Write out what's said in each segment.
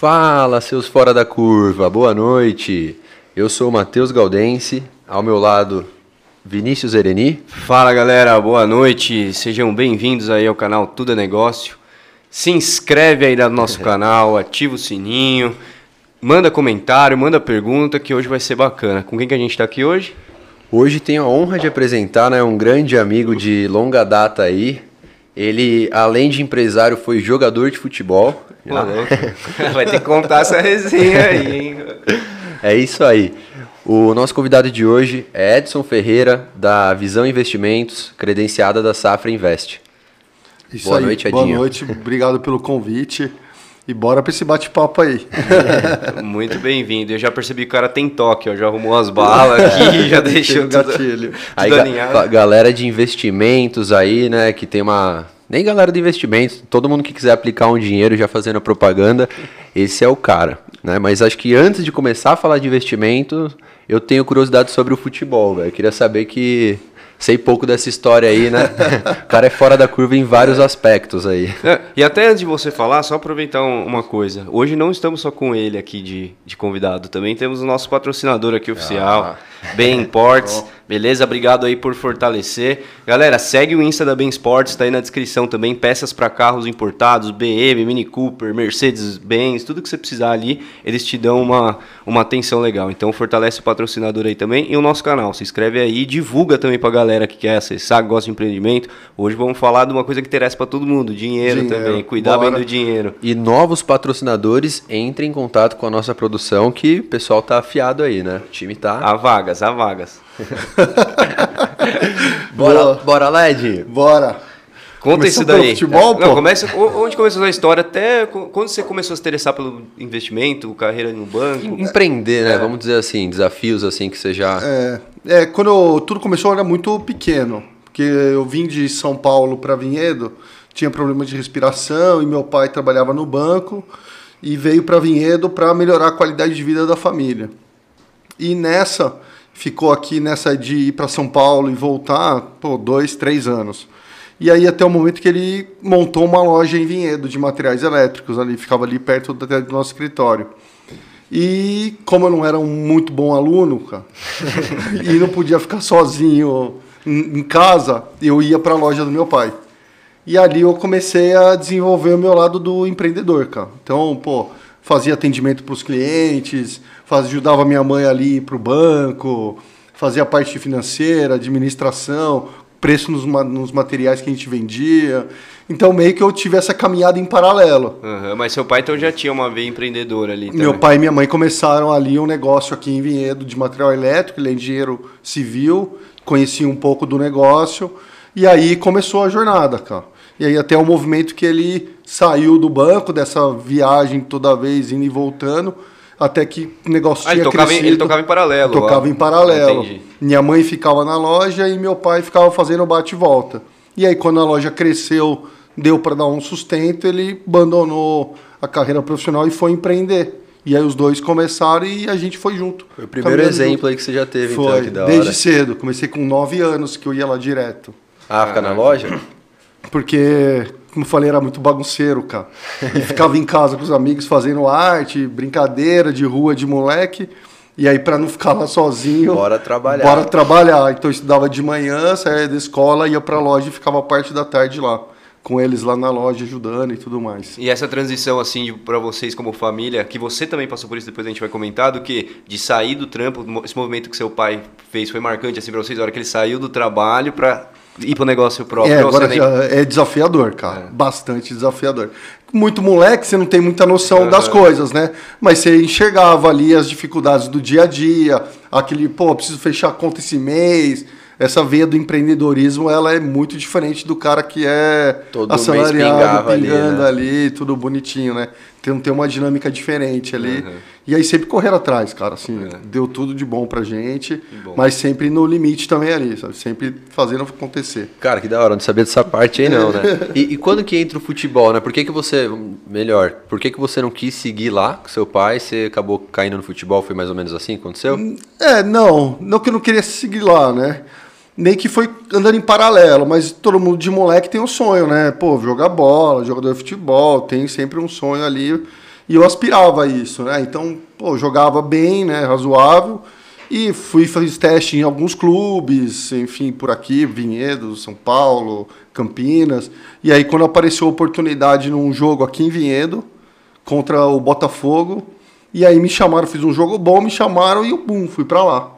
Fala, seus fora da curva, boa noite. Eu sou o Matheus Galdense, ao meu lado, Vinícius Ereni. Fala galera, boa noite, sejam bem-vindos aí ao canal Tudo é Negócio. Se inscreve aí no nosso canal, ativa o sininho, manda comentário, manda pergunta que hoje vai ser bacana. Com quem que a gente está aqui hoje? Hoje tenho a honra de apresentar né, um grande amigo de longa data aí. Ele, além de empresário, foi jogador de futebol. Ah. Vai ter que contar essa resenha aí, hein? É isso aí. O nosso convidado de hoje é Edson Ferreira, da Visão Investimentos, credenciada da Safra Invest. Isso boa aí, noite, Edinho. Boa noite, obrigado pelo convite. E bora pra esse bate-papo aí. É, muito bem-vindo. Eu já percebi que o cara tem toque, ó. Já arrumou as balas aqui, já deixou o gatilho. Aí, ga galera de investimentos aí, né, que tem uma nem galera de investimentos, todo mundo que quiser aplicar um dinheiro já fazendo a propaganda, esse é o cara. Né? Mas acho que antes de começar a falar de investimento, eu tenho curiosidade sobre o futebol, velho. Queria saber que sei pouco dessa história aí, né? o cara é fora da curva em vários aspectos aí. É, e até antes de você falar, só aproveitar uma coisa. Hoje não estamos só com ele aqui de, de convidado, também temos o nosso patrocinador aqui oficial, ah. Ben Imports. Beleza? Obrigado aí por fortalecer. Galera, segue o Insta da Ben Sports, tá aí na descrição também. Peças para carros importados, BM, Mini Cooper, Mercedes Benz, tudo que você precisar ali, eles te dão uma, uma atenção legal. Então fortalece o patrocinador aí também e o nosso canal. Se inscreve aí, divulga também pra galera que quer acessar, gosta de empreendimento. Hoje vamos falar de uma coisa que interessa para todo mundo, dinheiro, dinheiro, também, cuidar bora. bem do dinheiro. E novos patrocinadores, entrem em contato com a nossa produção que o pessoal tá afiado aí, né? O time tá Há vagas, há vagas. bora, bora lá, Ed? Bora. Conta Começou isso daí. Futebol, é, Não, começa, onde começou a história? Até quando você começou a se interessar pelo investimento, carreira no banco? Empreender, né? É. Vamos dizer assim, desafios assim que você já. É, é quando eu, tudo começou eu era muito pequeno, porque eu vim de São Paulo para Vinhedo, tinha problema de respiração e meu pai trabalhava no banco e veio para Vinhedo para melhorar a qualidade de vida da família. E nessa ficou aqui nessa de ir para São Paulo e voltar, pô, dois, três anos. E aí até o momento que ele montou uma loja em Vinhedo de materiais elétricos ali, ficava ali perto do, do nosso escritório. E como eu não era um muito bom aluno, cara, e não podia ficar sozinho em casa, eu ia para a loja do meu pai. E ali eu comecei a desenvolver o meu lado do empreendedor, cara. Então, pô, fazia atendimento para os clientes, faz, ajudava minha mãe ali para o banco, fazia parte financeira, administração, preço nos, nos, materiais que a gente vendia. Então, meio que eu tive essa caminhada em paralelo. Uhum, mas seu pai então já tinha uma veia empreendedora ali também. Meu pai e minha mãe começaram ali um negócio aqui em Vinhedo de material elétrico, ele é engenheiro civil, conhecia um pouco do negócio, e aí começou a jornada, cara. E aí até o movimento que ele saiu do banco, dessa viagem toda vez indo e voltando, até que o negócio ah, tinha ele tocava, crescido. Em, ele tocava em paralelo. Tocava ó. em paralelo. Entendi. Minha mãe ficava na loja e meu pai ficava fazendo bate e volta. E aí quando a loja cresceu, deu para dar um sustento, ele abandonou a carreira profissional e foi empreender. E aí os dois começaram e a gente foi junto. Foi o primeiro exemplo junto. aí que você já teve, então, foi, então, desde cedo. Comecei com nove anos que eu ia lá direto. Ah, ficar na loja? Porque, como falei, era muito bagunceiro, cara. E ficava em casa com os amigos fazendo arte, brincadeira de rua de moleque. E aí, para não ficar lá sozinho. Bora trabalhar. Bora trabalhar. Então, eu estudava de manhã, saía da escola, ia para a loja e ficava parte da tarde lá. Com eles lá na loja ajudando e tudo mais. E essa transição, assim, para vocês como família, que você também passou por isso, depois a gente vai comentar, do que de sair do trampo, esse movimento que seu pai fez foi marcante, assim, para vocês, a hora que ele saiu do trabalho para ir para o negócio próprio. É, agora nem... é desafiador, cara. É. Bastante desafiador. Muito moleque, você não tem muita noção uhum. das coisas, né? Mas você enxergava ali as dificuldades do dia a dia, aquele, pô, preciso fechar a conta esse mês. Essa veia do empreendedorismo, ela é muito diferente do cara que é Todo assalariado, pingando ali, né? ali, tudo bonitinho, né? Tem, tem uma dinâmica diferente ali. Uhum. E aí sempre correr atrás, cara, assim, é. deu tudo de bom pra gente, bom. mas sempre no limite também ali, sabe? Sempre fazendo acontecer. Cara, que da hora, não sabia dessa parte aí não, né? E, e, quando que entra o futebol, né? Por que que você, melhor, por que que você não quis seguir lá com seu pai, você acabou caindo no futebol, foi mais ou menos assim que aconteceu? Hum, é, não, não que eu não queria seguir lá, né? Nem que foi andando em paralelo, mas todo mundo de moleque tem um sonho, né? Pô, jogar bola, jogador de futebol, tem sempre um sonho ali E eu aspirava a isso, né? Então, pô, jogava bem, né? Razoável. E fui fazer teste em alguns clubes, enfim, por aqui, Vinhedo, São Paulo, Campinas. E aí, quando apareceu a oportunidade num jogo aqui em Vinhedo, contra o Botafogo, e aí me chamaram, fiz um jogo bom, me chamaram e eu, bum, fui para lá.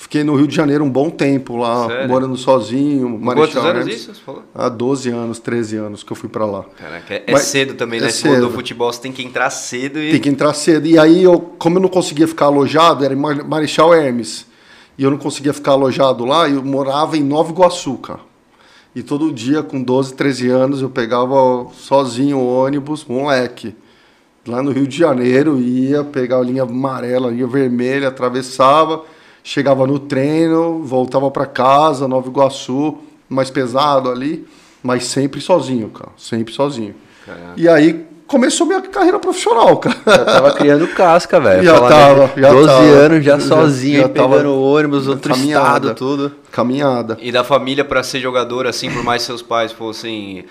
Fiquei no Rio de Janeiro um bom tempo lá, Sério? morando sozinho. Quantos Marechal anos Hermes. isso? Você falou? Há 12 anos, 13 anos que eu fui para lá. Caraca, é, é Mas- cedo também, é né? Esse mundo do cedo. futebol você tem que entrar cedo e. Tem que entrar cedo. E aí, eu, como eu não conseguia ficar alojado, era em Mar- Marechal Hermes. E eu não conseguia ficar alojado lá, eu morava em Nova Iguaçu, cara. E todo dia, com 12, 13 anos, eu pegava sozinho o ônibus, moleque. Lá no Rio de Janeiro, ia pegar a linha amarela, a linha vermelha, atravessava, chegava no treino, voltava para casa, Nova Iguaçu, mais pesado ali, mas sempre sozinho, cara. Sempre sozinho. Caraca. E aí começou minha carreira profissional, cara. Já tava criando casca, velho. Já tava, de já 12 tava. anos já Já- sozinho, já aí pegando tava ônibus, outro caminhada. estado, tudo. Caminhada. E da família pra ser jogador, assim, por mais que seus pais fossem.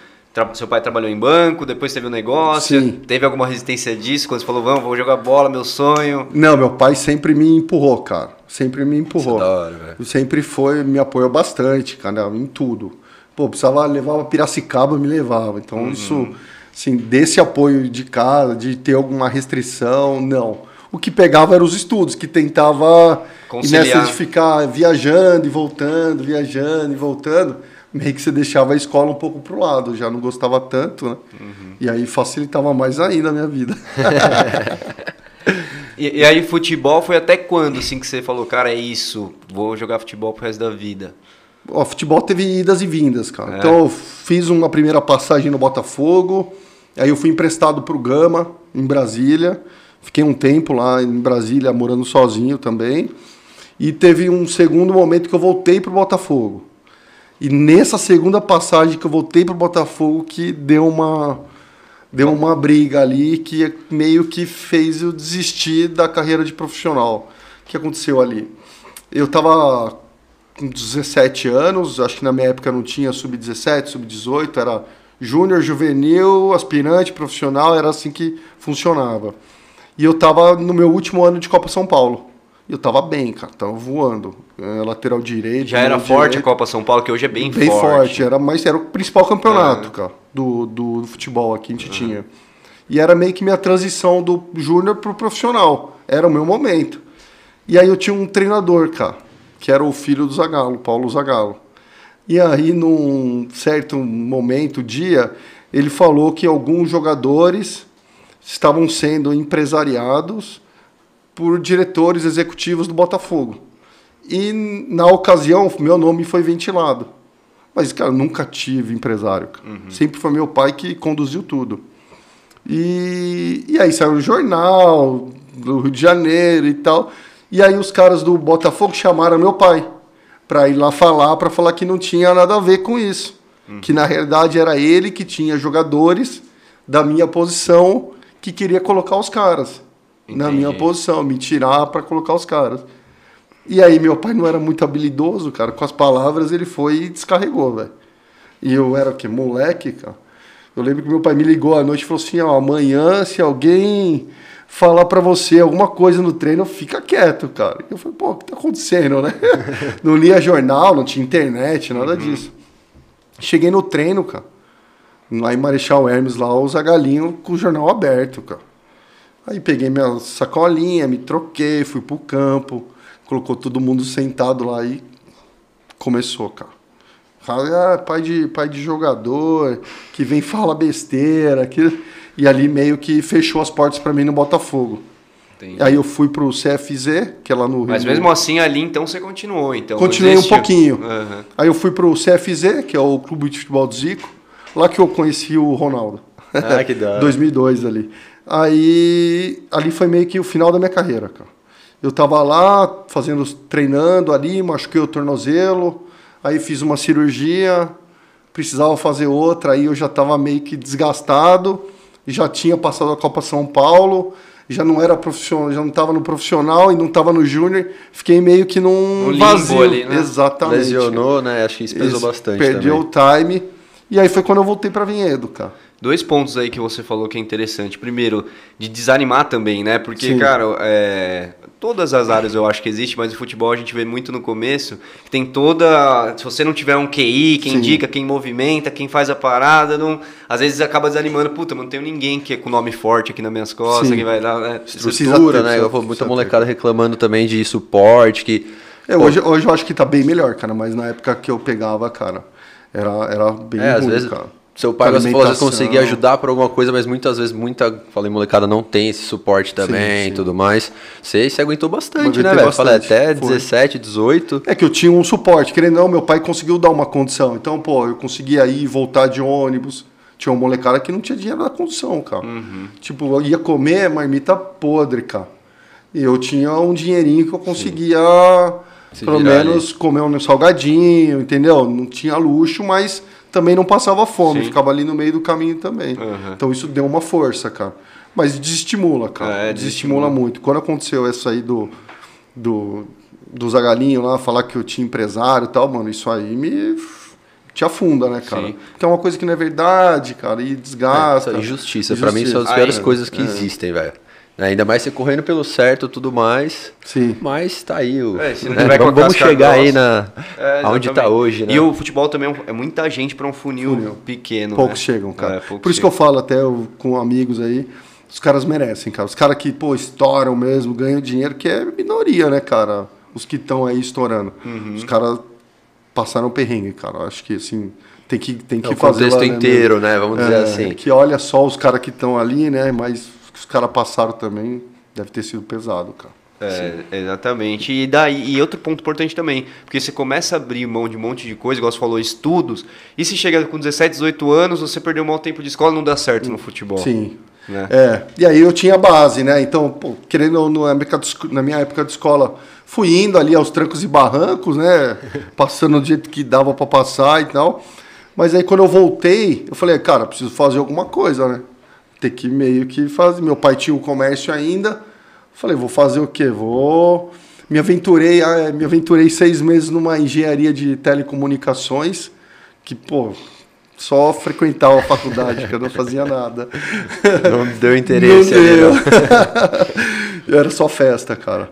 Seu pai trabalhou em banco, depois teve um negócio. Sim. Teve alguma resistência disso quando você falou, vamos, vou jogar bola, meu sonho. Não, meu pai sempre me empurrou, cara. Sempre me empurrou. É da hora, velho. Sempre foi, me apoiou bastante, cara, em tudo. Pô, precisava levar pra Piracicaba, me levava. Então, Uhum. isso, assim, desse apoio de casa, de ter alguma restrição, não. O que pegava eram os estudos, que tentava, e Conciliar. nessa de ficar viajando e voltando, viajando e voltando, meio que você deixava a escola um pouco pro lado, já não gostava tanto, né? Uhum. E aí facilitava mais ainda a minha vida. E, e aí, futebol foi até quando, assim, que você falou, cara, é isso, vou jogar futebol pro resto da vida? Ó, futebol teve idas e vindas, cara. É. Então eu fiz uma primeira passagem no Botafogo, aí eu fui emprestado pro Gama, em Brasília. Fiquei um tempo lá em Brasília, morando sozinho também. E teve um segundo momento que eu voltei pro Botafogo. E nessa segunda passagem que eu voltei pro Botafogo que deu uma deu uma briga ali que meio que fez eu desistir da carreira de profissional. O que aconteceu ali? Eu tava com 17 anos, acho que na minha época não tinha sub-17, sub-18, era júnior, juvenil, aspirante, profissional, era assim que funcionava. E eu tava no meu último ano de Copa São Paulo. E eu tava bem, cara, tava voando. É, lateral direito. Já era forte a. Copa São Paulo, que hoje é bem, Bem forte. forte. era mais era o principal campeonato, É. cara, do, do, do futebol aqui a gente tinha. E era meio que minha transição do júnior pro profissional. Era o meu momento. E aí eu tinha um treinador, cara, que era o filho do Zagallo, Paulo Zagallo. E aí, num certo momento, dia, ele falou que alguns jogadores estavam sendo empresariados por diretores executivos do Botafogo. E na ocasião, meu nome foi ventilado. Mas, cara, nunca tive empresário. cara. Sempre foi meu pai que conduziu tudo. E, e aí saiu no jornal do Rio de Janeiro e tal. E aí os caras do Botafogo chamaram meu pai para ir lá falar, para falar que não tinha nada a ver com isso. Que na realidade era ele que tinha jogadores da minha posição que queria colocar os caras na Entendi. minha posição, me tirar para colocar os caras. E aí meu pai não era muito habilidoso, cara, com as palavras ele foi e descarregou, velho. E eu era o quê? Moleque, cara. Eu lembro que meu pai me ligou à noite e falou assim, ó, amanhã se alguém falar pra você alguma coisa no treino, fica quieto, cara. Eu falei, pô, o que tá acontecendo, né? não lia jornal, não tinha internet, nada disso. Cheguei no treino, cara. Lá em Marechal Hermes, lá, o Zagalinho com o jornal aberto, cara. Aí peguei minha sacolinha, me troquei, fui pro campo, colocou todo mundo sentado lá e começou, cara. Ah, pai de, pai de jogador, que vem fala besteira. Que... E ali meio que fechou as portas pra mim no Botafogo. Entendi. Aí eu fui pro CFZ, que é lá no Rio. Mas mesmo assim, ali, então, você continuou, então. Continuei um pouquinho. Aham. Aí eu fui pro CFZ, que é o Clube de Futebol do Zico, lá que eu conheci o Ronaldo. Ah, que da hora. 2002 ali. Aí ali foi meio que o final da minha carreira, cara. Eu tava lá fazendo treinando ali, machuquei o tornozelo, aí fiz uma cirurgia, precisava fazer outra, aí eu já tava meio que desgastado, já tinha passado a Copa São Paulo, já não era profissional, já não tava no profissional e não tava no júnior, fiquei meio que num No vazio. ali, né? Exatamente. Lesionou, né? Acho que isso pesou bastante Perdeu também. o time. E aí foi quando eu voltei para Vinhedo, cara. Dois pontos aí que você falou que é interessante. Primeiro, de desanimar também, né? Porque, Sim. cara, é, todas as áreas eu acho que existe, mas o futebol a gente vê muito no começo, que tem toda. Se você não tiver um QI, quem Sim. indica, quem movimenta, quem faz a parada, não, às vezes acaba desanimando. Puta, mas não tenho ninguém que é com nome forte aqui nas minhas costas, Sim. que vai dar. Né? Estrutura, ter, né? precisa- Eu vou muita molecada reclamando também de suporte, que... É, hoje, hoje eu acho que tá bem melhor, cara, mas na época que eu pegava, cara, era, era bem É, às ruim, vezes cara. Seu pai você falou, Alimentação. conseguia ajudar por alguma coisa, mas muitas vezes muita, falei, molecada não tem esse suporte também sim. e tudo mais. Você se aguentou bastante, né, velho? Falei, até foi. 17, 18. É que eu tinha um suporte, querendo ou não, meu pai conseguiu dar uma condição. Então, pô, eu conseguia ir e voltar de ônibus. Tinha uma molecada que não tinha dinheiro na condição, cara. Tipo, eu ia comer marmita podre, cara. E eu tinha um dinheirinho que eu conseguia, Se pelo menos, comer um salgadinho, entendeu? Não tinha luxo, mas também não passava fome. Sim. Ficava ali no meio do caminho também. Uhum. Então isso deu uma força, cara. Mas desestimula, cara. É, desestimula desestimula. muito. Quando aconteceu essa aí do, do, do Zagalinho lá, falar que eu tinha empresário e tal, mano, isso aí me te afunda, né, cara? Sim. Porque é uma coisa que não é verdade, cara, e desgasta. Essa injustiça. Pra mim são as piores coisas que é. existem, velho. Ainda mais você correndo pelo certo e tudo mais. Sim. Mas tá aí o. É, se não né? tiver vamos chegar aí na. É, aonde tá hoje, né? E o futebol também é é muita gente para um funil, Funil. pequeno. Poucos né? chegam, cara. É, poucos Por isso que eu falo até eu- com amigos aí, os caras merecem, cara. Os caras que, pô, estouram mesmo, ganham dinheiro, que é minoria, né, cara? Os que estão aí estourando. Uhum. Os caras passaram perrengue, cara. Eu Acho que, assim, tem que, tem que É o fazer... contexto lá, né, inteiro, né? Vamos dizer É, assim. Que olha só os caras que estão ali, né? Mas os caras passaram também, deve ter sido pesado, cara. É, exatamente. E daí, e outro ponto importante também, porque você começa a abrir mão de um monte de coisa, igual você falou, estudos, e se chega com 17, 18 anos, você perdeu um mau tempo de escola, não dá certo no futebol. Sim. Né? É, e aí eu tinha base, né? Então, pô, querendo ou não, na época de esco- na minha época de escola, fui indo ali aos trancos e barrancos, né? Passando do jeito que dava pra passar e tal. Mas aí quando eu voltei, eu falei, cara, preciso fazer alguma coisa, né? Ter que meio que fazer. Meu pai tinha o comércio ainda. Falei, vou fazer o quê? Vou. Me aventurei, ah, me aventurei seis meses numa engenharia de telecomunicações, que, pô, só frequentava a faculdade, que eu não fazia nada. Não deu interesse Não ali, deu. não. Era só festa, cara.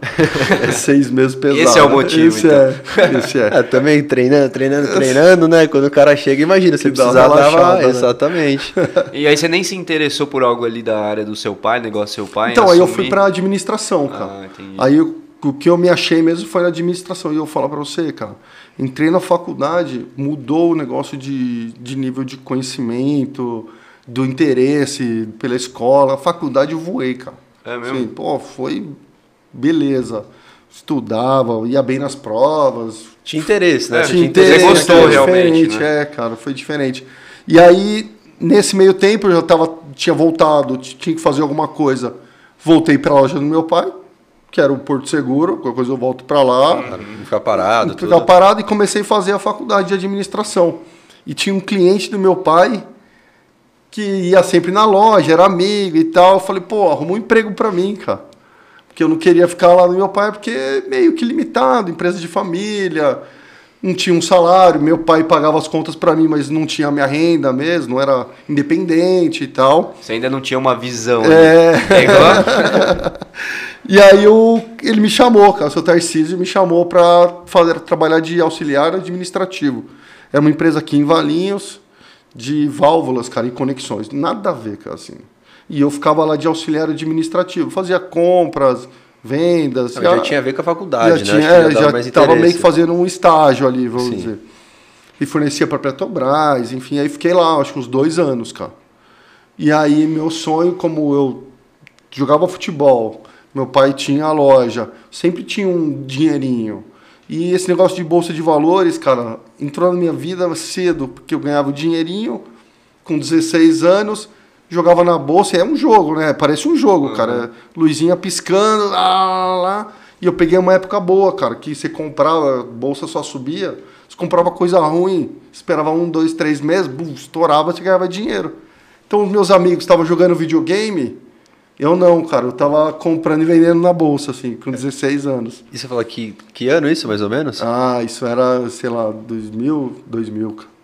Seis meses pesado. Esse é o motivo, Esse então. é. Esse é. É, também treinando, treinando, treinando, né? Quando o cara chega, imagina, você precisava. relaxada, né? Exatamente. E aí você nem se interessou por algo ali da área do seu pai, negócio do seu pai? Então, aí eu fui pra administração, cara. Ah, entendi. aí eu- o que eu me achei mesmo foi na administração. E eu vou falar pra você, cara. Entrei na faculdade, mudou o negócio de, de nível de conhecimento, do interesse pela escola. A faculdade eu voei, cara. É mesmo? Sim, pô, foi beleza. Estudava, ia bem nas provas, Tinha interesse, né? É, tinha interesse. Você gostou foi realmente, diferente, né? É, cara, foi diferente. E aí, nesse meio tempo, eu já tava, tinha voltado, tinha que fazer alguma coisa. Voltei para a loja do meu pai, que era o Porto Seguro, qualquer coisa eu volto para lá. Não ficar parado, Ficar tudo. parado e comecei a fazer a faculdade de administração. E tinha um cliente do meu pai que ia sempre na loja, era amigo e tal. Eu falei, pô, arruma um emprego para mim, cara. Porque eu não queria ficar lá no meu pai, porque é meio que limitado, empresa de família, não tinha um salário. Meu pai pagava as contas para mim, mas não tinha minha renda mesmo, não era independente e tal. Você ainda não tinha uma visão. É. né? É igual... E aí eu, ele me chamou, cara, o seu Tarcísio me chamou para fazer trabalhar de auxiliar administrativo. Era uma empresa aqui em Valinhos de válvulas, cara, e conexões. Nada a ver, cara, assim. E eu ficava lá de auxiliar administrativo, fazia compras, vendas. Não, já tinha a ver com a faculdade, já né? tinha, é, já estava meio que fazendo um estágio ali, vamos Sim. dizer. E fornecia para Petrobras, enfim, aí fiquei lá, acho que uns dois anos, cara. E aí meu sonho, como eu jogava futebol, meu pai tinha a loja, sempre tinha um dinheirinho. E esse negócio de bolsa de valores, cara, entrou na minha vida cedo, porque eu ganhava dinheirinho com 16 anos, jogava na bolsa, é um jogo, né? Parece um jogo, cara. Luzinha piscando, lá, lá, lá. E eu peguei uma época boa, cara, que você comprava, a bolsa só subia, você comprava coisa ruim, esperava um, dois, três meses, bum, estourava, você ganhava dinheiro. Então os meus amigos estavam jogando videogame, eu não, cara, eu tava comprando e vendendo na bolsa, assim, com 16 anos. E você fala que, que ano isso, mais ou menos? Ah, isso era, sei lá, 2000, 2000, cara.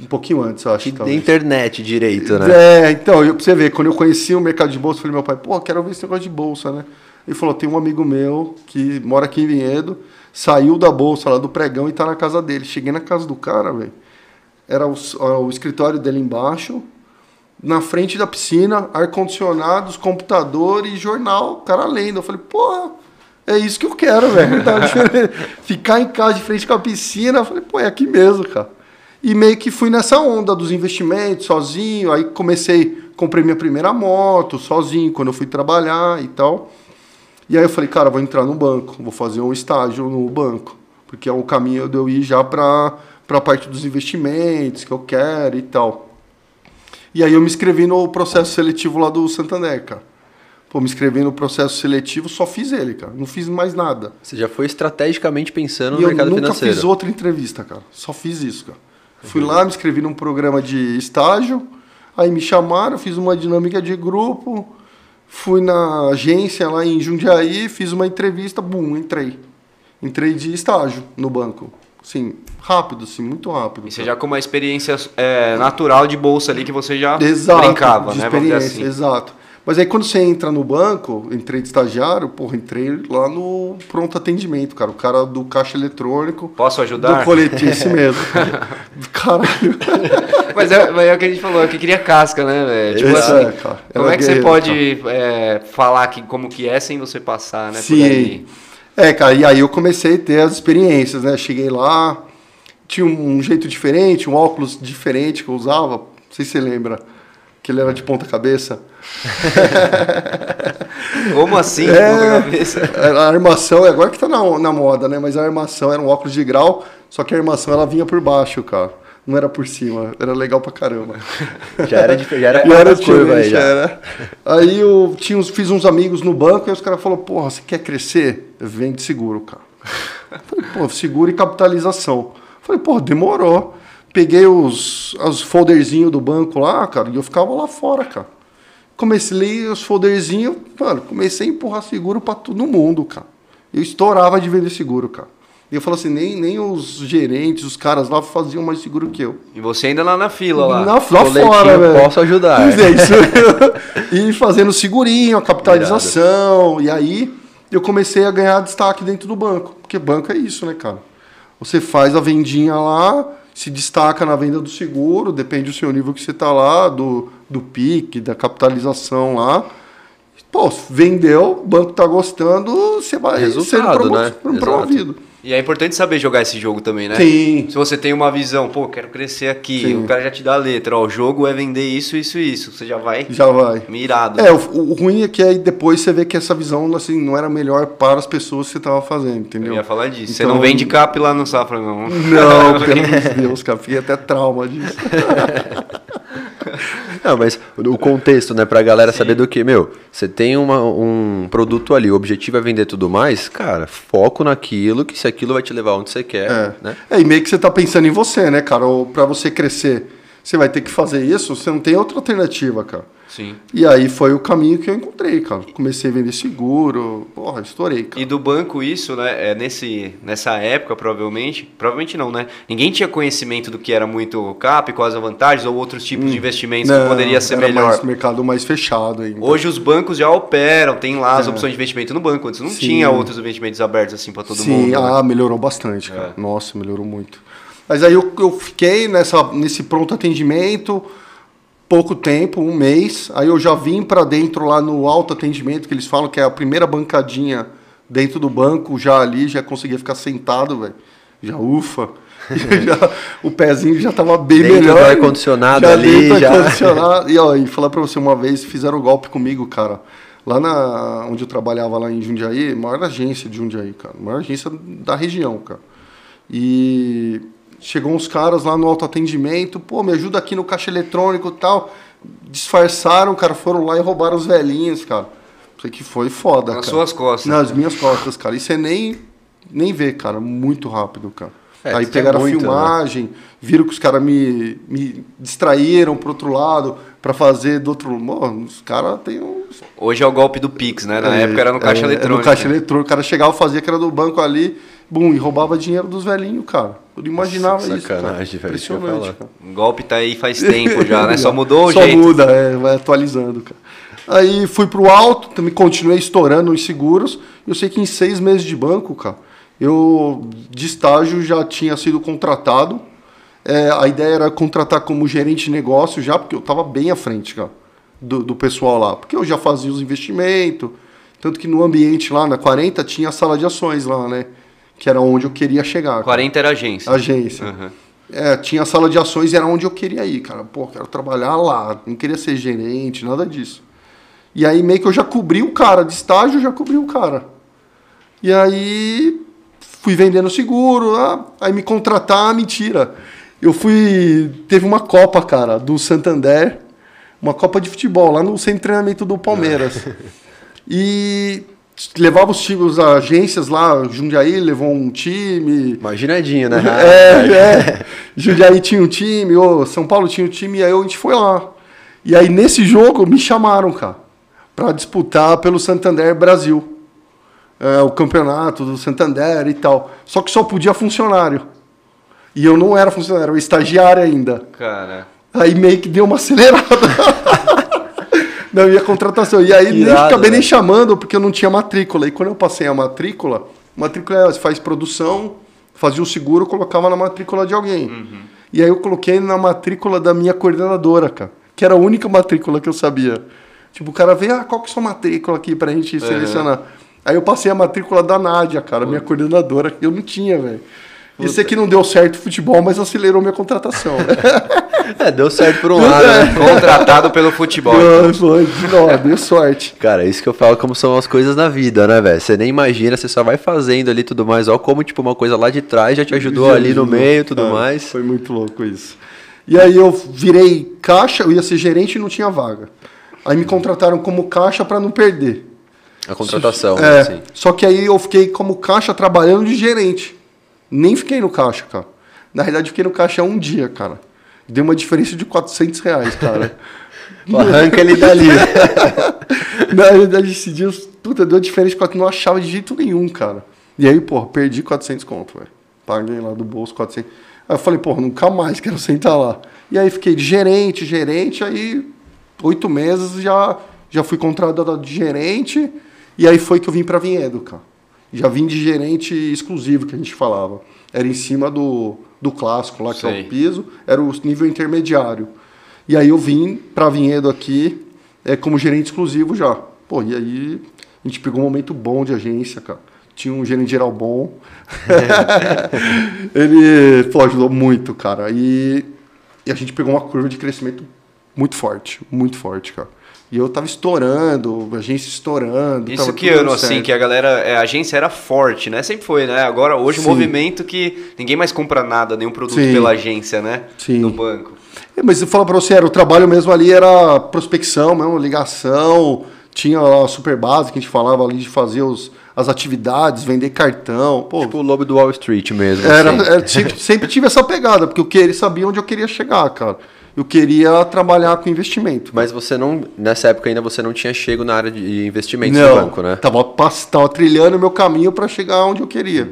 Um pouquinho antes, eu acho. Que da internet direito, né? É, então, eu, pra você ver, quando eu conheci o mercado de bolsa, eu falei, meu pai, pô, quero ver esse negócio de bolsa, né? Ele falou, tem um amigo meu que mora aqui em Vinhedo, saiu da bolsa lá do pregão e tá na casa dele. Cheguei na casa do cara, velho. Era o, o escritório dele embaixo, na frente da piscina, ar-condicionados, computador e jornal, o cara lendo. Eu falei, porra, é isso que eu quero, velho. Diferente. Ficar em casa de frente com a piscina, eu falei, pô, é aqui mesmo, cara. E meio que fui nessa onda dos investimentos, sozinho. Aí comecei, comprei minha primeira moto, sozinho, quando eu fui trabalhar e tal. E aí eu falei, cara, vou entrar no banco, vou fazer um estágio no banco. Porque é um caminho de eu ir já para a parte dos investimentos que eu quero e tal. E aí eu me inscrevi no processo seletivo lá do Santander, cara. Pô, me inscrevi no processo seletivo, só fiz ele, cara. Não fiz mais nada. Você já foi estrategicamente pensando no E eu mercado nunca financeiro. fiz outra entrevista, cara. Só fiz isso, cara. Fui lá, me inscrevi num programa de estágio, aí me chamaram, fiz uma dinâmica de grupo, fui na agência lá em Jundiaí, fiz uma entrevista, bum, entrei. Entrei de estágio no banco. Sim, rápido, assim, muito rápido. E você já com uma experiência é, natural de bolsa ali que você já Exato, brincava, de né? Experiência, assim. exato. Mas aí quando você entra no banco, entrei de estagiário, porra, entrei lá no pronto atendimento, cara. O cara do caixa eletrônico. Posso ajudar? Do coletivo, esse mesmo. Caralho. Mas é, mas é o que a gente falou, é que queria casca, né, velho? Tipo assim, é, cara. como é que você guerreiro, pode é, falar que, como que é sem você passar, né? por Sim. É, cara, e aí eu comecei a ter as experiências, né? Cheguei lá, tinha um jeito diferente, um óculos diferente que eu usava. Não sei se você lembra. Que ele era de ponta cabeça. Como assim? É. ponta cabeça? A armação, agora que tá na, na moda, né? Mas a armação era um óculos de grau, só que a armação ela vinha por baixo, cara. Não era por cima. Era legal pra caramba. Já era, dif- já era, E era curva aí diferente, já. era. Aí eu tinha uns, fiz uns amigos no banco e os caras falaram, porra, você quer crescer? Vende seguro, cara. Falei, pô, seguro e capitalização. Falei, pô, demorou. Peguei os, os folderzinhos do banco lá, cara, e eu ficava lá fora, cara. Comecei a ler os folderzinhos, mano, comecei a empurrar seguro pra todo mundo, cara. Eu estourava de vender seguro, cara. E eu falo assim, nem, nem os gerentes, os caras lá faziam mais seguro que eu. E você ainda lá na fila lá. Na, lá fora, velho. posso ajudar. Pois é, isso. e fazendo segurinho, a capitalização. E aí eu comecei a ganhar destaque dentro do banco. Porque banco é isso, né, cara? Você faz a vendinha lá, se destaca na venda do seguro, depende do seu nível que você tá lá, do, do pique, da capitalização lá. Pô, vendeu, o banco tá gostando, você vai Resultado, sendo promo- né? promovido. E é importante saber jogar esse jogo também, né? Sim. Se você tem uma visão, pô, quero crescer aqui, Sim. o cara já te dá a letra, ó, o jogo é vender isso, isso e isso. Você já vai Já vai. mirado. É, o, o ruim é que aí depois você vê que essa visão assim, não era melhor para as pessoas que você tava fazendo, entendeu? Eu ia falar disso. Você Então- não vende cap lá no Safra, não. Não, pelo amor de Deus, cara. Fiquei até trauma disso. Não, mas o contexto, né, pra galera saber do que, meu, você tem uma- um produto ali, o objetivo é vender tudo mais, cara, foco naquilo, que se aquilo vai te levar onde você quer, É. né? é, e meio que você tá pensando em você, né, cara? Ou pra você crescer, você vai ter que fazer isso, você não tem outra alternativa, cara. Sim. E aí foi o caminho que eu encontrei, cara. Comecei a vender seguro, porra, estourei, cara. E do banco isso, né, é nesse, nessa época, provavelmente, provavelmente não, né? Ninguém tinha conhecimento do que era muito cap, quais as vantagens ou outros tipos de investimentos que Hum. Não, poderia ser era melhor. Mais, mercado mais fechado ainda. Hoje os bancos já operam, tem lá as É. opções de investimento no banco. Antes não Sim. tinha outros investimentos abertos assim para todo Sim, mundo. né? ah, melhorou bastante, cara. É. Nossa, melhorou muito. Mas aí eu, eu fiquei nessa, nesse pronto atendimento pouco tempo, um mês. Aí eu já vim para dentro lá no alto atendimento, que eles falam que é a primeira bancadinha dentro do banco, já ali, já conseguia ficar sentado, velho. Já ufa. Já- o pezinho já tava bem Dentro melhor. do ar-condicionado Já ali, dentro já. ar-condicionado. E, ó, e falar pra você, uma vez fizeram golpe comigo, cara. Lá na, onde eu trabalhava lá em Jundiaí, maior agência de Jundiaí, cara. Maior agência da região, cara. E chegou uns caras lá no autoatendimento, pô, me ajuda aqui no caixa eletrônico e tal. Disfarçaram, cara, foram lá e roubaram os velhinhos, cara. Isso aqui foi foda, Nas cara. suas costas. Nas minhas costas, cara. Isso é nem, nem ver, cara. Muito rápido, cara. É, Aí é pegaram muito, a filmagem, viram que os caras me, me distraíram pro outro lado pra fazer do outro. Mano, os caras têm um. Hoje é o golpe do Pix, né? Na época era no caixa é, eletrônico. No caixa né? eletrônico. O cara chegava, fazia que era do banco ali, bum, e roubava dinheiro dos velhinhos, cara. Eu não imaginava Sacanagem, isso. Cara. velho, Impressionante, cara. O golpe tá aí faz tempo já, né? Só mudou o Só jeito. muda, é, vai atualizando, cara. Aí fui pro alto, também continuei estourando os seguros. Eu sei que em seis meses de banco, cara, eu de estágio já tinha sido contratado. É, a ideia era contratar como gerente de negócio já, porque eu tava bem à frente, cara, do, do pessoal lá. Porque eu já fazia os investimentos. Tanto que no ambiente lá, na 40, tinha a sala de ações lá, né? Que era onde eu queria chegar. cara. 40 era agência. Agência. Aham. É, tinha a sala de ações e era onde eu queria ir, cara. Pô, quero trabalhar lá, não queria ser gerente, nada disso. E aí meio que eu já cobri o cara, de estágio eu já cobri o cara. E aí fui vendendo seguro, ah, aí me contratar, mentira. Eu fui, teve uma Copa, cara, do Santander, uma Copa de futebol lá no centro de treinamento do Palmeiras. E levava os times, as agências lá, Jundiaí levou um time, Imaginadinho, né? é, é. Jundiaí tinha um time, ô, São Paulo tinha um time, e aí a gente foi lá. E aí nesse jogo me chamaram, cara, pra disputar pelo Santander Brasil. É, o campeonato do Santander e tal. Só que só podia funcionário. E eu não era funcionário, eu era estagiário ainda. Cara. Aí meio que deu uma acelerada na minha contratação. E aí nem Irado, acabei nem velho. chamando, porque eu não tinha matrícula. E quando eu passei a matrícula, matrícula é, faz produção, fazia o seguro, colocava na matrícula de alguém. E aí eu coloquei na matrícula da minha coordenadora, cara. Que era a única matrícula que eu sabia. Tipo, o cara veio, ah, qual que é a sua matrícula aqui pra gente selecionar? Aí eu passei a matrícula da Nádia, cara, minha coordenadora, que eu não tinha, velho. Isso aqui não deu certo futebol, mas acelerou minha contratação. É, deu certo por um lado, né? Contratado pelo futebol. então. Não, foi, não, deu sorte. Cara, isso que eu falo como são as coisas na vida, né, velho? Você nem imagina, você só vai fazendo ali tudo mais. Ó, como, tipo, uma coisa lá de trás já te ajudou Já ali no ajudou. meio e tudo É, mais. Foi muito louco isso. E aí eu virei caixa, eu ia ser gerente e não tinha vaga. Aí me contrataram como caixa para não perder. A contratação, É, assim. Só que aí eu fiquei como caixa trabalhando de gerente. Nem fiquei no caixa, cara. Na realidade, fiquei no caixa um dia, cara. Deu uma diferença de 400 reais, cara. Arranca ele dali. Na realidade, esse dia, puta, deu diferença que eu não achava de jeito nenhum, cara. E aí, porra, perdi 400 conto, velho. Paguei lá do bolso 400. Aí eu falei, porra, nunca mais quero sentar lá. E aí fiquei de gerente, gerente, aí oito meses já, já fui contratado de gerente. E aí foi que eu vim pra Vinhedo, cara. Já vim de gerente exclusivo, que a gente falava. Era em cima do, do clássico lá, que é Sei. o piso. Era o nível intermediário. E aí eu vim pra Vinhedo aqui é, como gerente exclusivo já. Pô, e aí a gente pegou um momento bom de agência, cara. Tinha um gerente geral bom. Ele pô, ajudou muito, cara. E, e a gente pegou uma curva de crescimento muito forte, muito forte, cara. E eu tava estourando, a agência estourando. Isso tava que ano, assim, que a galera, é, a agência era forte, né? Sempre foi, né? Agora, hoje, Sim. movimento que ninguém mais compra nada, nenhum produto Sim. pela agência, né? Sim. No banco. É, mas eu falo pra você, era, o trabalho mesmo ali era prospecção mesmo, ligação, tinha lá a super base que a gente falava ali de fazer os, as atividades, vender cartão. Pô, tipo o lobo do Wall Street mesmo. era, assim. era- sempre, sempre tive essa pegada, porque eu queria, sabia onde eu queria chegar, cara. Eu queria trabalhar com investimento. Mas você não, nessa época ainda você não tinha chego na área de investimentos Não, do banco, né? Tava, tava trilhando o meu caminho para chegar onde eu queria.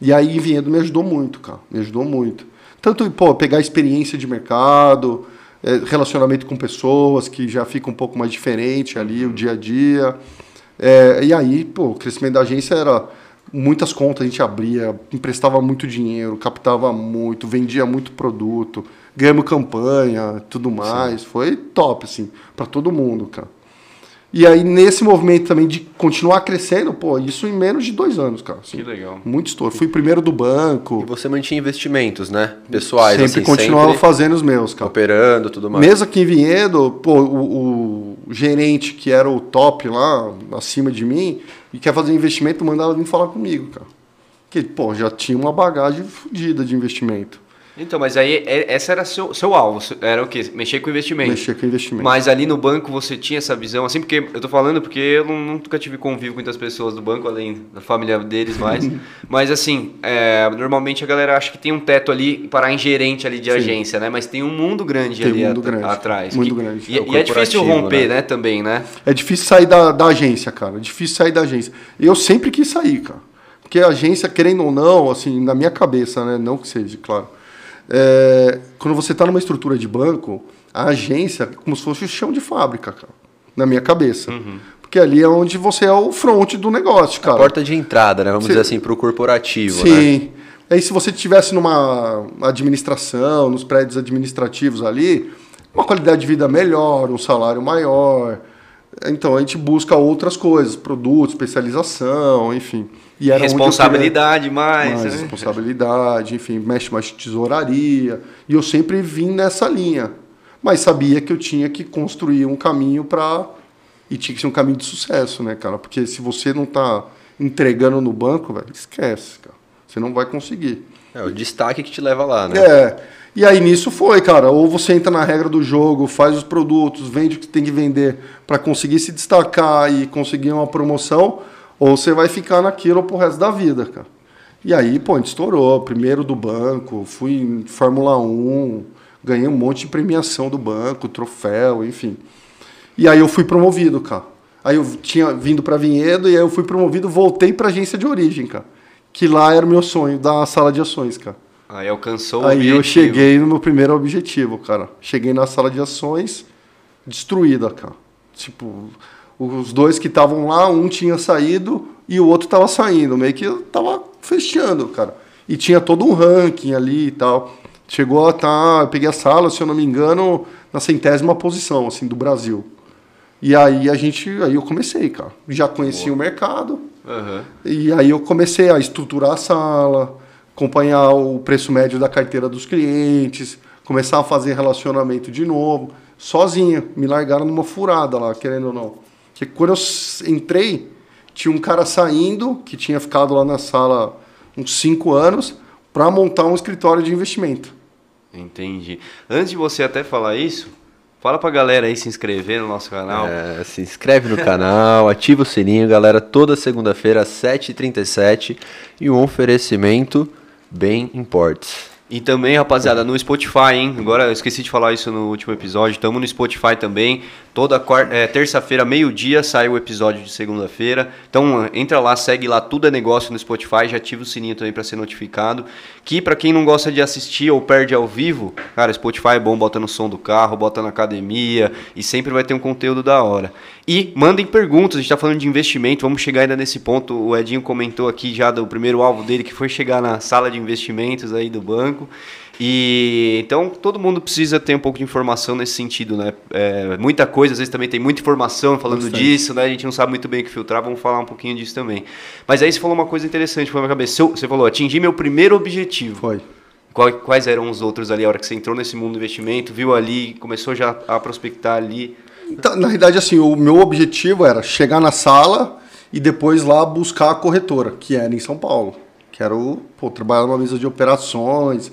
E aí Vinhedo me ajudou muito, cara. Me ajudou muito. Tanto, pô, pegar experiência de mercado, eh, relacionamento com pessoas que já fica um pouco mais diferente ali, o dia a dia. Eh, e aí, pô, o crescimento da agência era muitas contas a gente abria, emprestava muito dinheiro, captava muito, vendia muito produto, ganhamos campanha, tudo mais. Foi top, assim, para todo mundo, cara. E aí, nesse movimento também de continuar crescendo, pô, isso em menos de dois anos, cara. assim. Que legal. Muito estouro. Fui primeiro do banco. E você mantinha investimentos, né? Pessoais, sempre assim, continuava sempre fazendo os meus, cara. operando, tudo mais. Mesmo aqui em Vinhedo, pô, o, o gerente que era o top lá, acima de mim, e quer fazer investimento, mandava vir falar comigo, cara. Porque, pô, já tinha uma bagagem fodida de investimento. Então, mas aí, é- essa era seu, seu alvo, era o quê? Mexer com investimento. Mexer com investimento. Mas ali no banco você tinha essa visão, assim, porque eu tô falando porque eu não- nunca tive convívio com muitas pessoas do banco, além da família deles mais. Mas assim, é, normalmente a galera acha que tem um teto ali para em gerente ali de Sim. agência, né? Mas tem um mundo grande Tem um ali mundo at- grande, atrás. muito que- grande. E, É e é difícil romper, né? né? Também, né? É difícil sair da, da agência, cara. É difícil sair da agência. Eu sempre quis sair, cara. Porque a agência, querendo ou não, assim, na minha cabeça, né? Não que seja, claro. É, quando você está numa estrutura de banco, a agência é como se fosse o chão de fábrica, cara, na minha cabeça. Uhum. Porque ali é onde você é o front do negócio, cara. A porta de entrada, né? Vamos dizer assim, para o corporativo, né? Sim. Aí se você estivesse numa administração, nos prédios administrativos ali, uma qualidade de vida melhor, um salário maior. Então a gente busca outras coisas, produtos, especialização, enfim. E era eu queria- Responsabilidade mais, mais né? responsabilidade, enfim, mexe mais tesouraria. E eu sempre vim nessa linha. Mas sabia que eu tinha que construir um caminho para E tinha que ser um caminho de sucesso, né, cara? Porque se você não tá entregando no banco, velho, esquece, cara. Você não vai conseguir. É o destaque que te leva lá, né? É. E aí nisso foi, cara. Ou você entra na regra do jogo, faz os produtos, vende o que tem que vender para conseguir se destacar e conseguir uma promoção, ou você vai ficar naquilo pro resto da vida, cara. E aí, pô, a gente estourou. Primeiro do banco, fui em Fórmula 1, ganhei um monte de premiação do banco, troféu, enfim. E aí eu fui promovido, cara. Aí eu tinha vindo para Vinhedo e aí eu fui promovido, voltei para agência de origem, cara. Que lá era o meu sonho, da sala de ações, cara. Aí alcançou o Aí eu objetivo. cheguei no meu primeiro objetivo, cara. Cheguei na sala de ações destruída, cara. Tipo, os dois que estavam lá, um tinha saído e o outro tava saindo. Meio que eu tava fechando, cara. E tinha todo um ranking ali e tal. Chegou a tá, eu peguei a sala, se eu não me engano, na centésima posição, assim, do Brasil. E aí a gente, aí eu comecei, cara. Já conhecia o mercado. Aham. E aí eu comecei a estruturar a sala, acompanhar o preço médio da carteira dos clientes, começar a fazer relacionamento de novo, sozinho. Me largaram numa furada lá, querendo ou não. Porque quando eu entrei, tinha um cara saindo, que tinha ficado lá na sala uns cinco anos, para montar um escritório de investimento. Entendi. Antes de você até falar isso, fala pra galera aí se inscrever no nosso canal. É, se inscreve no canal, ativa o sininho, galera. Toda segunda-feira, às 7h37. E um oferecimento bem imports. E também, rapaziada, no Spotify, hein? Agora eu esqueci de falar isso no último episódio. Estamos no Spotify também. Toda quarta, é, terça-feira, meio-dia, sai o episódio de segunda-feira. Então entra lá, segue lá, tudo é negócio no Spotify. Já ativa o sininho também para ser notificado. Que para quem não gosta de assistir ou perde ao vivo, cara, Spotify é bom, bota no som do carro, bota na academia e sempre vai ter um conteúdo da hora. E mandem perguntas, a gente tá falando de investimento, vamos chegar ainda nesse ponto. O Edinho comentou aqui já do primeiro alvo dele, que foi chegar na sala de investimentos aí do banco. E então todo mundo precisa ter um pouco de informação nesse sentido, né? É, muita coisa, às vezes também tem muita informação falando Bastante. disso, né? A gente não sabe muito bem o que filtrar, vamos falar um pouquinho disso também. Mas aí você falou uma coisa interessante, foi na minha cabeça. Você falou, atingir meu primeiro objetivo. Foi. Quais eram os outros ali, a hora que você entrou nesse mundo do investimento, viu ali, começou já a prospectar ali? Então, na realidade, assim, o meu objetivo era chegar na sala e depois lá buscar a corretora, que era em São Paulo. Quero pô, trabalhar numa mesa de operações,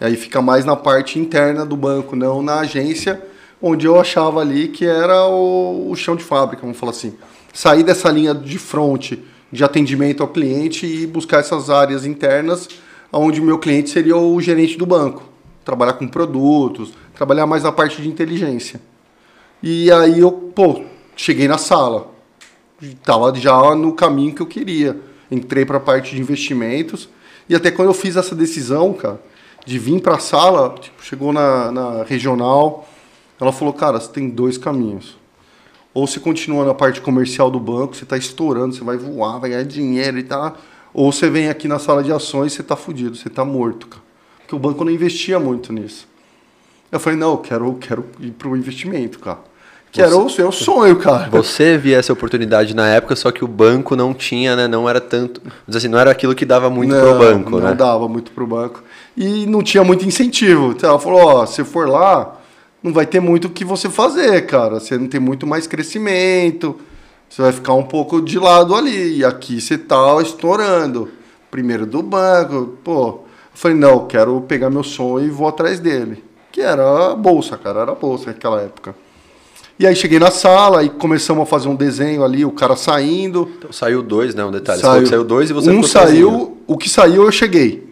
e aí fica mais na parte interna do banco, não na agência, onde eu achava ali que era o, o chão de fábrica, vamos falar assim. Sair dessa linha de front de atendimento ao cliente e buscar essas áreas internas, onde o meu cliente seria o gerente do banco. Trabalhar com produtos, trabalhar mais na parte de inteligência. E aí eu, pô, cheguei na sala. Tava já no caminho que eu queria. Entrei para a parte de investimentos. E até quando eu fiz essa decisão, cara, de vir para a sala, tipo, chegou na, na regional, ela falou, cara, você tem dois caminhos. Ou você continua na parte comercial do banco, você está estourando, você vai voar, vai ganhar dinheiro e tá. Ou você vem aqui na sala de ações, você está fudido, você está morto, cara. Porque o banco não investia muito nisso. Eu falei, não, eu quero, quero ir pro investimento, cara. Que era o seu sonho, cara. Você via essa oportunidade na época, só que o banco não tinha, né? Não era tanto. Assim, não era aquilo que dava muito não, pro banco, não né? dava muito pro banco. E não tinha muito incentivo. Então, ela falou, ó, se for lá, não vai ter muito o que você fazer, cara. Você não tem muito mais crescimento. Você vai ficar um pouco de lado ali. E aqui você tá estourando. Primeiro do banco. Pô, eu falei, não, quero pegar meu sonho e vou atrás dele. Que era a bolsa, cara. Era a bolsa naquela época. E aí cheguei na sala e começamos a fazer um desenho ali, o cara saindo. Então saiu dois, né? Um detalhe. Que saiu dois e você um ficou saiu, sozinho. o que saiu eu cheguei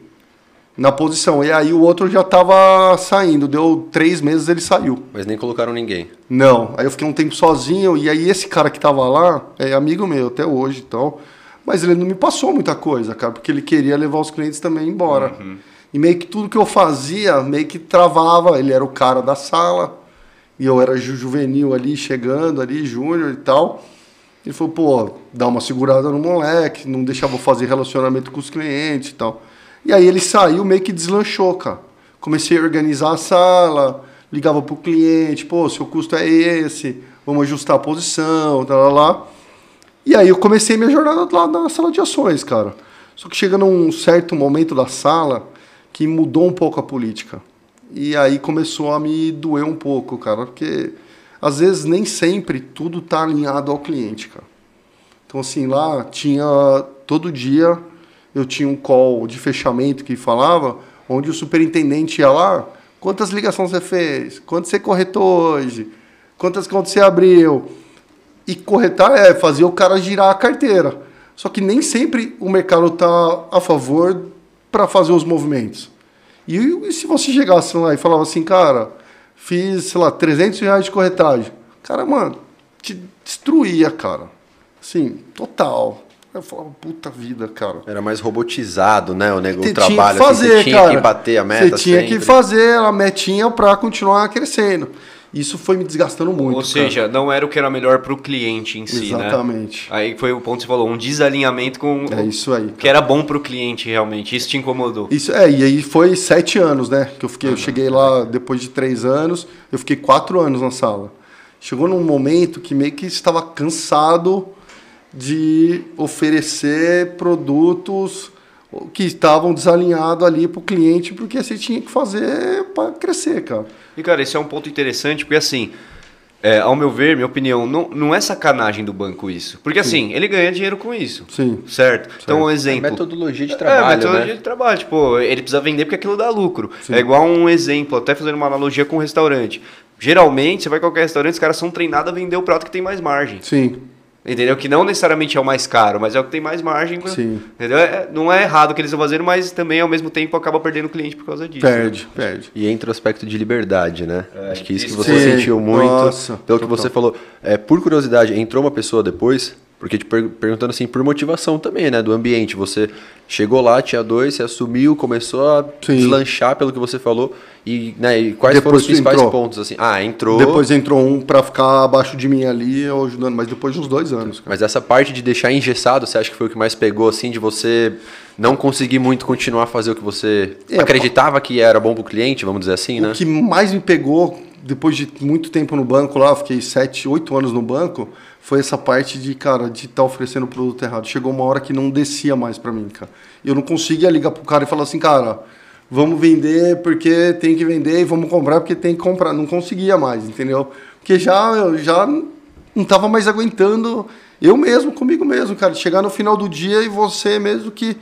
na posição. E aí o outro já tava saindo. Deu três meses ele saiu. Mas nem colocaram ninguém. Não. Aí eu fiquei um tempo sozinho. E aí esse cara que tava lá é amigo meu até hoje. Então, Mas ele não me passou muita coisa, cara, porque ele queria levar os clientes também embora. E meio que tudo que eu fazia, meio que travava. Ele era o cara da sala, e eu era ju- juvenil ali, chegando ali, júnior e tal. Ele falou, pô, dá uma segurada no moleque, não deixava eu fazer relacionamento com os clientes e tal. E aí ele saiu, meio que deslanchou, cara. Comecei a organizar a sala, ligava pro cliente, pô, seu custo é esse, vamos ajustar a posição, tal, lá, lá. E aí eu comecei minha jornada lá na sala de ações, cara. Só que chega num certo momento da sala que mudou um pouco a política. E aí começou a me doer um pouco, cara, porque às vezes nem sempre tudo tá alinhado ao cliente, cara. Então assim, lá tinha todo dia eu tinha um call de fechamento que falava, onde o superintendente ia lá, quantas ligações você fez? Quanto você corretou hoje? Quantas contas você abriu? E corretar é fazer o cara girar a carteira. Só que nem sempre o mercado está a favor para fazer os movimentos. E, e se você chegasse lá e falava assim, cara, fiz, sei lá, 300 reais de corretagem. Cara, mano, te destruía, cara. Assim, total. Eu falava, puta vida, cara. Era mais robotizado, né? O, nego, o trabalho. tinha que fazer, assim, você tinha cara. que bater a meta. Você tinha que sempre. fazer a metinha para continuar crescendo. Isso foi me desgastando muito. Ou cara. seja, não era o que era melhor pro cliente em si, né? Exatamente. Aí foi o ponto que você falou, um desalinhamento com É isso aí. o que era bom pro cliente realmente. Isso te incomodou. Isso, é, e aí foi sete anos, né? Que eu fiquei, eu cheguei lá depois de três anos, eu fiquei quatro anos na sala. Chegou num momento que meio que estava cansado de oferecer produtos que estavam desalinhados ali para o cliente, porque você tinha que fazer para crescer, cara. E, cara, esse é um ponto interessante, porque assim, é, ao meu ver, minha opinião, não, não é sacanagem do banco isso. Porque assim, ele ganha dinheiro com isso. Sim. Certo? Então, um É exemplo. metodologia de É, trabalho, metodologia né? de trabalho. Tipo, ele precisa vender porque aquilo dá lucro. É igual um exemplo, até fazendo uma analogia com um restaurante. Geralmente, você vai em qualquer restaurante, os caras são treinados a vender o prato que tem mais margem. Sim. Entendeu? Que não necessariamente é o mais caro, mas é o que tem mais margem. pra- Sim. Entendeu? É- não é errado o que eles estão fazendo, mas também, ao mesmo tempo, acaba perdendo o cliente por causa disso. Perde, perde. E entra o aspecto de liberdade, né? Acho que isso que isso você sim. sentiu muito. Nossa, pelo que total. você falou. É, por curiosidade, entrou uma pessoa depois? Porque te per- perguntando assim, por motivação também, né? Do ambiente. Você chegou lá, tinha dois, você assumiu, começou a Sim. deslanchar pelo que você falou. E, né, e quais Depois foram os principais entrou. pontos? assim? Ah, entrou. Depois entrou um para ficar abaixo de mim ali, eu ajudando, mas depois de uns dois anos. Cara. Mas essa parte de deixar engessado, você acha que foi o que mais pegou, assim, de você não conseguir muito continuar a fazer o que você É, acreditava que era bom pro cliente, vamos dizer assim, né? O que mais me pegou, depois de muito tempo no banco lá, eu fiquei sete, oito anos no banco, foi essa parte de, cara, de estar oferecendo o produto errado. Chegou uma hora que não descia mais pra mim, cara. Eu não conseguia ligar pro cara e falar assim, cara, vamos vender porque tem que vender e vamos comprar porque tem que comprar. Não conseguia mais, entendeu? Porque já, eu já não tava mais aguentando eu mesmo, comigo mesmo, cara. Chegar no final do dia e você mesmo que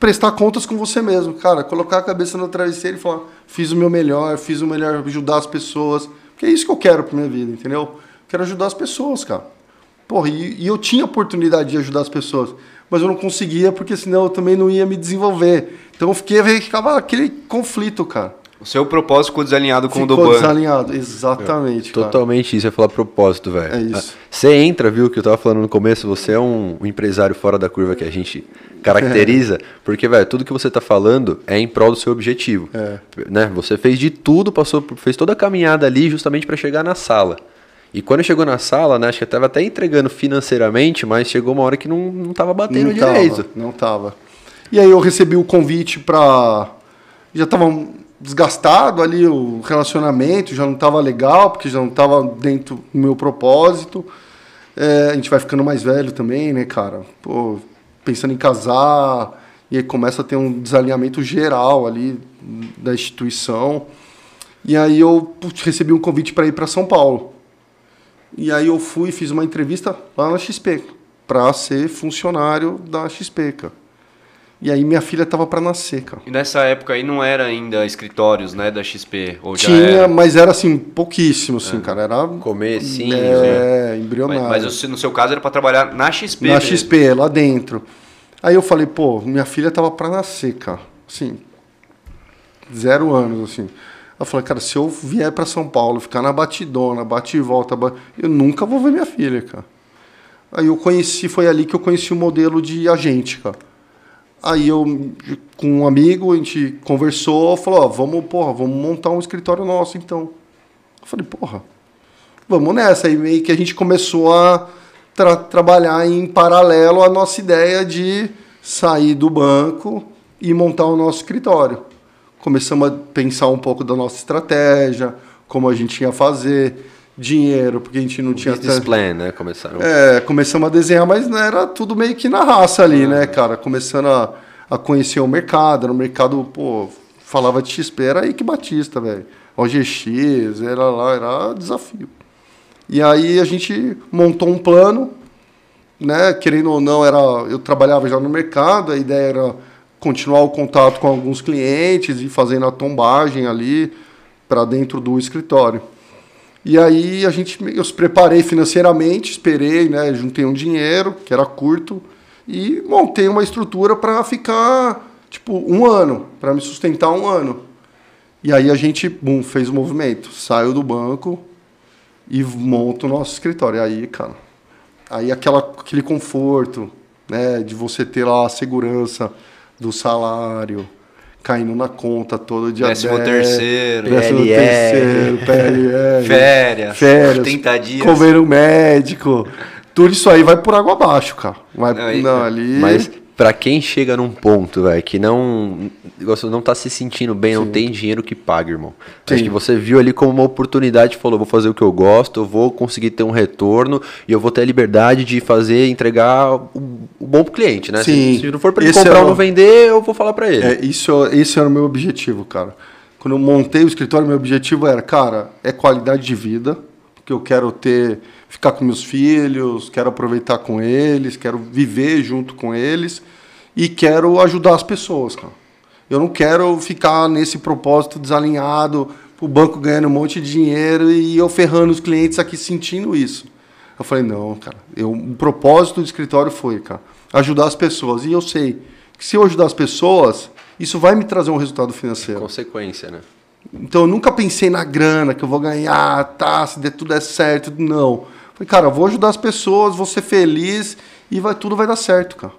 prestar contas com você mesmo, cara. Colocar a cabeça no travesseiro e falar, fiz o meu melhor, fiz o melhor, ajudar as pessoas. Porque é isso que eu quero pra minha vida, entendeu? Quero ajudar as pessoas, cara. Porra, e, e eu tinha oportunidade de ajudar as pessoas, mas eu não conseguia porque senão eu também não ia me desenvolver. Então eu fiquei, ficava aquele conflito, cara. O seu propósito ficou desalinhado com o do Ficou desalinhado, exatamente, cara. Totalmente isso, eu ia falar propósito, velho. É isso. Você entra, viu, que eu tava falando no começo, você é um, um empresário fora da curva que a gente caracteriza, porque, velho, tudo que você tá falando é em prol do seu objetivo. É. Né? Você fez de tudo, passou, por- fez toda a caminhada ali justamente para chegar na sala. E quando chegou na sala, né, acho que tava até entregando financeiramente, mas chegou uma hora que não, não tava batendo não direito. Tava, não tava. E aí eu recebi o convite pra. Já tava desgastado ali o relacionamento, já não tava legal, porque já não tava dentro do meu propósito. É, a gente vai ficando mais velho também, né, cara? Pô, pensando em casar, e aí começa a ter um desalinhamento geral ali da instituição. E aí eu putz, recebi um convite para ir para São Paulo. E aí eu fui e fiz uma entrevista lá na XP, para ser funcionário da XP, cara. E aí minha filha tava para nascer, cara. E nessa época aí não era ainda escritórios, né, da XP, ou já Tinha, era? mas era assim, pouquíssimo, assim, cara. Era. Comecinho, É, Mas, embrionário. mas o- no seu caso era para trabalhar na XP na mesmo. XP, lá dentro. Aí eu falei, pô, minha filha tava pra nascer, cara. Assim, zero anos, assim. Eu falei, cara, se eu vier pra São Paulo, ficar na batidona, bate e volta, eu nunca vou ver minha filha, cara. Aí eu conheci, foi ali que eu conheci o modelo de agente, cara. Aí eu, com um amigo, a gente conversou, falou, ó, vamos, porra, vamos montar um escritório nosso, então. Eu falei, porra, vamos nessa. Aí meio que a gente começou a tra trabalhar em paralelo à nossa ideia de sair do banco e montar o nosso escritório. Começamos a pensar um pouco da nossa estratégia, como a gente ia fazer, dinheiro, porque a gente não o tinha... Business plan, né? Começaram. É, começamos a desenhar, mas não era tudo meio que na raça ali, né, cara? Começando a, a conhecer o mercado, era um mercado, pô, falava de XP, era aí que Batista, velho. OGX, era lá, era desafio. E aí a gente montou um plano, né? Querendo ou não, era, eu trabalhava já no mercado, a ideia era continuar o contato com alguns clientes e fazendo a tombagem ali para dentro do escritório. E aí a gente, eu se preparei financeiramente, esperei, né? Juntei um dinheiro, que era curto, e montei uma estrutura para ficar, tipo, um ano, para me sustentar um ano. E aí a gente, fez o movimento. Saiu do banco e monta o nosso escritório. E aí, cara, aí aquela, aquele conforto, né? De você ter lá a segurança do salário, caindo na conta todo dia Décimo 10, terceiro, décimo PLR. terceiro, PLR, Férias, férias, 30 dias. comer um médico, tudo isso aí vai por água abaixo, cara. Vai, Não, aí- não, ali... Mas pra quem chega num ponto, velho, que não não tá se sentindo bem, não tem dinheiro que pague, irmão. Acho Sim. que você viu ali como uma oportunidade, falou, vou fazer o que eu gosto, eu vou conseguir ter um retorno e eu vou ter a liberdade de fazer, entregar o, o bom pro cliente, né? Sim. Se, se não for pra ele Esse comprar é ou o- não vender, eu vou falar pra ele. É, isso, esse era o meu objetivo, cara. Quando eu montei o escritório, meu objetivo era, cara, é qualidade de vida, porque eu quero ter, ficar com meus filhos, quero aproveitar com eles, quero viver junto com eles e quero ajudar as pessoas, cara. Eu não quero ficar nesse propósito desalinhado, o banco ganhando um monte de dinheiro e eu ferrando os clientes aqui sentindo isso. Eu falei, não, cara, eu, o propósito do escritório foi, cara, ajudar as pessoas. E eu sei que se eu ajudar as pessoas, isso vai me trazer um resultado financeiro. Consequência, né? Então eu nunca pensei na grana, que eu vou ganhar, tá, se der tudo é certo. Não. Falei, cara, vou ajudar as pessoas, vou ser feliz e vai, tudo vai dar certo, cara.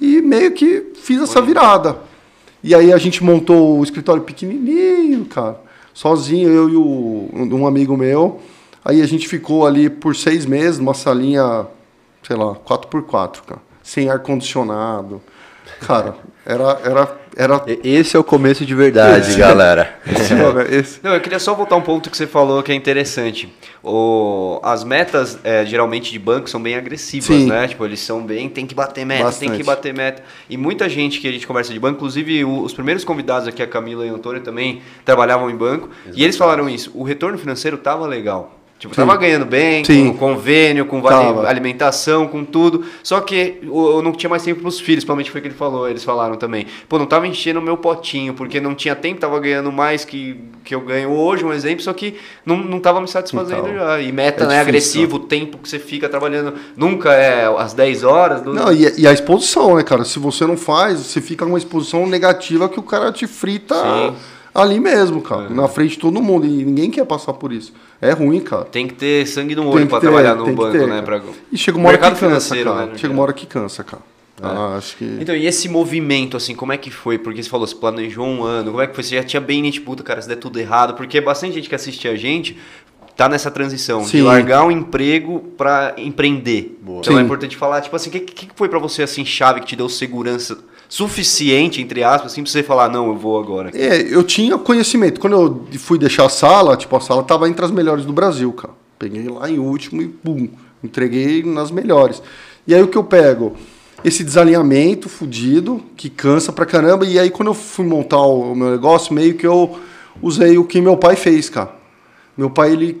E meio que fiz essa virada. E aí a gente montou o escritório pequenininho, cara, sozinho, eu e o, um amigo meu. Aí a gente ficou ali por seis meses, numa salinha, sei lá, 4x4, cara, sem ar-condicionado. Cara, era, era, era Esse é o começo de verdade, galera. esse, esse, Não, eu queria só voltar um ponto que você falou que é interessante. O, as metas, é, geralmente, de banco são bem agressivas, Sim. né? Tipo, eles são bem, tem que bater meta, tem Bastante. que bater meta. E muita gente que a gente conversa de banco, inclusive o- os primeiros convidados aqui, a Camila e o Antônio, também trabalhavam em banco. E eles falaram isso, o retorno financeiro tava legal. Tipo, Sim. tava ganhando bem, Sim. com convênio, com Tava. alimentação, com tudo. Só que eu não tinha mais tempo pros filhos, provavelmente foi o que ele falou, eles falaram também. Pô, não tava enchendo o meu potinho, porque não tinha tempo, tava ganhando mais que, que eu ganho hoje, um exemplo, só que não, não tava me satisfazendo Então, já. E meta, é né, difícil. agressivo, o tempo que você fica trabalhando nunca é às 10 horas. do- Não, e, e a exposição, né, cara? Se você não faz, você fica com uma exposição negativa que o cara te frita Sim. Ali mesmo, cara. Na frente de todo mundo. E ninguém quer passar por isso. É ruim, cara. Tem que ter sangue no Tem olho que pra ter, trabalhar no tem que banco, ter, né? Pra... E chega uma hora que Mercado cansa, financeiro, cara. né, Chega uma hora que cansa, cara. Ah, acho que... Então, e esse movimento, assim, como é que foi? Porque você falou, você planejou um ano, como é que foi? Você já tinha bem nítido, puta, cara, se der tudo errado, porque bastante gente que assiste a gente tá nessa transição de Sim. largar um emprego pra empreender. Boa. Então é Sim. importante falar, tipo assim, o que, que que foi pra você, assim, chave que te deu segurança suficiente, entre aspas, assim, pra você falar, não, eu vou agora. É, eu tinha conhecimento. Quando eu fui deixar a sala, tipo, a sala tava entre as melhores do Brasil, cara. Peguei lá em último e pum, entreguei nas melhores. E aí o que eu pego? Esse desalinhamento fudido, que cansa pra caramba. E aí quando eu fui montar o meu negócio, meio que eu usei o que meu pai fez, cara. Meu pai, ele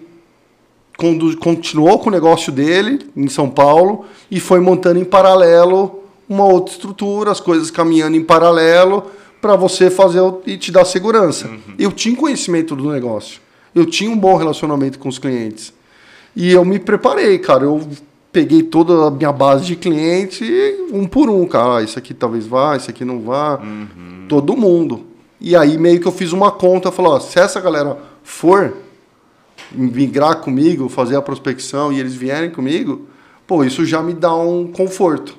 continuou com o negócio dele em São Paulo e foi montando em paralelo uma outra estrutura, as coisas caminhando em paralelo para você fazer o- e te dar segurança. Eu tinha conhecimento do negócio. Eu tinha um bom relacionamento com os clientes. E eu me preparei, cara. Eu peguei toda a minha base de cliente, um por um, cara. Ah, isso aqui talvez vá, isso aqui não vá. Todo mundo. E aí meio que eu fiz uma conta, falei, ó, se essa galera for migrar comigo, fazer a prospecção e eles vierem comigo, pô, isso já me dá um conforto.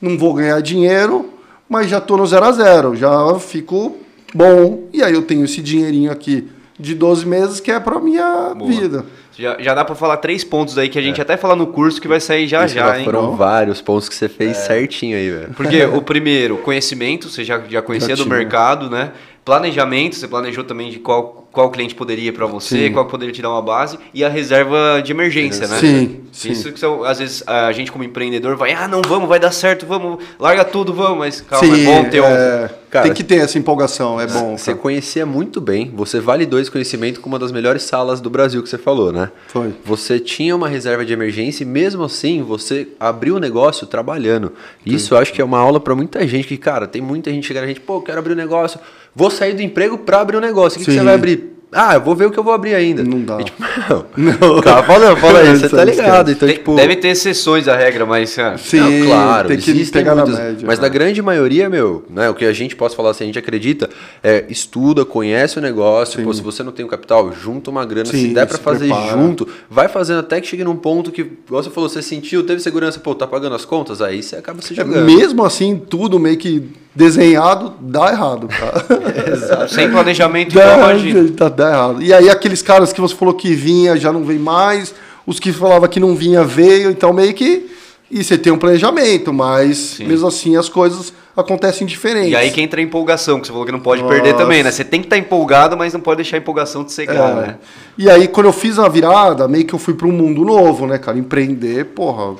Não vou ganhar dinheiro, mas já tô no zero a zero, já fico bom. E aí eu tenho esse dinheirinho aqui de 12 meses que é pra minha Boa. vida. Já, já dá pra falar três pontos aí que a gente até fala no curso que vai sair já Isso já, hein? foram vários pontos que você fez certinho aí, velho. Porque o primeiro, conhecimento, você já, já conhecia Já do tinha. mercado, né? Planejamento, você planejou também de qual, qual cliente poderia para você, Sim. qual poderia te dar uma base, e a reserva de emergência, né? Sim, sim. Isso que são, às vezes a gente como empreendedor vai, ah, não, vamos, vai dar certo, vamos, larga tudo, vamos, mas calma, é bom ter um... é, Cara, tem que ter essa empolgação, é bom. Você cara. conhecia muito bem, você validou esse conhecimento com uma das melhores salas do Brasil que você falou, né? Foi. Você tinha uma reserva de emergência e mesmo assim você abriu o negócio trabalhando. Isso eu acho que é uma aula pra muita gente que, cara, tem muita gente chegando a gente, pô, quero abrir um negócio, vou sair do emprego pra abrir um negócio. O que, que você vai abrir? Ah, eu vou ver o que eu vou abrir ainda. Não dá. E, tipo, não. Não. Cara, fala, fala aí, você tá esquece. ligado. Então, Tem- tipo, Deve ter exceções à regra, mas... cara, Sim, não, claro, tem que existem pegar na muitas, média. mas né? na grande maioria, meu, né, o que a gente possa falar, se a gente acredita, é estuda, conhece o negócio, pô, se você não tem o capital, junta uma grana, se Sim, der pra se fazer prepara. junto, vai fazendo até que chegue num ponto que, igual você falou, você sentiu, teve segurança, pô, tá pagando as contas, aí você acaba se É, jogando. mesmo assim, tudo meio que desenhado, dá errado, cara. sem planejamento, dá, então imagina. dá, dá errado. E aí aqueles caras que você falou que vinha, já não vem mais, os que falava que não vinha, veio, então meio que... E você tem um planejamento, mas mesmo assim as coisas acontecem diferentes. E aí que entra a empolgação, que você falou que não pode Nossa. perder também, né? Você tem que estar empolgado, mas não pode deixar a empolgação te cegar, É. né? E aí, quando eu fiz a virada, meio que eu fui para um mundo novo, né, cara? Empreender, porra,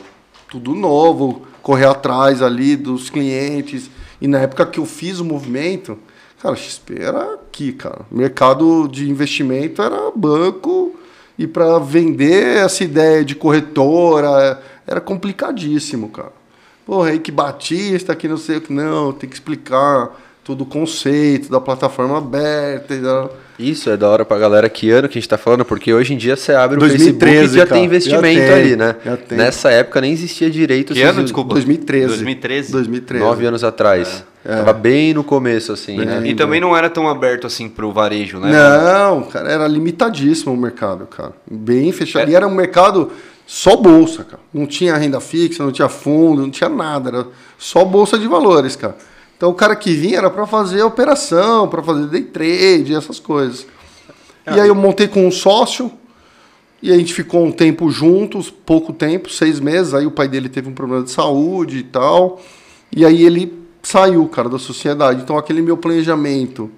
tudo novo, correr atrás ali dos clientes. E na época que eu fiz o movimento, cara, XP era aqui, cara. Mercado de investimento era banco. E para vender essa ideia de corretora era complicadíssimo, cara. Porra, aí que Batista, que não sei o que, não, tem que explicar todo o conceito da plataforma aberta. E da... Isso é da hora pra galera que ano que a gente tá falando, porque hoje em dia você abre o 2013, Facebook e já cara. tem investimento Já tem, ali, né? já tem. Nessa época nem existia direito. Que ano, desculpa? 2013. 2013? 2013. Nove anos atrás. É. Tava bem no começo, assim, né? E também não era tão aberto assim pro varejo, né? Não, cara, era limitadíssimo o mercado, cara. Bem fechado. É. E era um mercado só bolsa, cara. Não tinha renda fixa, não tinha fundo, não tinha nada. Era só bolsa de valores, cara. Então o cara que vinha era para fazer operação, para fazer day trade, essas coisas. E aí eu montei com um sócio e a gente ficou um tempo juntos, pouco tempo, seis meses. Aí o pai dele teve um problema de saúde e tal. E aí ele saiu, cara, da sociedade. Então aquele meu planejamento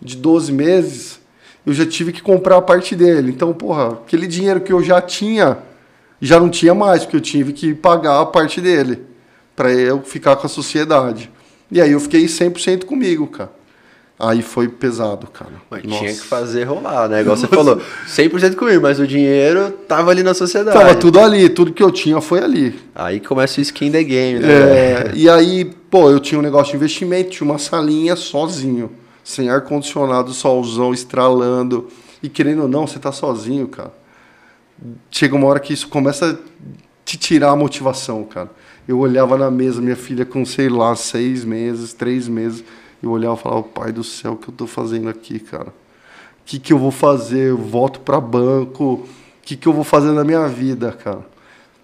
de 12 meses, eu já tive que comprar a parte dele. Então, porra, aquele dinheiro que eu já tinha, já não tinha mais, porque eu tive que pagar a parte dele para eu ficar com a sociedade. E aí eu fiquei 100% comigo, cara. Aí foi pesado, cara. Mas Nossa. tinha que fazer rolar, né? Igual você falou, 100% comigo, mas o dinheiro tava ali na sociedade. Tava tudo ali, tudo que eu tinha foi ali. Aí começa o skin the game, né? É, e aí, pô, eu tinha um negócio de investimento, tinha uma salinha sozinho, sem ar-condicionado, solzão estralando. E querendo ou não, você tá sozinho, cara. Chega uma hora que isso começa a te tirar a motivação, cara. Eu olhava na mesa, minha filha com, sei lá, seis meses, três meses. Eu olhava e falava, pai do céu, o que eu tô fazendo aqui, cara? O que, que eu vou fazer? Eu volto para banco? O que, que eu vou fazer na minha vida, cara?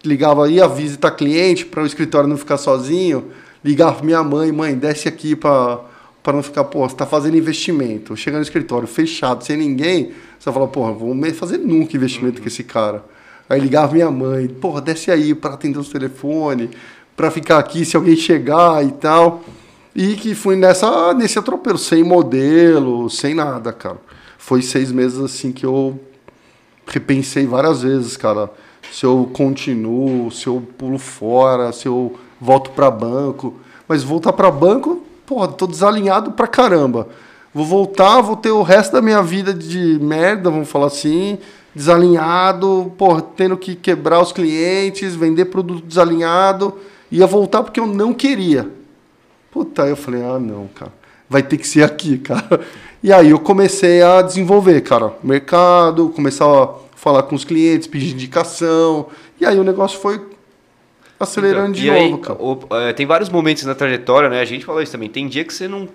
Ligava aí a visita cliente para o escritório não ficar sozinho. Ligava pra minha mãe, mãe, desce aqui para para não ficar, pô, você tá fazendo investimento. Chega no escritório fechado, sem ninguém, você fala, porra, vou fazer nunca investimento com esse cara. Aí ligava minha mãe, porra, desce aí para atender os telefones, para ficar aqui se alguém chegar e tal. E que fui nessa, nesse atropelo, sem modelo, sem nada, cara. Foi seis meses assim que eu repensei várias vezes, cara. Se eu continuo, se eu pulo fora, se eu volto para banco. Mas voltar para banco, porra, tô desalinhado pra caramba. Vou voltar, vou ter o resto da minha vida de merda, vamos falar assim, desalinhado, porra, tendo que quebrar os clientes, vender produto desalinhado. Ia voltar porque eu não queria. Puta, aí eu falei, ah, não, cara. Vai ter que ser aqui, cara. E aí eu comecei a desenvolver, cara, mercado, começar a falar com os clientes, pedir indicação. E aí o negócio foi acelerando de Então, e novo, aí, cara. o- é, tem vários momentos na trajetória, né? A gente falou isso também. Tem dia que você não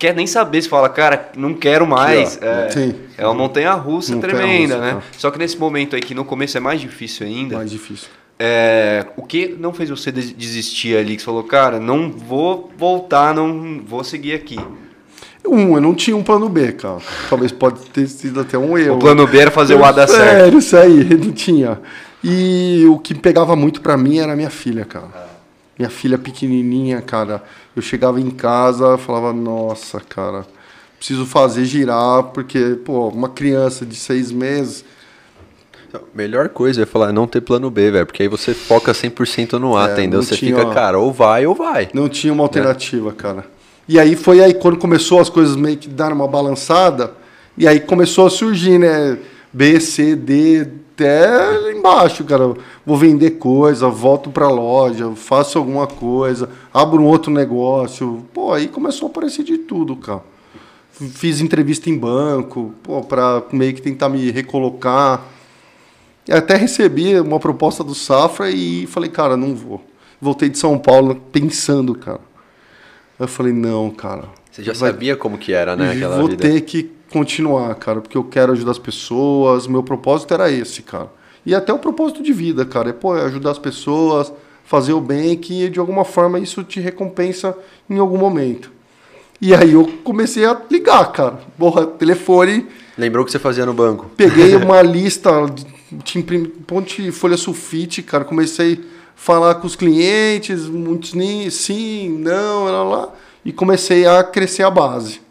quer nem saber, você fala, cara, não quero mais. ó. é, Sim. é uma montanha russa Montanha tremenda, russa, né? cara. Só que nesse momento aí, que no começo é mais difícil ainda, Mais difícil. é, o, que não fez você desistir ali? Que você falou, cara, não vou voltar, não vou seguir aqui. Um, eu não tinha um plano B, cara. Talvez pode ter sido até um erro. O plano B era fazer o A dar certo. Sério, isso aí, não tinha. E o que pegava muito para mim era minha filha, cara. Minha filha pequenininha, cara. Eu chegava em casa falava, nossa, cara, preciso fazer girar, porque, pô, uma criança de seis meses. Melhor coisa é falar não ter plano B, velho, porque aí você foca 100% no A, é, entendeu? Você tinha, fica, cara, ou vai ou vai. Não tinha uma alternativa, cara. E aí foi aí quando começou as coisas meio que dar uma balançada, e aí começou a surgir, né? B, C, D, até embaixo, cara. Vou vender coisa, volto pra loja, faço alguma coisa, abro um outro negócio. Pô, aí começou a aparecer de tudo, cara. Fiz entrevista em banco, pô, pra meio que tentar me recolocar. Até recebi uma proposta do Safra e falei, cara, não vou. Voltei de São Paulo pensando, cara. Eu falei, não, cara. Você já vai... sabia como que era, né? Aquela vou vida. ter que continuar, cara, porque eu quero ajudar as pessoas, meu propósito era esse, cara. E até o propósito de vida, cara, é pô, é ajudar as pessoas, fazer o bem, que de alguma forma isso te recompensa em algum momento. E aí eu comecei a ligar, cara. Porra, telefone. Lembrou o que você fazia no banco? Peguei uma lista, de imprimi, ponte folha sulfite, cara. Comecei a falar com os clientes, muitos sim, não, lá, lá, e comecei a crescer a base.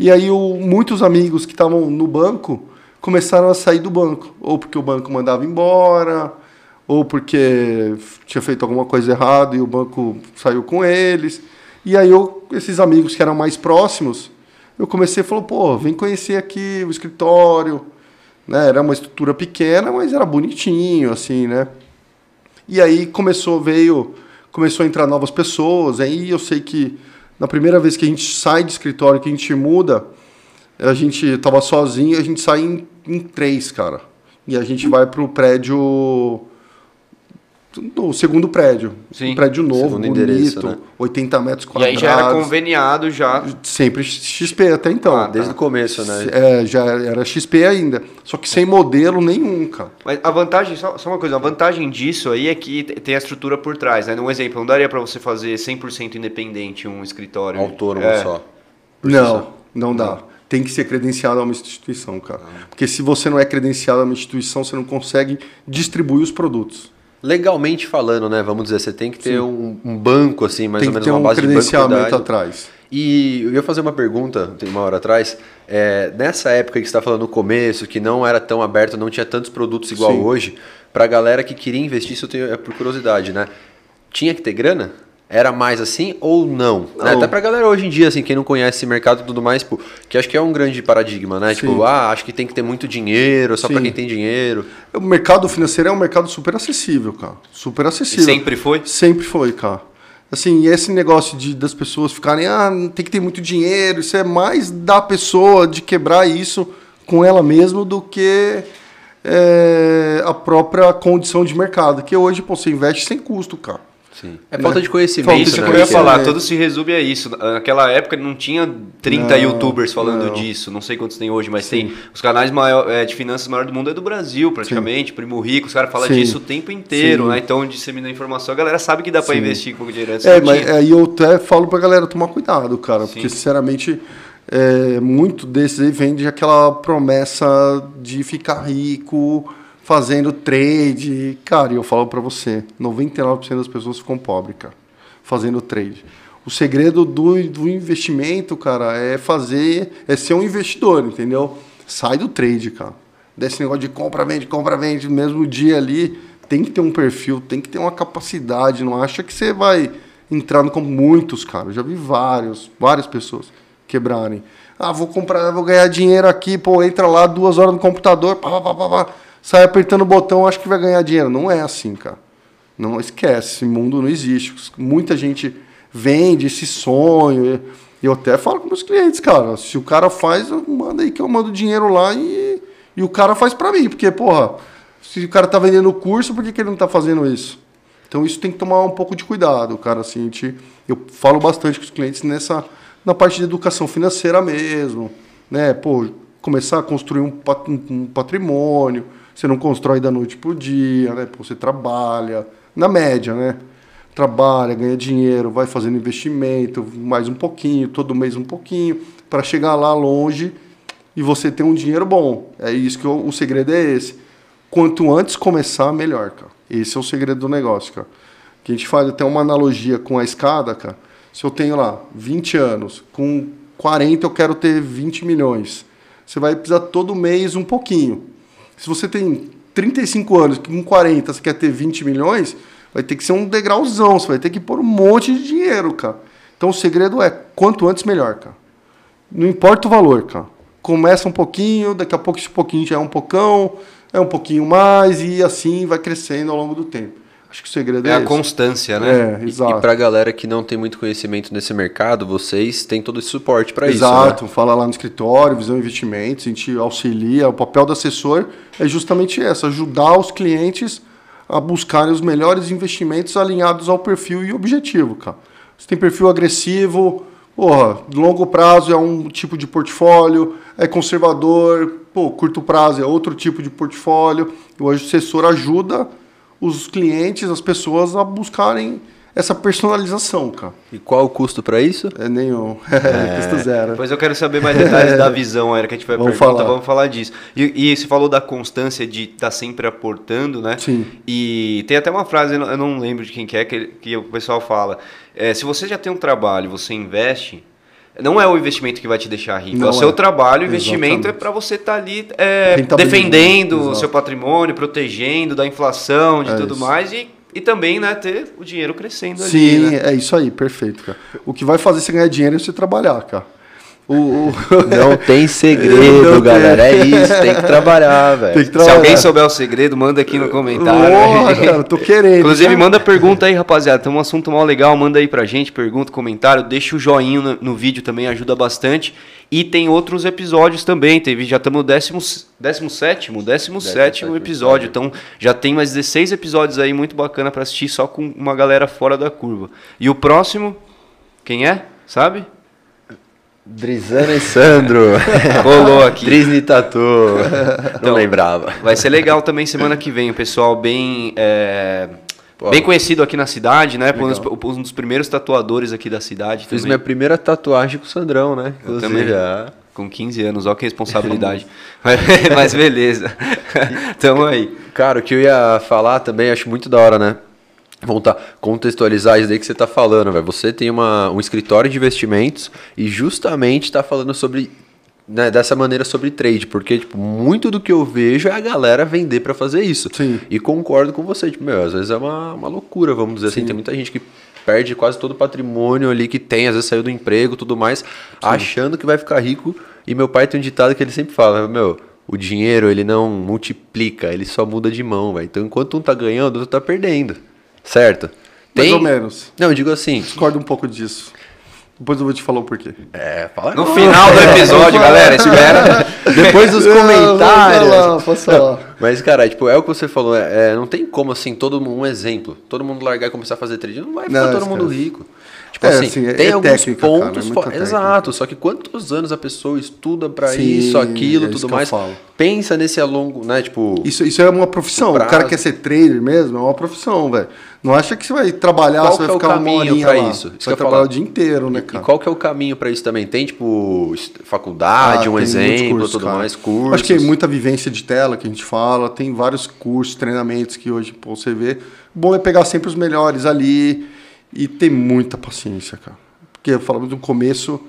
E aí o, muitos amigos que estavam no banco começaram a sair do banco, ou porque o banco mandava embora, ou porque tinha feito alguma coisa errada e o banco saiu com eles. E aí eu, esses amigos que eram mais próximos, eu comecei a falar, pô, vem conhecer aqui o escritório, né? Era uma estrutura pequena, mas era bonitinho, assim, né? E aí começou, veio, começou a entrar novas pessoas, aí eu sei que na primeira vez que a gente sai de escritório, que a gente muda, a gente tava sozinho, a gente sai em, em três, cara. E a gente vai pro prédio no segundo prédio. Sim. Um prédio novo, bonito, né? 80 metros quadrados. E aí já era conveniado já. Sempre XP até então. Ah, desde tá. o começo, né? É, já era XP ainda. Só que sem modelo nenhum, cara. Mas a vantagem, só, só uma coisa, a vantagem disso aí é que tem a estrutura por trás, né? Um exemplo, não daria para você fazer 100% independente um escritório. Autônomo é. só. Não, não dá. Não. Tem que ser credenciado a uma instituição, cara. Ah. Porque se você não é credenciado a uma instituição, você não consegue distribuir os produtos. Legalmente falando, né? Vamos dizer, você tem que ter um, um, banco, assim, mais tem ou menos uma um base de credenciamento atrás. E eu ia fazer uma pergunta, tem uma hora atrás. É, nessa época que você está falando no começo, que não era tão aberto, não tinha tantos produtos igual Sim. hoje, para a galera que queria investir, isso eu tenho, é por curiosidade, né? Tinha que ter grana? Era mais assim ou não? não. Né? Até pra galera hoje em dia, assim, quem não conhece esse mercado e tudo mais, tipo, que acho que é um grande paradigma, né? Tipo, Sim. Tipo, ah, acho que tem que ter muito dinheiro, só para quem tem dinheiro. O mercado financeiro é um mercado super acessível, cara. Super acessível. E sempre foi? Sempre foi, cara. Assim, esse negócio de das pessoas ficarem, ah, tem que ter muito dinheiro, isso é mais da pessoa de quebrar isso com ela mesma do que é, a própria condição de mercado. Que hoje, pô, você investe sem custo, cara. Sim. É né? falta de conhecimento. Falta isso né? que eu ia falar, tudo se resume a isso. Naquela época não tinha 30 não, youtubers falando não. disso, não sei quantos tem hoje, mas Sim. tem os canais maior, é, de finanças maior do mundo é do Brasil, praticamente. Sim. Primo Rico, os caras falam disso o tempo inteiro, né? Então, dissemina informação, a galera sabe que dá para investir com dinheiro antes. É, mas aí eu até falo pra galera tomar cuidado, cara, porque sinceramente. É, muito desses aí vem de aquela promessa de ficar rico, fazendo trade. Cara, eu falo para você, 99% das pessoas ficam pobres, cara, fazendo trade. O segredo do, do investimento, cara, é fazer, é ser um investidor, entendeu? Sai do trade, cara. Desse negócio de compra, vende, compra, vende, mesmo dia ali, tem que ter um perfil, tem que ter uma capacidade. Não acha que você vai entrar no como muitos, cara. Eu já vi vários, várias pessoas quebrarem. Ah, vou comprar, vou ganhar dinheiro aqui, pô, entra lá duas horas no computador, pá, pá, pá, pá sai apertando o botão, acho que vai ganhar dinheiro. Não é assim, cara. Não esquece, esse mundo não existe. Muita gente vende esse sonho. Eu até falo com meus clientes, cara, se o cara faz, manda aí que eu mando dinheiro lá e, e o cara faz para mim, porque, porra, se o cara tá vendendo curso, por que, que ele não tá fazendo isso? Então isso tem que tomar um pouco de cuidado, cara, assim, gente, eu falo bastante com os clientes nessa na parte de educação financeira mesmo, né? Pô, começar a construir um, um patrimônio, você não constrói da noite pro dia, né? Pô, você trabalha, na média, né? Trabalha, ganha dinheiro, vai fazendo investimento, mais um pouquinho, todo mês um pouquinho, para chegar lá longe e você ter um dinheiro bom. É isso que eu, o segredo é esse. Quanto antes começar, melhor, cara. Esse é o segredo do negócio, cara. Que a gente faz até uma analogia com a escada, cara. Se eu tenho lá 20 anos, com 40 eu quero ter 20 milhões. Você vai precisar todo mês um pouquinho. Se você tem 35 anos, com 40 você quer ter 20 milhões, vai ter que ser um degrauzão, você vai ter que pôr um monte de dinheiro, cara. Então o segredo é quanto antes melhor, cara. Não importa o valor, cara. Começa um pouquinho, daqui a pouco esse pouquinho já é um pocão, é um pouquinho mais e assim vai crescendo ao longo do tempo. Acho que o segredo é, É a esse. constância, né? É, E, exato. e pra galera que não tem muito conhecimento nesse mercado, vocês têm todo esse suporte para isso. né? Exato, fala lá no escritório, visão investimentos, a gente auxilia. O papel do assessor é justamente esse, ajudar os clientes a buscarem os melhores investimentos alinhados ao perfil e objetivo, cara. Você tem perfil agressivo, porra, longo prazo é um tipo de portfólio, é conservador, pô, curto prazo é outro tipo de portfólio. E o assessor ajuda os clientes, as pessoas a buscarem essa personalização, cara. E qual o custo para isso? É nenhum. É, custo zero. Depois eu quero saber mais detalhes da visão, era que a gente vai Vamos perguntar, falar. vamos falar disso. E, e você falou da constância de estar sempre aportando, né? Sim. E tem até uma frase, eu não- eu não lembro de quem que é, que, que o pessoal fala. é, se você já tem um trabalho, você investe, não é o investimento que vai te deixar rico. Não é o seu é. trabalho, o investimento Exatamente. é para você estar ali é, defendendo o exato. seu patrimônio, protegendo da inflação, de É tudo isso. mais e, e também né, ter o dinheiro crescendo ali. Sim, né? é isso aí, perfeito, cara. O que vai fazer você ganhar dinheiro é você trabalhar, cara. O, o- Não tem segredo, Não tem. galera. É isso, tem que trabalhar, velho. Tem Se alguém souber o segredo, manda aqui no comentário. Porra, cara, tô querendo. Inclusive, já. manda pergunta aí, rapaziada. Tem um assunto mal legal, manda aí pra gente, pergunta, comentário, deixa o joinha no, no vídeo também, ajuda bastante. E tem outros episódios também, teve, já estamos no décimo, décimo sétimo, décimo sétimo episódio. Então, já tem mais 16 episódios aí, muito bacana pra assistir, só com uma galera fora da curva. E o próximo, quem é? Sabe? Drizana e Sandro. Colou aqui. Drisni Tatu. Não Então, lembrava. Vai ser legal também semana que vem, o pessoal bem... é, Pô. Bem conhecido aqui na cidade, né? Um dos, um dos primeiros tatuadores aqui da cidade. Fiz também. minha primeira tatuagem com o Sandrão, né? Eu Inclusive, também. é. Com 15 anos, ó que responsabilidade. mas beleza. Tamo aí. Cara, o que eu ia falar também, acho muito da hora, né? Voltar, contextualizar isso daí que você tá falando, velho. Você tem uma, um escritório de investimentos e justamente tá falando sobre. né, dessa maneira sobre trade, porque tipo, muito do que eu vejo é a galera vender pra fazer isso. Sim. E concordo com você, tipo, meu, às vezes é uma, uma loucura, vamos dizer assim. Tem muita gente que perde quase todo o patrimônio ali que tem, às vezes saiu do emprego tudo mais, achando que vai ficar rico. E meu pai tem um ditado que ele sempre fala, meu, o dinheiro ele não multiplica, ele só muda de mão, velho. Então enquanto um tá ganhando, o outro tá perdendo. Certo? Mais ou menos. Não, eu digo assim. Discordo um pouco disso. Depois eu vou te falar o porquê. É, fala No final do episódio, galera, espera. Depois dos comentários. Não, não, posso falar. Mas, cara, tipo, é o que você falou, é, é, não tem como, assim, todo mundo, um exemplo, todo mundo largar e começar a fazer trade, não vai ficar Não, todo mundo esquece. rico. Tipo É, assim, assim, é- tem é alguns técnica, cara, pontos... é fo- muita Exato, só que quantos anos a pessoa estuda pra Sim, isso, aquilo, é isso tudo mais, pensa nesse a longo, né, tipo... Isso, isso é uma profissão. O cara quer ser trader mesmo, é uma profissão, velho. Não acha que você vai trabalhar, Qual você vai é o ficar caminho lá. isso? Isso Você vai trabalhar falar. o dia inteiro, né, E cara? qual que é o caminho pra isso também? Tem, tipo, faculdade, Ah, um exemplo, cursos, tudo cara. mais, cursos? Acho que é muita vivência de tela que a gente fala, tem vários cursos, treinamentos que hoje pô, você vê. O bom é pegar sempre os melhores ali e ter muita paciência, cara. Porque eu falava no começo,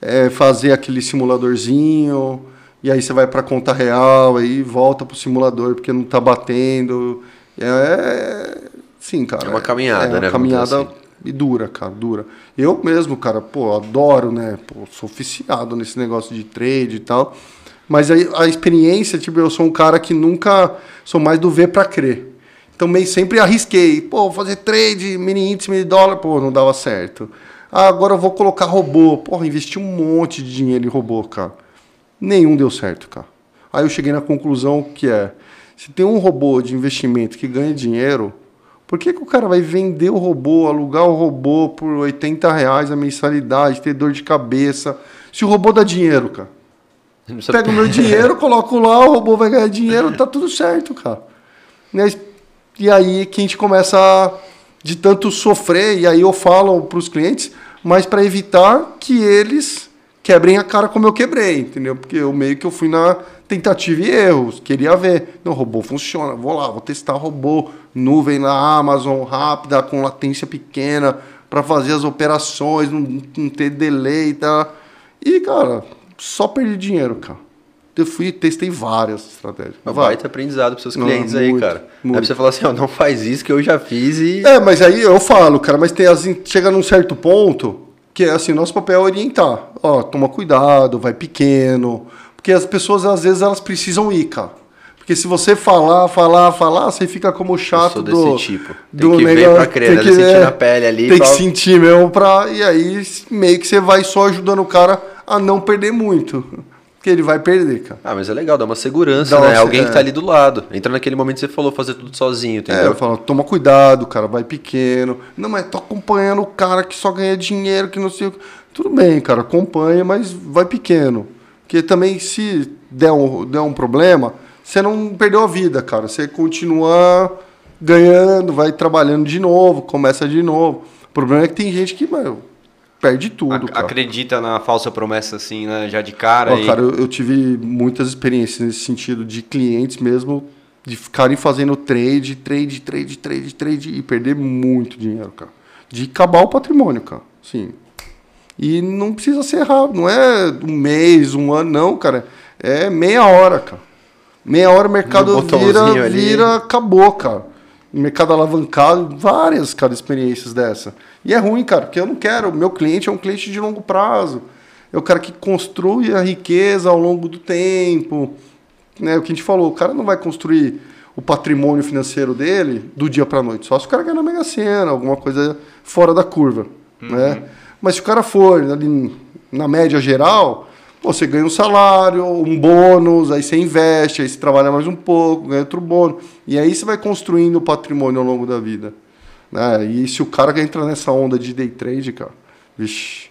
é fazer aquele simuladorzinho, e aí você vai para conta real, aí volta pro simulador porque não tá batendo. É, sim, cara. É uma caminhada, é uma né, caminhada assim. e dura, cara, dura. Eu mesmo, cara, pô, adoro, né? Pô, sou oficiado nesse negócio de trade e tal. Mas aí a experiência, tipo, eu sou um cara que nunca sou mais do ver para crer. Então meio sempre arrisquei, pô, vou fazer trade, mini índice, mini dólar, pô, não dava certo. Ah, agora eu vou colocar robô. Porra, investi um monte de dinheiro em robô, cara. Nenhum deu certo, cara. Aí eu cheguei na conclusão que é, se tem um robô de investimento que ganha dinheiro, por que, que o cara vai vender o robô, alugar o robô por 80 reais a mensalidade, ter dor de cabeça? Se o robô dá dinheiro, cara. Pega o meu dinheiro, coloco lá, o robô vai ganhar dinheiro, tá tudo certo, cara. Mas E aí que a gente começa a, de tanto sofrer, e aí eu falo para os clientes, mas para evitar que eles quebrem a cara como eu quebrei, entendeu? Porque eu meio que eu fui na tentativa e erros, queria ver. Não, robô funciona, vou lá, vou testar robô, nuvem na Amazon, rápida, com latência pequena, para fazer as operações, não, não ter delay, tá? E, cara, só perdi dinheiro, cara. Eu fui testei várias estratégias. Vai baita aprendizado para seus clientes não, aí, muito, cara. Muito. Aí você falar assim, ó, não faz isso que eu já fiz e. É, mas aí eu falo, cara, mas tem as, chega num certo ponto que é assim, nosso papel é orientar. Ó, toma cuidado, vai pequeno. Porque as pessoas, às vezes, elas precisam ir, cara. Porque se você falar, falar, falar, você fica como chato desse do, tipo. Tem do que negócio, ver pra crer, tem que, sentir é, na pele ali. Tem pra... que sentir mesmo pra... E aí, meio que você vai só ajudando o cara a não perder muito que ele vai perder, cara. Ah, mas é legal, dá uma segurança, dá né? Uma, Alguém é. que tá ali do lado. Entra naquele momento que você falou fazer tudo sozinho, entendeu? É, eu falo, toma cuidado, cara, vai pequeno. Não, mas tô acompanhando o cara que só ganha dinheiro, que não sei o que. Tudo bem, cara, acompanha, mas vai pequeno. Porque também se der um, der um problema, você não perdeu a vida, cara. Você continua ganhando, vai trabalhando de novo, começa de novo. O problema é que tem gente que, mano, perde tudo. cara. Acredita na falsa promessa, assim, né? Já de cara. E... Cara, eu, eu, tive muitas experiências nesse sentido de clientes mesmo de ficarem fazendo trade, trade, trade, trade, trade e perder muito dinheiro, cara. De acabar o patrimônio, cara. Sim. E não precisa ser rápido, não é um mês, um ano, não, cara. É meia hora, cara. Meia hora o mercado vira, vira, acabou, cara. Mercado alavancado, várias, cara, experiências dessa. E é ruim, cara, porque eu não quero. Meu cliente é um cliente de longo prazo. É o cara que construi a riqueza ao longo do tempo. Né? O que a gente falou, o cara não vai construir o patrimônio financeiro dele do dia para noite. Só se o cara ganhar na Mega Sena, alguma coisa fora da curva. Uhum. Né? Mas se o cara for ali na média geral, você ganha um salário, um bônus, aí você investe, aí você trabalha mais um pouco, ganha outro bônus. E aí você vai construindo o patrimônio ao longo da vida. Né? E se o cara entra nessa onda de day trade, cara, vixi.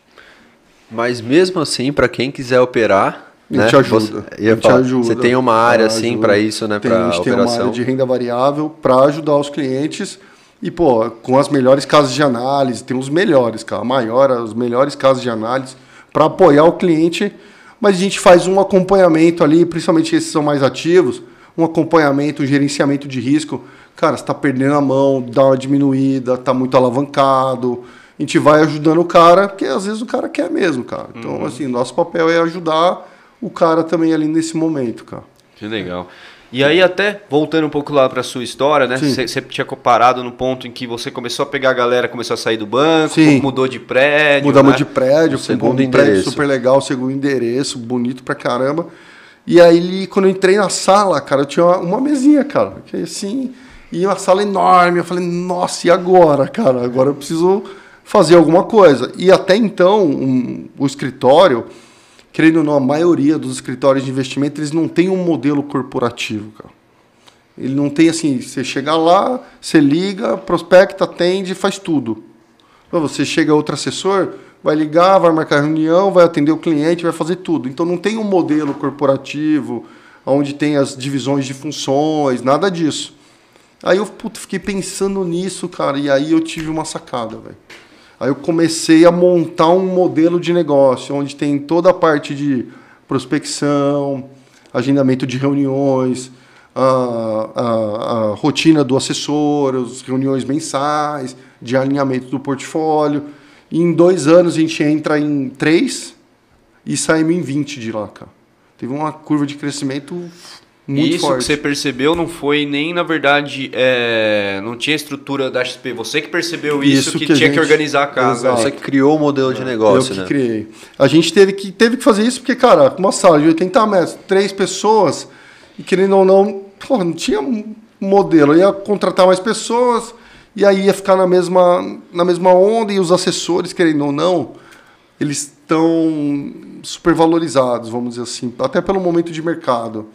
Mas mesmo assim, para quem quiser operar, a gente né? ajuda. Você, a falar, ajuda. Você tem uma área assim para isso, né? Para operação. tem uma área de renda variável para ajudar os clientes e pô, com as melhores casas de análise, tem os melhores, cara, a maior, os melhores casas de análise para apoiar o cliente. Mas a gente faz um acompanhamento ali, principalmente esses são mais ativos, um acompanhamento, um gerenciamento de risco cara, você está perdendo a mão, dá uma diminuída, está muito alavancado. A gente vai ajudando o cara, porque às vezes o cara quer mesmo, cara. Então, uhum. assim, nosso papel é ajudar o cara também ali nesse momento, cara. Que legal. E aí até, voltando um pouco lá para sua história, né? Você tinha comparado no ponto em que você começou a pegar a galera, começou a sair do banco, Sim. mudou de prédio. Mudamos né? de prédio, segundo um prédio super legal, segundo endereço, bonito pra caramba. E aí, quando eu entrei na sala, cara, eu tinha uma, uma mesinha, cara. Que assim, e uma sala enorme. Eu falei, nossa, e agora, cara? Agora eu preciso fazer alguma coisa. E até então, um, o escritório, querendo ou não, a maioria dos escritórios de investimento, eles não têm um modelo corporativo, cara. Ele não tem assim, você chega lá, você liga, prospecta, atende, faz tudo. Você chega outro assessor, vai ligar, vai marcar reunião, vai atender o cliente, vai fazer tudo. Então não tem um modelo corporativo onde tem as divisões de funções, nada disso. Aí eu puto, fiquei pensando nisso, cara, e aí eu tive uma sacada, velho. Aí eu comecei a montar um modelo de negócio onde tem toda a parte de prospecção, agendamento de reuniões, a, a, a rotina do assessor, as reuniões mensais, de alinhamento do portfólio. E em dois anos a gente entra em três e saímos em 20 de lá, cara. Teve uma curva de crescimento muito Isso forte. que você percebeu não foi nem, na verdade, é, não tinha estrutura da XP. Você que percebeu isso, isso que, que tinha gente... que organizar a casa. Exato. Você que criou o modelo de negócio, Eu que né? criei. A gente teve que, teve que fazer isso porque, cara, uma sala de 80 metros, três pessoas, e querendo ou não, porra, não tinha modelo. Eu ia contratar mais pessoas, e aí ia ficar na mesma, na mesma onda, e os assessores, querendo ou não, eles estão supervalorizados, vamos dizer assim, até pelo momento de mercado.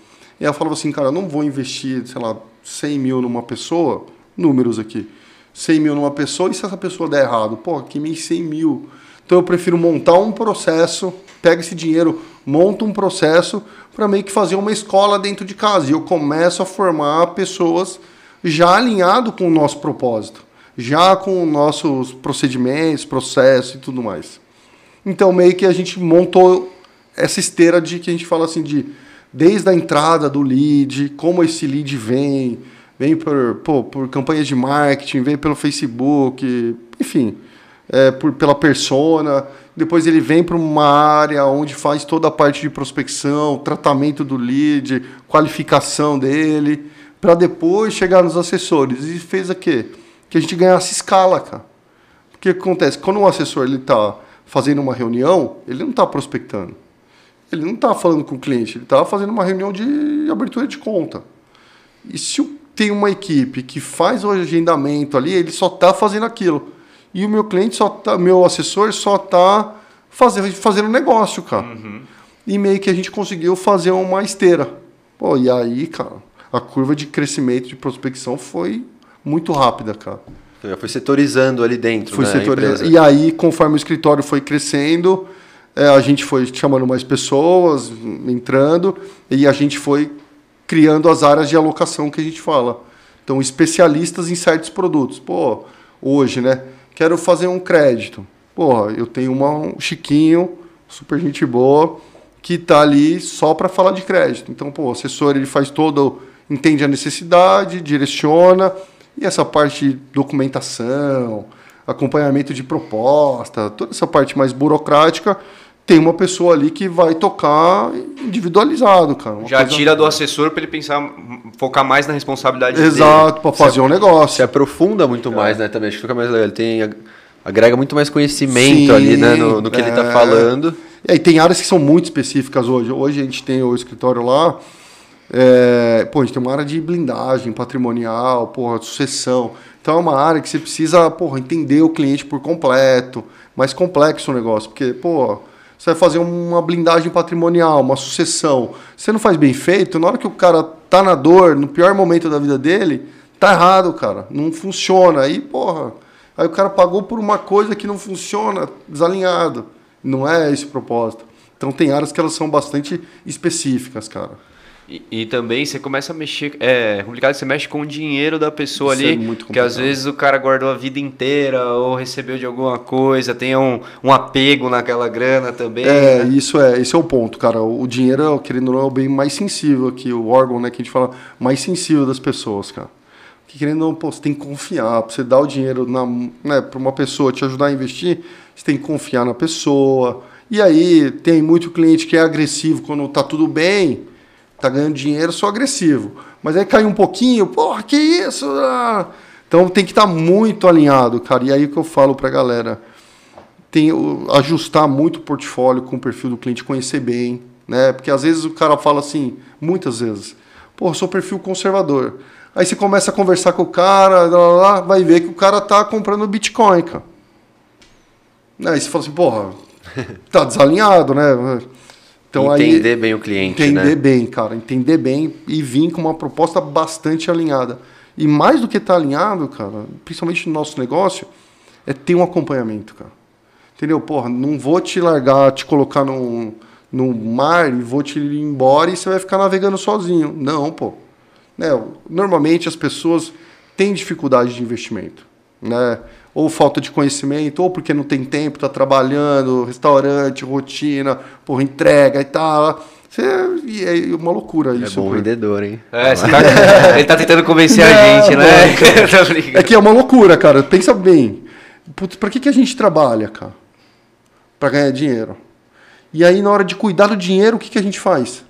E ela falava assim, cara, eu não vou investir, sei lá, 100 mil numa pessoa, números aqui, 100 mil numa pessoa, e se essa pessoa der errado? Pô, queimei 100 mil. Então eu prefiro montar um processo, pega esse dinheiro, monta um processo para meio que fazer uma escola dentro de casa. E eu começo a formar pessoas já alinhado com o nosso propósito, já com nossos procedimentos, processos e tudo mais. Então, meio que a gente montou essa esteira de que a gente fala assim de desde a entrada do lead, como esse lead vem, vem por, pô, por campanhas de marketing, vem pelo Facebook, enfim, é, por, pela persona. Depois ele vem para uma área onde faz toda a parte de prospecção, tratamento do lead, qualificação dele, para depois chegar nos assessores. E fez a quê? Que a gente ganhasse escala, cara. O que acontece? Quando um assessor está fazendo uma reunião, ele não está prospectando. Ele não está falando com o cliente, ele está fazendo uma reunião de abertura de conta. E se tem uma equipe que faz o agendamento ali, ele só está fazendo aquilo. E o meu cliente só tá, meu assessor só está fazendo, fazendo negócio, cara. Uhum. E meio que a gente conseguiu fazer uma esteira. Pô, e aí, cara, a curva de crescimento de prospecção foi muito rápida, cara. Foi setorizando ali dentro. Foi né, setorizando. E aí, conforme o escritório foi crescendo, é, a gente foi chamando mais pessoas, entrando, e a gente foi criando as áreas de alocação que a gente fala. Então, especialistas em certos produtos. Pô, hoje, né? Quero fazer um crédito. Porra, eu tenho uma, um Chiquinho, super gente boa, que tá ali só para falar de crédito. Então, pô, o assessor ele faz todo, entende a necessidade, direciona, e essa parte de documentação, acompanhamento de proposta, toda essa parte mais burocrática, tem uma pessoa ali que vai tocar individualizado, cara. Já tira do assessor para ele pensar, focar mais na responsabilidade Exato, para fazer um negócio. Se aprofunda muito é. mais, né? Também acho que fica mais legal. Ele tem, agrega muito mais conhecimento Sim, ali, né? No, no que tá é... ele está falando. E aí tem áreas que são muito específicas hoje. Hoje a gente tem o escritório lá é, pô, a gente tem uma área de blindagem patrimonial, porra, sucessão. Então é uma área que você precisa, porra, entender o cliente por completo. Mais complexo o negócio, porque, pô, você vai fazer uma blindagem patrimonial, uma sucessão. Você não faz bem feito, na hora que o cara tá na dor, no pior momento da vida dele, tá errado, cara. Não funciona. Aí, porra, aí o cara pagou por uma coisa que não funciona, desalinhado. Não é esse o propósito. Então tem áreas que elas são bastante específicas, cara. E, e, também você começa a mexer. É complicado, você mexe com o dinheiro da pessoa Isso ali. É muito que às vezes o cara guardou a vida inteira ou recebeu de alguma coisa, tem um, um apego naquela grana também. É, né? isso é, esse é o ponto, cara. O dinheiro, querendo ou não, é o bem mais sensível aqui, o órgão, né, que a gente fala, mais sensível das pessoas, cara. Que querendo ou não, pô, você tem que confiar. Pra você dar o dinheiro na, né, para uma pessoa te ajudar a investir, você tem que confiar na pessoa. E aí, tem muito cliente que é agressivo quando tá tudo bem tá ganhando dinheiro, sou agressivo. Mas aí cai um pouquinho, porra, que isso? Ah. Então tem que estar tá muito alinhado, cara. E aí que eu falo pra galera, tem ajustar muito o portfólio com o perfil do cliente, conhecer bem, né? Porque às vezes o cara fala assim, muitas vezes, porra, sou perfil conservador. Aí você começa a conversar com o cara, lá, lá, vai ver que o cara tá comprando Bitcoin, cara. Aí você fala assim, porra, tá desalinhado, né? Então, entender aí, bem o cliente, entender né? bem, cara, entender bem e vir com uma proposta bastante alinhada. E mais do que estar tá alinhado, cara, principalmente no nosso negócio, é ter um acompanhamento, cara. Entendeu? Porra, não vou te largar, te colocar no, no mar e vou te ir embora e você vai ficar navegando sozinho. Não, pô. Né? Normalmente as pessoas têm dificuldade de investimento, né? Ou falta de conhecimento, ou porque não tem tempo, está trabalhando, restaurante, rotina, por entrega e tal. Você, e é uma loucura é isso. É bom vendedor, hein? É, tá, ele tá tentando convencer não, a gente, né? é que é uma loucura, cara. Pensa bem. Putz, pra que, que a gente trabalha, cara? Pra ganhar dinheiro. E aí, na hora de cuidar do dinheiro, o que, que a gente faz?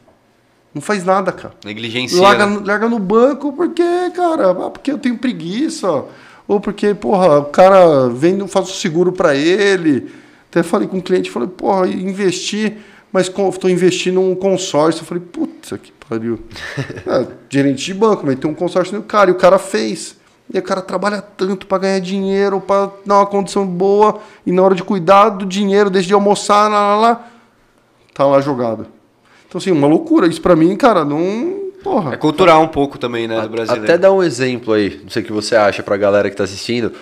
Não faz nada, cara. Negligência. Larga, né? larga no banco porque, cara, ah, porque eu tenho preguiça ou porque, porra, o cara vem faz o seguro para ele. Até falei com um cliente, falei, porra, investir, mas estou investindo num consórcio. Eu falei, puta que pariu. é, gerente de banco, mas tem um consórcio no cara, e o cara fez. E o cara trabalha tanto para ganhar dinheiro, para dar uma condição boa, e na hora de cuidar do dinheiro, desde de almoçar, lá, lá, lá, tá lá jogado. Então, assim, uma loucura. Isso para mim, cara, não Porra, é cultural um pouco também, né, do brasileiro. Até dar um exemplo aí, não sei o que você acha pra galera que tá assistindo.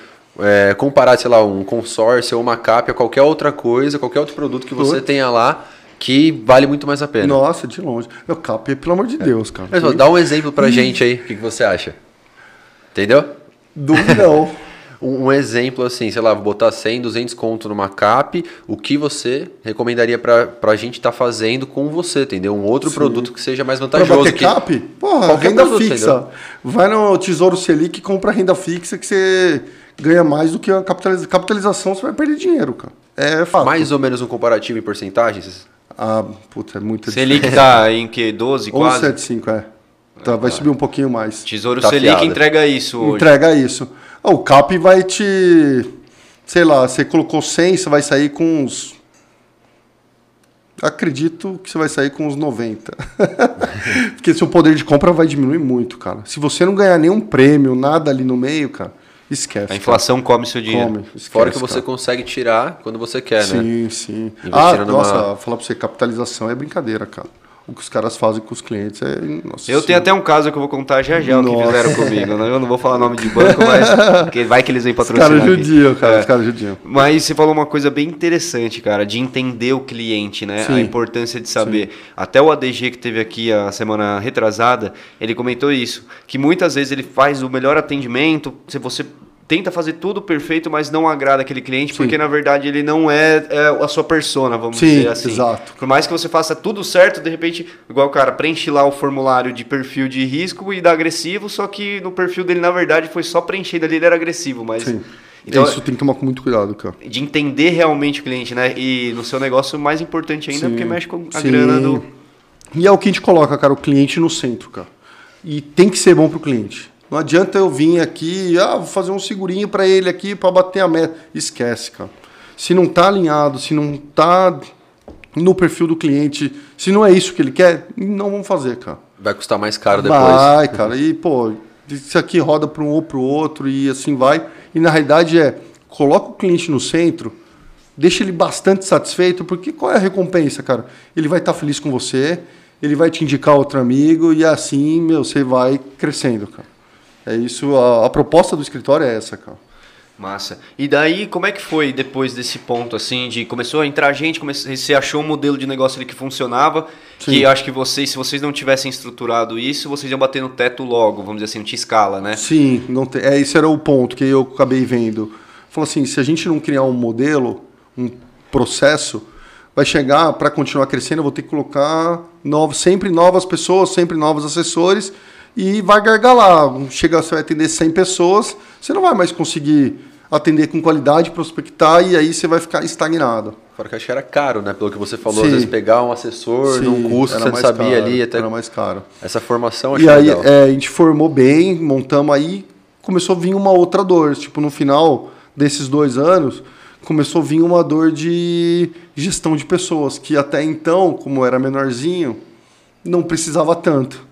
É, comparar, sei lá, um consórcio ou uma CAP a qualquer outra coisa, qualquer outro produto que você tenha lá que vale muito mais a pena. Nossa, de longe. Meu CAP, pelo amor de é. Deus, cara. Mas, dá um exemplo pra gente aí, o que, que você acha? Entendeu? Dúvida não. Um, um exemplo assim, sei lá, vou botar 100, 200 conto numa cap, o que você recomendaria pra, pra gente estar fazendo com você, entendeu? Um outro Sim. produto que seja mais Pra vantajoso. bater que- cap? Porra, Qualquer renda produto, fixa. entendeu? Vai no Tesouro Selic e compra renda fixa que você ganha mais do que a capitaliza- capitalização, você vai perder dinheiro, cara. É fato. Mais ou menos um comparativo em porcentagens? Ah, puta, é muito Selic tá em que? 12 quase? 175, é. Tá, vai subir um pouquinho mais. Tesouro Tá Selic afiada. entrega isso hoje. Entrega isso. Ah, O CAP vai te. Sei lá, você colocou 100, você vai sair com uns. Acredito que você vai sair com uns 90. Porque seu poder de compra vai diminuir muito, cara. Se você não ganhar nenhum prêmio, nada ali no meio, cara, esquece. A inflação come seu cara. dinheiro. come. Esquece, Fora que você cara. consegue tirar quando você quer, né? Sim, sim. Ah, numa- nossa, falar pra você, capitalização é brincadeira, cara. O que os caras fazem com os clientes é. Nossa Eu tenho até um caso que eu vou contar já já o que Nossa. fizeram comigo. né? Eu não vou falar nome de banco, mas que vai que eles vêm Os patrocinar. caras aqui. judiam, cara. É. Os caras judiam. Mas você falou uma coisa bem interessante, cara, de entender o cliente, né? Sim. A importância de saber. Até o ADG que teve aqui a semana retrasada, ele comentou isso, que muitas vezes ele faz o melhor atendimento, se você tenta fazer tudo perfeito, mas não agrada aquele cliente, Sim. porque na verdade ele não é, é a sua persona, vamos Sim, dizer assim. exato. Por mais que você faça tudo certo, de repente, igual o cara preenche lá o formulário de perfil de risco e dá agressivo, só que no perfil dele, na verdade, foi só preenchido ali, ele era agressivo, mas... Sim. Então, Isso tem que tomar com muito cuidado, cara. de entender realmente o cliente, né? E no seu negócio, mais importante ainda, Sim, porque mexe com a grana do. E é o que a gente coloca, cara, o cliente no centro, cara. E tem que ser bom pro cliente. Não adianta eu vir aqui, ah, vou fazer um segurinho para ele aqui para bater a meta. Esquece, cara. Se não tá alinhado, se não tá no perfil do cliente, se não é isso que ele quer, não vamos fazer, cara. Vai custar mais caro depois. Vai, cara. E, pô, isso aqui roda para um ou para o outro e assim vai. E na realidade é, coloca o cliente no centro, deixa ele bastante satisfeito, porque qual é a recompensa, cara? Ele vai estar feliz com você, ele vai te indicar outro amigo e assim, meu, você vai crescendo, cara. É isso, a, a proposta do escritório é essa, cara. Massa. E daí, como é que foi depois desse ponto, assim, de começou a entrar gente, comece- você achou um modelo de negócio ali que funcionava, Sim. que acho que vocês, se vocês não tivessem estruturado isso, vocês iam bater no teto logo, vamos dizer assim, não tinha escala, né? Sim, não tem, é, esse era o ponto que eu acabei vendo. Falou assim, se a gente não criar um modelo, um processo, vai chegar para continuar crescendo, eu vou ter que colocar novos, sempre novas pessoas, sempre novos assessores e vai gargalar. Chega, você vai atender 100 pessoas, você não vai mais conseguir atender com qualidade, prospectar e aí você vai ficar estagnado. Fora que eu acho que era caro, né? Pelo que você falou, Sim. às vezes pegar um assessor Sim, num custo você não sabia caro, ali. Até... Era mais caro. Essa formação achei E aí é, a gente formou bem, montamos aí, começou a vir uma outra dor. Tipo, no final desses dois anos, começou a vir uma dor de gestão de pessoas, que até então, como era menorzinho, não precisava tanto.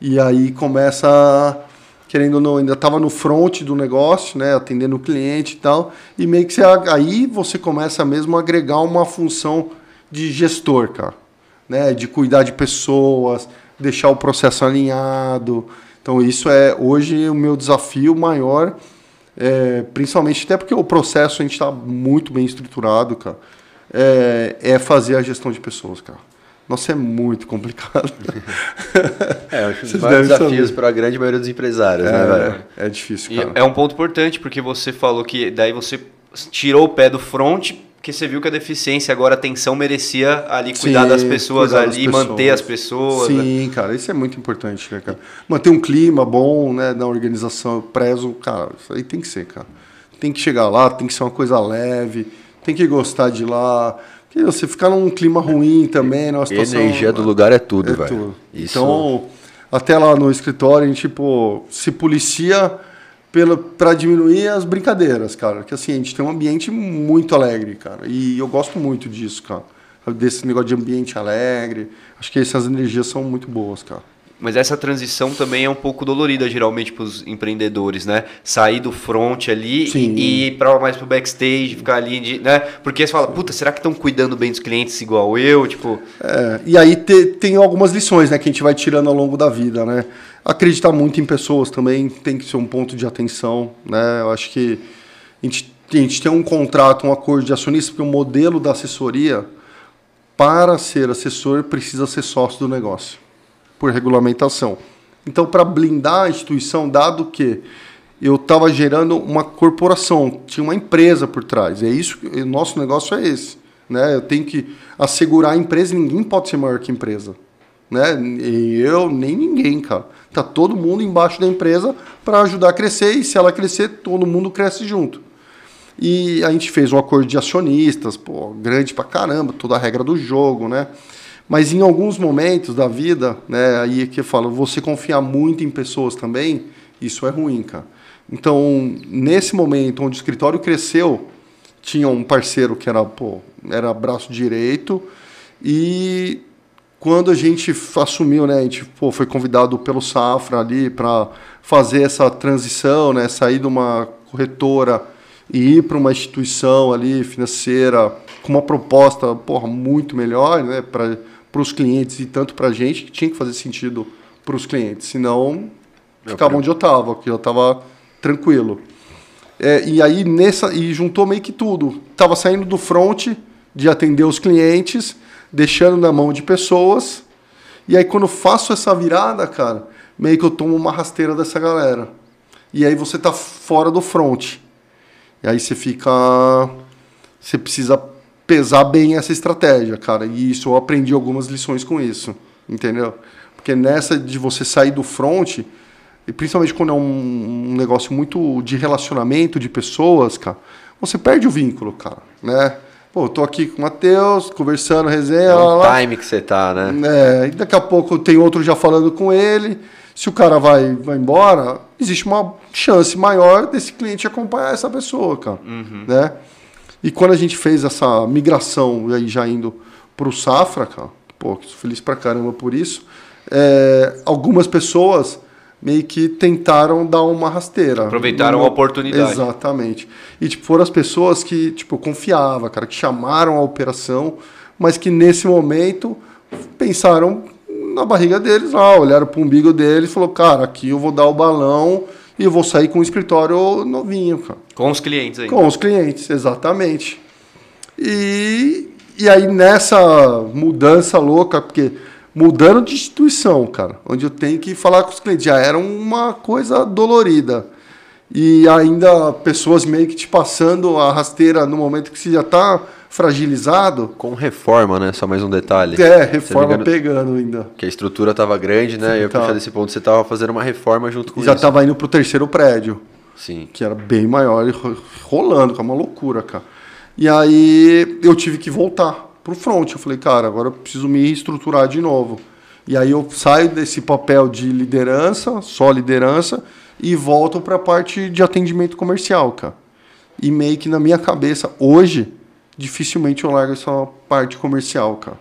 E aí começa, querendo ou não, ainda estava no front do negócio, né, atendendo o cliente e tal, e meio que você, aí você começa mesmo a agregar uma função de gestor, cara, né, de cuidar de pessoas, deixar o processo alinhado. Então isso é hoje o meu desafio maior, é, principalmente até porque o processo a gente está muito bem estruturado, cara, é, é fazer a gestão de pessoas, cara. Nossa, é muito complicado. É, eu acho que vários desafios para a grande maioria dos empresários, né, velho? É, é difícil, E cara. é um ponto importante, porque você falou que daí você tirou o pé do front, porque você viu que a deficiência, agora a atenção merecia ali cuidar Sim, das pessoas cuidar das ali, pessoas. manter as pessoas. né? Sim, cara, isso é muito importante, né, cara? Manter um clima bom, né, na organização, eu prezo, cara, isso aí tem que ser, cara. Tem que chegar lá, tem que ser uma coisa leve, tem que gostar de lá. Porque você ficar num clima ruim também, numa situação... Energia do lugar é tudo, É velho. tudo. Isso- Então, até lá no escritório, a gente, pô, se policia para diminuir as brincadeiras, cara. Que assim, a gente tem um ambiente muito alegre, cara. E eu gosto muito disso, cara. Desse negócio de ambiente alegre. Acho que essas energias são muito boas, cara. Mas essa transição também é um pouco dolorida, geralmente, para os empreendedores, né? Sair do front ali Sim. e, ir pra, mais pro backstage, ficar ali, né? Porque você fala, puta, será que estão cuidando bem dos clientes igual eu? Tipo, É, e aí te- tem algumas lições né, que a gente vai tirando ao longo da vida, né? Acreditar muito em pessoas também tem que ser um ponto de atenção, né? Eu acho que a gente, a gente tem um contrato, um acordo de acionista, porque o modelo da assessoria, para ser assessor, precisa ser sócio do negócio, por regulamentação. Então, para blindar a instituição, dado que eu estava gerando uma corporação, tinha uma empresa por trás. É isso, o nosso negócio é esse. Né? Eu tenho que assegurar a empresa, ninguém pode ser maior que a empresa. Né? E eu, nem ninguém, cara. Tá todo mundo embaixo da empresa para ajudar a crescer e se ela crescer, todo mundo cresce junto. E a gente fez um acordo de acionistas, pô, grande pra caramba, toda a regra do jogo, né? Mas em alguns momentos da vida, né, aí é que eu falo, você confiar muito em pessoas também, isso é ruim, cara. Então, nesse momento onde o escritório cresceu, tinha um parceiro que era, pô, era braço direito e quando a gente assumiu, né, a gente pô, foi convidado pelo Safra ali para fazer essa transição, né, sair de uma corretora e ir para uma instituição ali financeira com uma proposta porra, muito melhor né, para os clientes e tanto para a gente, que tinha que fazer sentido para os clientes, senão ficava onde eu estava, que eu estava tranquilo. É, e aí nessa e juntou meio que tudo. Tava saindo do front de atender os clientes, deixando na mão de pessoas. E aí quando eu faço essa virada, cara, meio que eu tomo uma rasteira dessa galera. E aí você tá fora do front. E aí você fica. Você precisa pesar bem essa estratégia, cara. E isso eu aprendi algumas lições com isso. Entendeu? Porque nessa de você sair do front, e principalmente quando é um, um negócio muito de relacionamento de pessoas, cara, você perde o vínculo, cara, né? Pô, tô aqui com o Matheus, conversando, resenha. É um lá, time que você tá, né? É, e daqui a pouco tem outro já falando com ele se o cara vai, vai embora, existe uma chance maior desse cliente acompanhar essa pessoa, cara. Uhum. Né? E quando a gente fez essa migração, aí já indo para o Safra, cara, pô, feliz pra caramba por isso, é, algumas pessoas meio que tentaram dar uma rasteira. Aproveitaram uma, a oportunidade. Exatamente. E tipo, foram as pessoas que tipo, confiava, cara, que chamaram a operação, mas que nesse momento pensaram na barriga deles lá, olharam para o umbigo deles e falou, cara, aqui eu vou dar o balão e eu vou sair com um escritório novinho, cara. Com os clientes aí. Com os clientes, exatamente. E, e aí nessa mudança louca, porque mudando de instituição, cara, onde eu tenho que falar com os clientes, já era uma coisa dolorida. E ainda pessoas meio que te passando a rasteira no momento que você já está fragilizado. Com reforma, né? Só mais um detalhe. É, reforma engano, pegando ainda. Que a estrutura estava grande, né? Sim, e eu tá. desse ponto você estava fazendo uma reforma junto com Já isso. Já estava indo para o terceiro prédio. Sim. Que era bem maior e rolando, que é uma loucura, cara. E aí eu tive que voltar pro front. Eu falei, cara, agora eu preciso me estruturar de novo. E aí eu saio desse papel de liderança, só liderança, e volto para a parte de atendimento comercial, cara. E meio que na minha cabeça, hoje, dificilmente eu largo essa parte comercial, cara.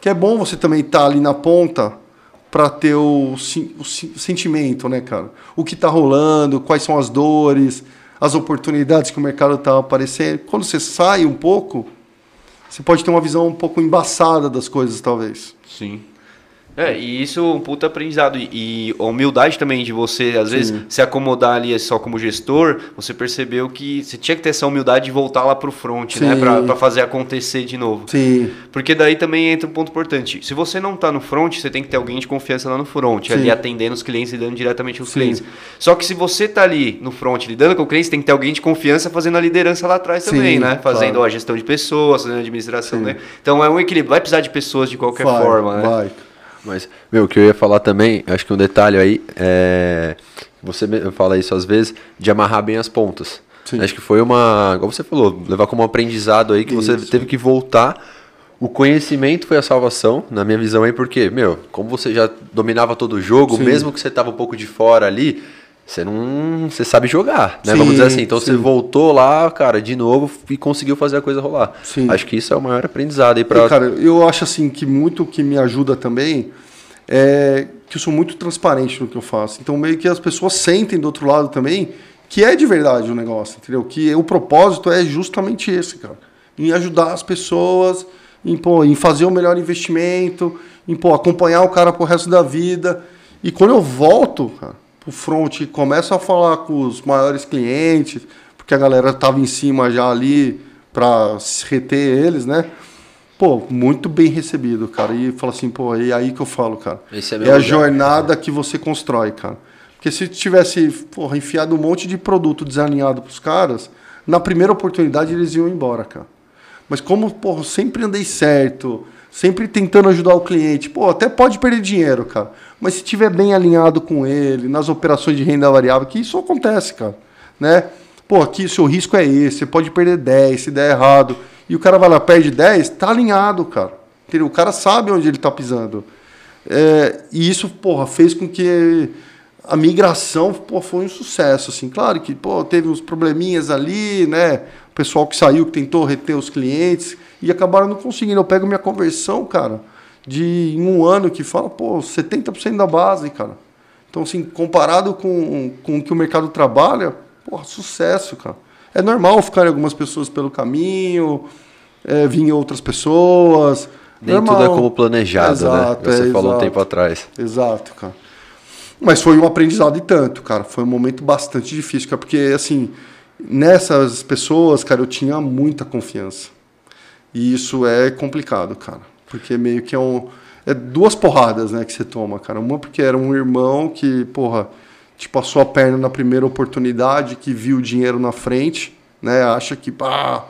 Que é bom você também estar tá ali na ponta para ter o, o, sentimento, né, cara? O que está rolando, quais são as dores, as oportunidades que o mercado está aparecendo. Quando você sai um pouco, você pode ter uma visão um pouco embaçada das coisas, talvez. Sim. É, e isso é um puta aprendizado. E, e a humildade também de você, às Sim. vezes, se acomodar ali só como gestor, você percebeu que você tinha que ter essa humildade de voltar lá pro front, né, Sim. né? Pra, pra fazer acontecer de novo. Sim. Porque daí também entra um ponto importante. Se você não tá no front, você tem que ter alguém de confiança lá no front, Sim. ali atendendo os clientes, lidando diretamente com os clientes. Só que se você tá ali no front, lidando com o cliente, tem que ter alguém de confiança fazendo a liderança lá atrás também, né? Fazendo claro. a gestão de pessoas, fazendo a administração, né? Então é um equilíbrio. Vai precisar de pessoas de qualquer vai, forma, né? Vai. Mas, meu, o que eu ia falar também, acho que um detalhe aí é. Você fala isso às vezes, de amarrar bem as pontas. Sim. Acho que foi uma. Como você falou, levar como aprendizado aí que isso. você teve que voltar. O conhecimento foi a salvação, na minha visão aí, porque, meu, como você já dominava todo o jogo, sim. mesmo que você tava um pouco de fora ali, você não. Você sabe jogar, né? Sim, Vamos dizer assim. Então sim. você voltou lá, cara, de novo e conseguiu fazer a coisa rolar. Sim. Acho que isso é o maior aprendizado aí para. Cara, eu acho assim que muito que me ajuda também é que eu sou muito transparente no que eu faço. Então meio que as pessoas sentem do outro lado também que é de verdade o negócio, entendeu? Que o propósito é justamente esse, cara. Em ajudar as pessoas, em, pô, em fazer o melhor investimento, em pô, acompanhar o cara pro resto da vida. E quando eu volto, cara, pro front e começo a falar com os maiores clientes, porque a galera tava em cima já ali para reter eles, né? Pô, muito bem recebido, cara. E fala assim, pô, é aí que eu falo, cara. Esse é, é a jornada que você constrói, cara. Porque se tivesse porra, enfiado um monte de produto desalinhado pros caras, na primeira oportunidade eles iam embora, cara. Mas como, porra, sempre andei certo, sempre tentando ajudar o cliente, pô, até pode perder dinheiro, cara. Mas se tiver bem alinhado com ele, nas operações de renda variável, que isso acontece, cara, né? Pô, aqui o seu risco é esse, você pode perder 10 se der errado. E o cara vai lá, perde 10, tá alinhado, cara. Entendeu? O cara sabe onde ele tá pisando. É, e isso, porra, fez com que a migração pô, foi um sucesso, assim. Claro que pô, teve uns probleminhas ali, né? O pessoal que saiu, que tentou reter os clientes e acabaram não conseguindo. Eu pego minha conversão, cara, de um ano que fala, pô, 70% da base, cara. Então, assim, comparado com, com o que o mercado trabalha, pô, sucesso, cara. É normal ficarem algumas pessoas pelo caminho, é, vir outras pessoas. Nem normal. tudo é como planejado, Exato, né? Você é, falou um exato. tempo atrás. Exato, cara. Mas foi um aprendizado e tanto, cara. Foi um momento bastante difícil, cara, porque, assim, nessas pessoas, cara, eu tinha muita confiança. E isso é complicado, cara. Porque meio que é um. É duas porradas, né, que você toma, cara. Uma porque era um irmão que, porra, te passou a perna na primeira oportunidade, que viu o dinheiro na frente, né? Acha que, pá,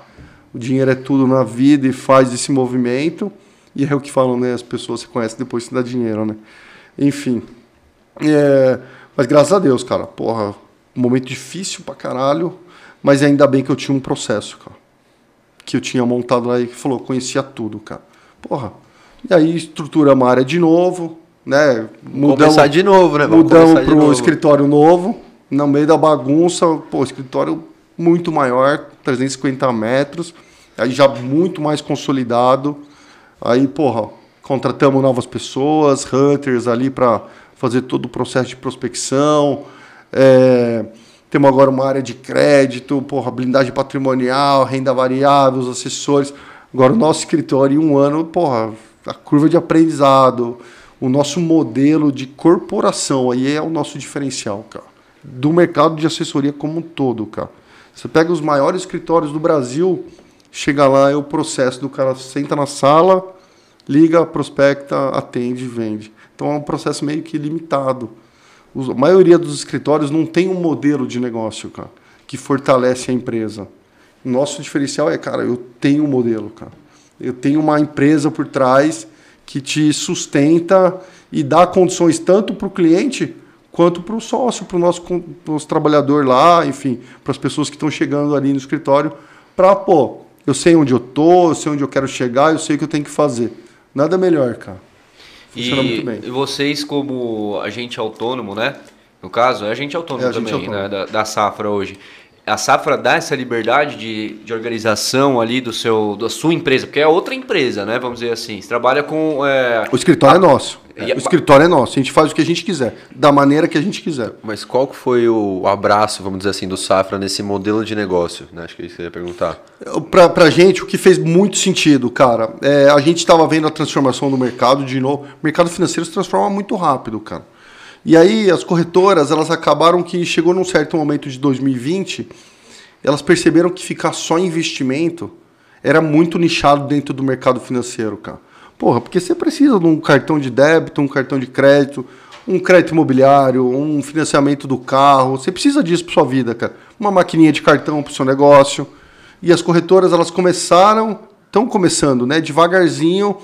o dinheiro é tudo na vida e faz esse movimento. E é o que falam, né? As pessoas se conhecem depois que dá dinheiro, né? Enfim. É, mas graças a Deus, cara, porra, um momento difícil pra caralho, mas ainda bem que eu tinha um processo, cara. Que eu tinha montado lá e que falou, conhecia tudo, cara. Porra. E aí estruturamos a área de novo, né? Começar de novo, né? Vamos Mudamos para o novo. escritório novo, no meio da bagunça, pô, escritório muito maior, 350 metros, aí já muito mais consolidado. Aí, porra, contratamos novas pessoas, hunters ali para fazer todo o processo de prospecção. É, temos agora uma área de crédito, porra, blindagem patrimonial, renda variável, os assessores. Agora o nosso escritório em um ano, porra, a curva de aprendizado, o nosso modelo de corporação, aí é o nosso diferencial, cara. Do mercado de assessoria como um todo, cara. Você pega os maiores escritórios do Brasil, chega lá, é o processo do cara senta na sala, liga, prospecta, atende, vende. Então é um processo meio que limitado. A maioria dos escritórios não tem um modelo de negócio, cara, que fortalece a empresa. Nosso diferencial é, cara, eu tenho um modelo, cara. Eu tenho uma empresa por trás que te sustenta e dá condições tanto para o cliente quanto para o sócio, para o nosso, nosso trabalhador lá, enfim, para as pessoas que estão chegando ali no escritório, para, pô, eu sei onde eu tô, eu sei onde eu quero chegar, eu sei o que eu tenho que fazer. Nada melhor, cara. Funciona E, muito bem. e vocês, como agente autônomo, né? No caso, é agente autônomo É também, autônomo. né? Da, da Safra hoje. A Safra dá essa liberdade de, de organização ali do seu, da sua empresa, porque é outra empresa, né? Vamos dizer assim. Você trabalha com. é, O escritório é nosso. E a- O escritório é nosso. A gente faz o que a gente quiser, da maneira que a gente quiser. Mas qual que foi o abraço, vamos dizer assim, do Safra nesse modelo de negócio? Né? Acho que é isso que eu ia perguntar. Pra, pra gente, o que fez muito sentido, cara, é, a gente estava vendo a transformação do mercado de novo. O mercado financeiro se transforma muito rápido, cara. E aí as corretoras, elas acabaram que chegou num certo momento de 2020, elas perceberam que ficar só em investimento era muito nichado dentro do mercado financeiro, cara. Porra, porque você precisa de um cartão de débito, um cartão de crédito, um crédito imobiliário, um financiamento do carro. Você precisa disso para sua vida, cara. Uma maquininha de cartão para o seu negócio. E as corretoras, elas começaram, estão começando, né, devagarzinho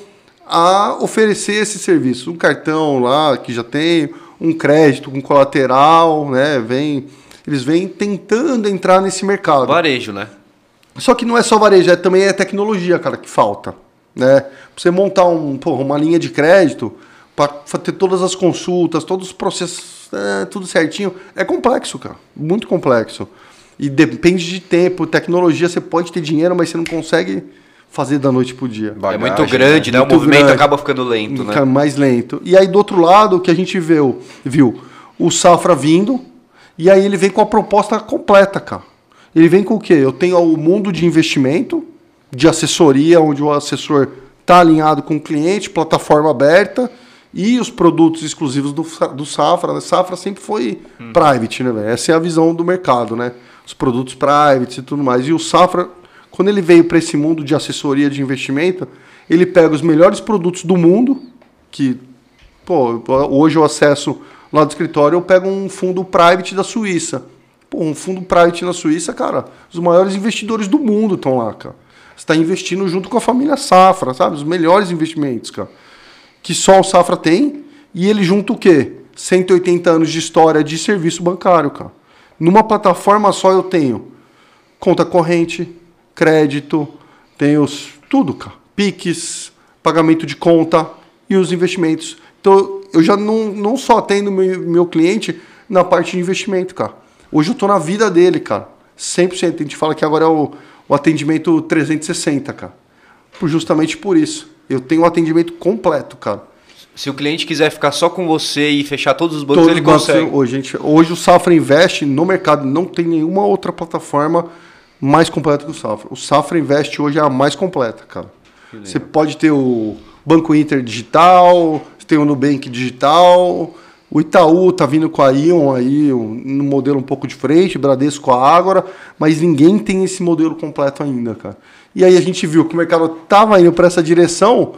a oferecer esse serviço. Um cartão lá que já tem, um crédito com colateral, né, vem, eles vêm tentando entrar nesse mercado. varejo, né? Só que não é só varejo, é, também é tecnologia, cara, que falta. Né? Pra você montar um, porra, uma linha de crédito, para ter todas as consultas, todos os processos, é, tudo certinho, é complexo, cara. Muito complexo. E depende de tempo, tecnologia, você pode ter dinheiro, mas você não consegue fazer da noite pro dia. é muito Bagagem, grande, né? Muito o movimento grande. acaba ficando lento, né? Fica mais lento. E aí, do outro lado, o que a gente viu, viu o Safra vindo, e aí ele vem com a proposta completa, cara. Ele vem com o quê? Eu tenho o mundo de investimento, de assessoria, onde o assessor está alinhado com o cliente, plataforma aberta, e os produtos exclusivos do, do Safra. né? Safra sempre foi private, né, velho? Essa é a visão do mercado, né? Os produtos private e tudo mais. E o Safra, quando ele veio para esse mundo de assessoria de investimento, ele pega os melhores produtos do mundo, que pô, hoje eu acesso lá do escritório, eu pego um fundo private da Suíça. Pô, um fundo private na Suíça, cara, os maiores investidores do mundo estão lá, cara. Você está investindo junto com a família Safra, sabe? Os melhores investimentos, cara. Que só o Safra tem. E ele junta o quê? 180 anos de história de serviço bancário, cara. Numa plataforma só eu tenho conta corrente, crédito, tenho os, tudo, cara. PIX, pagamento de conta e os investimentos. Então, eu já não, não só atendo meu, meu cliente na parte de investimento, cara. Hoje eu estou na vida dele, cara. 100%. A gente fala que agora é o, o atendimento 360, cara. Por, justamente por isso. Eu tenho um atendimento completo, cara. Se o cliente quiser ficar só com você e fechar todos os bancos, todos ele bancos, consegue. Hoje, gente, hoje o Safra Invest no mercado não tem nenhuma outra plataforma mais completa que o Safra. O Safra Invest hoje é a mais completa, cara. Você pode ter o Banco Inter digital, tem o Nubank digital, o Itaú tá vindo com a Ion aí, um, modelo um pouco diferente, Bradesco com a Ágora, mas ninguém tem esse modelo completo ainda, cara. E aí a gente viu que o mercado tava indo para essa direção,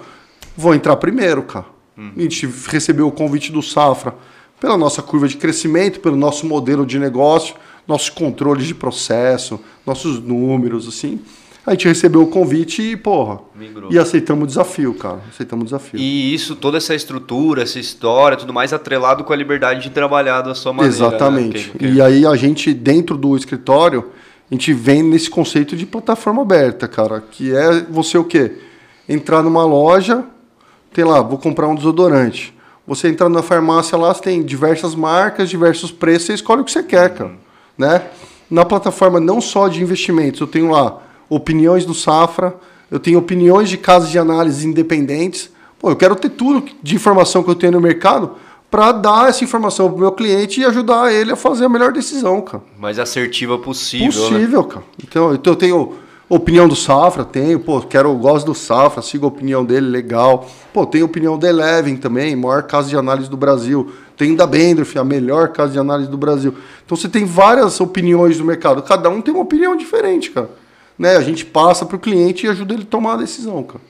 vou entrar primeiro, cara. Hum. A gente recebeu o convite do Safra pela nossa curva de crescimento, pelo nosso modelo de negócio, nossos controles de processo, nossos números, assim. A gente recebeu o convite e, porra, Migrou. e aceitamos o desafio, cara. Aceitamos o desafio. E isso, toda essa estrutura, essa história, tudo mais atrelado com a liberdade de trabalhar da sua maneira. Né? Exatamente. Né? E aí a gente, dentro do escritório, a gente vem nesse conceito de plataforma aberta, cara. Que é você o quê? Entrar numa loja, tem lá, vou comprar um desodorante. Você entrar na farmácia lá, você tem diversas marcas, diversos preços, você escolhe o que você quer, cara. Né? Na plataforma não só de investimentos, eu tenho lá opiniões do Safra, eu tenho opiniões de casas de análise independentes. Pô, eu quero ter tudo de informação que eu tenho no mercado para dar essa informação para o meu cliente e ajudar ele a fazer a melhor decisão, cara. Mais assertiva possível. Né? Possível, né? cara. Então, então eu tenho opinião do Safra, tenho, pô, quero, gosto do Safra, sigo a opinião dele, legal. Pô, tenho opinião da Eleven também, maior casa de análise do Brasil. Tem da Bendorf, a melhor casa de análise do Brasil. Então você tem várias opiniões do mercado. Cada um tem uma opinião diferente, cara. Né? A gente passa para o cliente e ajuda ele a tomar a decisão, cara.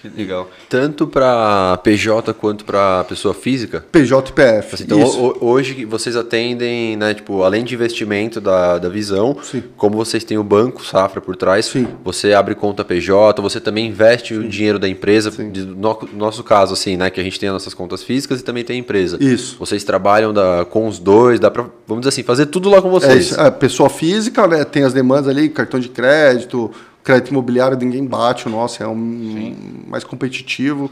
Que legal. Tanto para PJ quanto para pessoa física? PJ e PF. Assim, então, Isso. hoje vocês atendem, né, tipo, além de investimento da, da visão, Sim. como vocês têm o banco Safra por trás, Sim. você abre conta PJ, você também investe Sim. o dinheiro da empresa, de, no nosso caso, assim, né, que a gente tem as nossas contas físicas e também tem a empresa. Isso. Vocês trabalham da, com os dois, dá para, vamos dizer assim, fazer tudo lá com vocês. É, é, pessoa física, né, tem as demandas ali, cartão de crédito, crédito imobiliário ninguém bate o nosso, é um Sim. mais competitivo.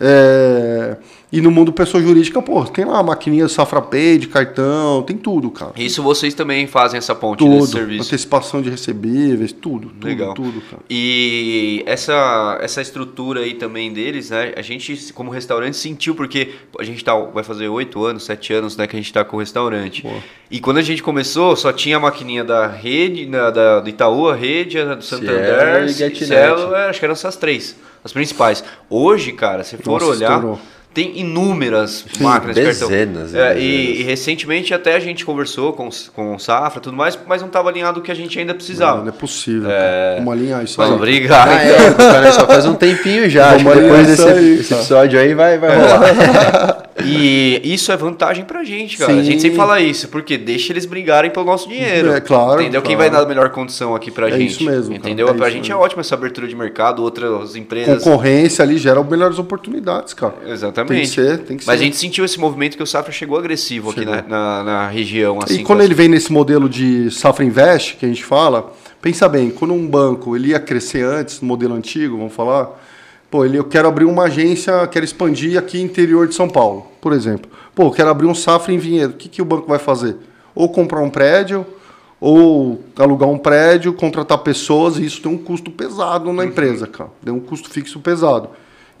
É, e no mundo pessoa jurídica, pô, tem lá a maquininha Safra Pay, de cartão, tem tudo, cara. Isso vocês também fazem essa ponte tudo, desse serviço? Antecipação de recebíveis, tudo, tudo, Legal. tudo, cara. E essa, essa estrutura aí também deles, né? A gente, como restaurante, sentiu, porque a gente tá, vai fazer oito anos, sete anos, né, que a gente tá com o restaurante. Boa. E quando a gente começou, só tinha a maquininha da rede, da, da do Itaú, a rede, a do Santander, Cielo, é, acho que eram essas três as principais. Hoje, cara, se for Nossa, olhar, estourou. Tem inúmeras Sim, máquinas dezenas, de cartão. É, e, e, recentemente até a gente conversou com, com o Safra e tudo mais, mas não estava alinhado o que a gente ainda precisava. Não, não é possível. É... Vamos alinhar isso mas, aí. Obrigado. Ah, é, cara, só faz um tempinho já. depois desse aí, esse episódio aí vai, vai rolar. E isso é vantagem pra gente, cara. Sim. A gente sempre fala isso, porque deixa eles brigarem pelo nosso dinheiro. É claro. Entendeu? Claro. Quem vai dar a melhor condição aqui pra é gente. Isso mesmo. Entendeu? É pra gente mesmo. é ótimo essa abertura de mercado, outras empresas. Concorrência ali gera melhores oportunidades, cara. Exatamente. Tem que ser, tem que Mas ser. a gente sentiu esse movimento que o Safra chegou agressivo chegou. aqui na, na, na, região. Assim, e quando ele vem nesse modelo de Safra Invest, que a gente fala, pensa bem, quando um banco ele ia crescer antes, no modelo antigo, vamos falar, pô, ele, eu quero abrir uma agência, quero expandir aqui interior de São Paulo, por exemplo. Pô, eu quero abrir um Safra em Vinhedo. O que, que o banco vai fazer? Ou comprar um prédio, ou alugar um prédio, contratar pessoas, e isso tem um custo pesado na empresa, cara. Tem um custo fixo pesado.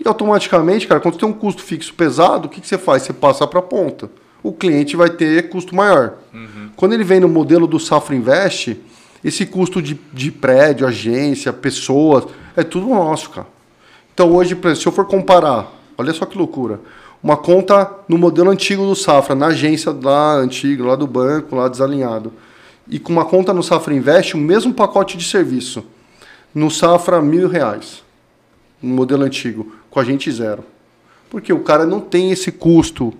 E automaticamente, cara, quando tem um custo fixo pesado, o que, que você faz? Você passa para a ponta. O cliente vai ter custo maior. Uhum. Quando ele vem no modelo do Safra Invest, esse custo de, de prédio, agência, pessoas, é tudo nosso, cara. Então hoje, se eu for comparar, olha só que loucura uma conta no modelo antigo do Safra, na agência lá antiga, lá do banco, lá desalinhado. E com uma conta no Safra Invest, o mesmo pacote de serviço. No Safra, mil reais. No modelo antigo. Com a gente, zero. Porque o cara não tem esse custo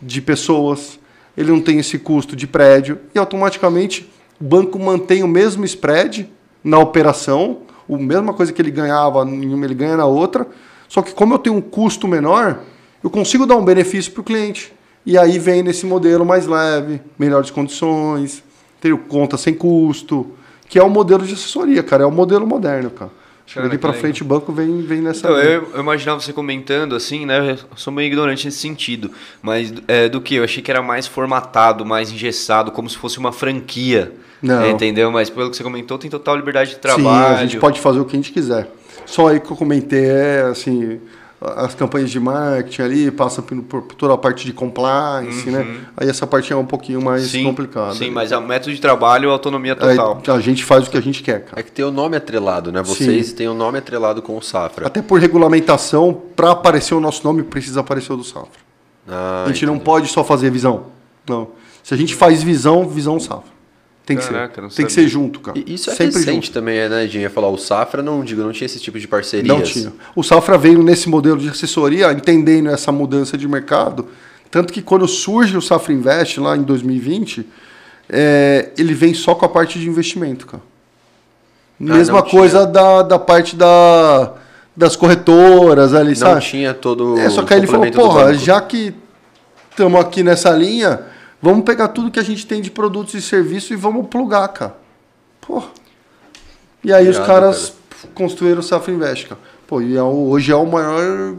de pessoas, ele não tem esse custo de prédio e automaticamente o banco mantém o mesmo spread na operação, a mesma coisa que ele ganhava em uma, ele ganha na outra, só que como eu tenho um custo menor, eu consigo dar um benefício para o cliente. E aí vem nesse modelo mais leve, melhores condições, ter conta sem custo, que é o modelo de assessoria, cara, é o modelo moderno, cara. Cara, Daqui para frente o banco vem, vem nessa Então, eu, eu imaginava você comentando assim, né? Eu sou meio ignorante nesse sentido. Mas é, do que? Eu achei que era mais formatado, mais engessado, como se fosse uma franquia. Não. É, entendeu? Mas pelo que você comentou, tem total liberdade de Sim, trabalho. a gente pode fazer o que a gente quiser. Só aí que eu comentei é assim, as campanhas de marketing ali, passa por, por toda a parte de compliance, né? Aí essa parte é um pouquinho mais Uhum. sim, complicada. Sim, mas o método de trabalho é autonomia Aí total. a gente faz o que a gente quer, cara. É que tem o nome atrelado, né? Vocês têm o nome atrelado com o Safra. Até por regulamentação, para aparecer o nosso nome, precisa aparecer o do Safra. Ah, a gente não entendi. pode só fazer visão. Não. Se a gente faz visão, visão Safra. Tem que Caraca, não ser. Tem que sabia. ser junto, cara. E Isso é Sempre recente junto. também, né, Dinho? Ia falar, o Safra não, digo, não tinha esse tipo de parcerias. Não tinha. O Safra veio nesse modelo de assessoria, entendendo essa mudança de mercado. Tanto que quando surge o Safra Invest, lá em 2020, é, ele vem só com a parte de investimento, cara. Mesma não coisa da, da parte da, das corretoras ali, Não sabe? tinha todo É, só que aí ele falou, porra, já que estamos aqui nessa linha, vamos pegar tudo que a gente tem de produtos e serviços e vamos plugar, cara. Porra. E aí os Irado, caras construíram o Safra Invest, cara. Pô, e é hoje é o maior,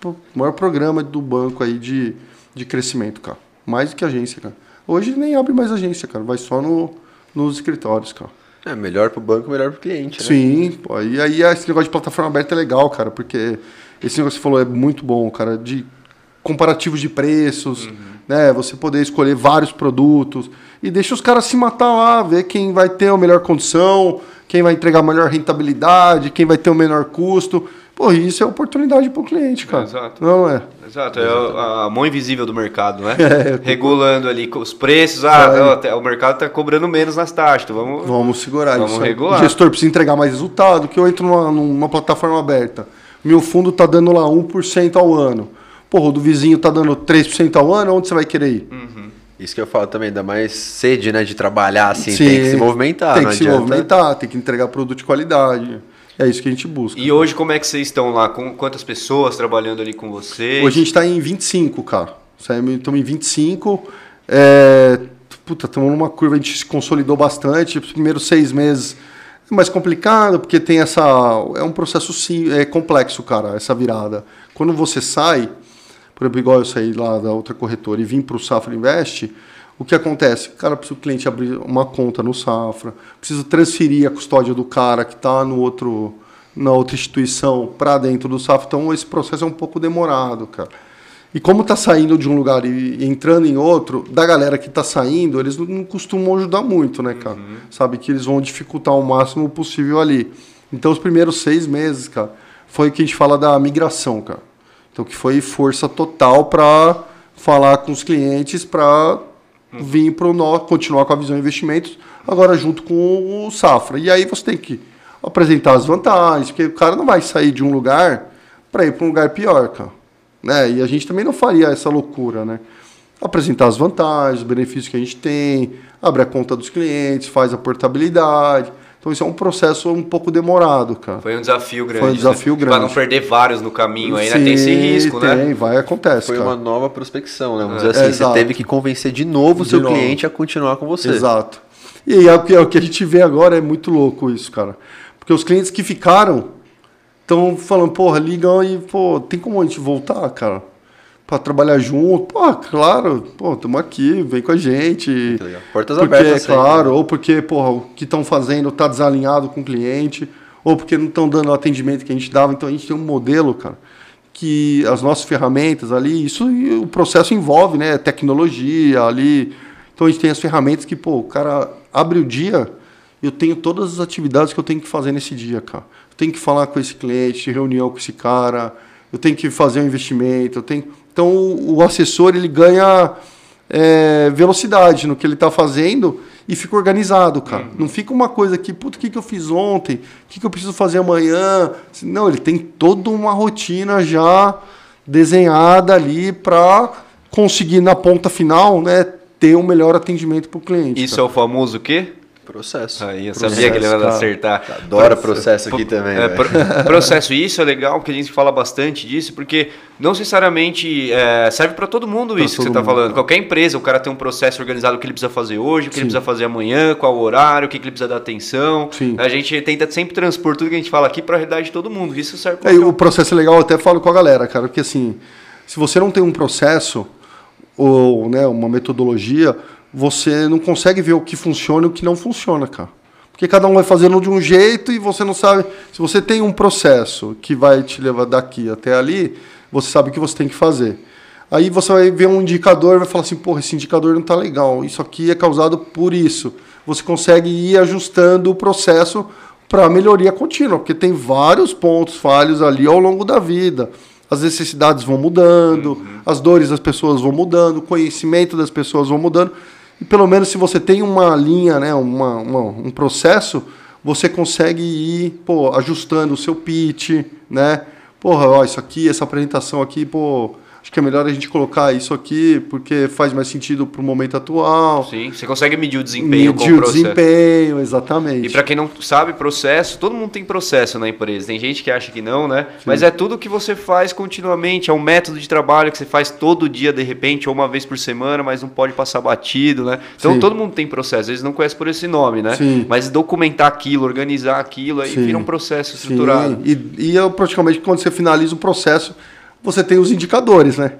pô, maior programa do banco aí de, de crescimento, cara. Mais do que agência, cara. Hoje nem abre mais agência, cara. Vai só no, nos escritórios, cara. É, melhor pro banco, melhor pro cliente, né? Sim, pô, e aí esse negócio de plataforma aberta é legal, cara, porque esse negócio que você falou é muito bom, cara, de comparativos de preços, né? Você poder escolher vários produtos e deixa os caras se matar lá, ver quem vai ter a melhor condição, quem vai entregar a melhor rentabilidade, quem vai ter o menor custo. Pô, isso é oportunidade para o cliente, cara. Exato. Não é? Exato, é a, mão invisível do mercado, né? É. Regulando ali os preços. Ah, É. o mercado está cobrando menos nas taxas. então Vamos, Vamos segurar Vamos isso. regular. O gestor precisa entregar mais resultado, que eu entro numa, numa plataforma aberta. Meu fundo tá dando lá 1% ao ano. Porra, o do vizinho tá dando 3% ao ano, onde você vai querer ir? Isso que eu falo também, dá mais sede, né, de trabalhar assim, Sim, tem que se movimentar, Tem não que se adianta. movimentar, tem que entregar produto de qualidade. É isso que a gente busca. E hoje, como é que vocês estão lá? Com quantas pessoas trabalhando ali com vocês? Hoje a gente está em 25, cara. Estamos em 25. É, puta, estamos numa curva, a gente se consolidou bastante. Os primeiros seis meses é mais complicado, porque tem essa. É um processo sim, é complexo, cara, essa virada. Quando você sai, por exemplo, igual eu saí lá da outra corretora e vim para o Safra Invest, o que acontece? Cara, precisa o cliente abrir uma conta no Safra, precisa transferir a custódia do cara que está no outro na outra instituição para dentro do Safra, então esse processo é um pouco demorado, cara. E como está saindo de um lugar e, entrando em outro, da galera que está saindo, eles não, costumam ajudar muito, né, cara? Sabe que eles vão dificultar o máximo possível ali. Então, os primeiros seis meses, cara, foi o que a gente fala da migração, cara. Então, que foi força total para falar com os clientes para vir para o nó, continuar com a visão investimentos, agora junto com o Safra. E aí você tem que apresentar as vantagens, porque o cara não vai sair de um lugar para ir para um lugar pior, cara. Né? E a gente também não faria essa loucura, né? Apresentar as vantagens, os benefícios que a gente tem, abre a conta dos clientes, faz a portabilidade. Então isso é um processo um pouco demorado, cara. Foi um desafio grande. Foi um desafio né? grande. Para não perder vários no caminho aí, né? Sim, Tem esse risco, tem, né? vai, acontece, Foi cara. uma nova prospecção, né? Vamos É. dizer assim, Exato. você teve que convencer de novo o seu novo. cliente a continuar com você. Exato. E aí, é o que, é o que a gente vê agora é muito louco isso, cara. Porque os clientes que ficaram estão falando, porra, ligam e, pô, tem como a gente voltar, cara? Pra trabalhar junto? Pô, claro, pô, estamos aqui, vem com a gente. Portas porque, abertas claro, né? ou porque, porra, o que estão fazendo tá desalinhado com o cliente, ou porque não estão dando o atendimento que a gente dava. Então a gente tem um modelo, cara, que as nossas ferramentas ali, isso e o processo envolve, né, tecnologia ali. Então a gente tem as ferramentas que, pô, o cara abre o dia, eu tenho todas as atividades que eu tenho que fazer nesse dia, cara. Eu tenho que falar com esse cliente, reunião com esse cara, eu tenho que fazer um investimento, eu tenho. Então o, o assessor ele ganha é, velocidade no que ele está fazendo e fica organizado, cara. Não fica uma coisa que, puta, o que, que eu fiz ontem? O que, que eu preciso fazer amanhã? Não, ele tem toda uma rotina já desenhada ali para conseguir na ponta final, né, ter um melhor atendimento para o cliente. Isso cara. é o famoso quê? Processo. Aí eu processo, sabia que ele ia acertar. Adora processo aqui também. É, processo, isso é legal, porque a gente fala bastante disso, porque não necessariamente é, serve para todo mundo pra isso todo que você está falando. Qualquer empresa, o cara tem um processo organizado, o que ele precisa fazer hoje, o que Sim. ele precisa fazer amanhã, qual o horário, o que, ele precisa dar atenção. Sim. A gente tenta sempre transpor tudo que a gente fala aqui para a realidade de todo mundo. Isso serve para é, O processo é legal, eu até falo com a galera, cara, porque assim, se você não tem um processo ou né, uma metodologia, você não consegue ver o que funciona e o que não funciona, cara. Porque cada um vai fazendo de um jeito e você não sabe. Se você tem um processo que vai te levar daqui até ali, você sabe o que você tem que fazer. Aí você vai ver um indicador e vai falar assim: porra, esse indicador não está legal, isso aqui é causado por isso. Você consegue ir ajustando o processo para melhoria contínua, porque tem vários pontos falhos ali ao longo da vida as necessidades vão mudando, uhum. as dores das pessoas vão mudando, o conhecimento das pessoas vão mudando. E pelo menos se você tem uma linha, né, uma, uma um processo, você consegue ir pô, ajustando o seu pitch, né? Porra, ó, isso aqui, essa apresentação aqui, pô, acho que é melhor a gente colocar isso aqui porque faz mais sentido para o momento atual. Sim, você consegue medir o desempenho medir com o, o desempenho, exatamente. E para quem não sabe processo, todo mundo tem processo na empresa. Tem gente que acha que não, né? Sim. Mas é tudo que você faz continuamente, é um método de trabalho que você faz todo dia de repente ou uma vez por semana, mas não pode passar batido, né? Então Sim. todo mundo tem processo, eles não conhecem por esse nome, né? Sim. Mas documentar aquilo, organizar aquilo, aí vira um processo estruturado. E, e eu, praticamente quando você finaliza o processo, você tem os indicadores, né?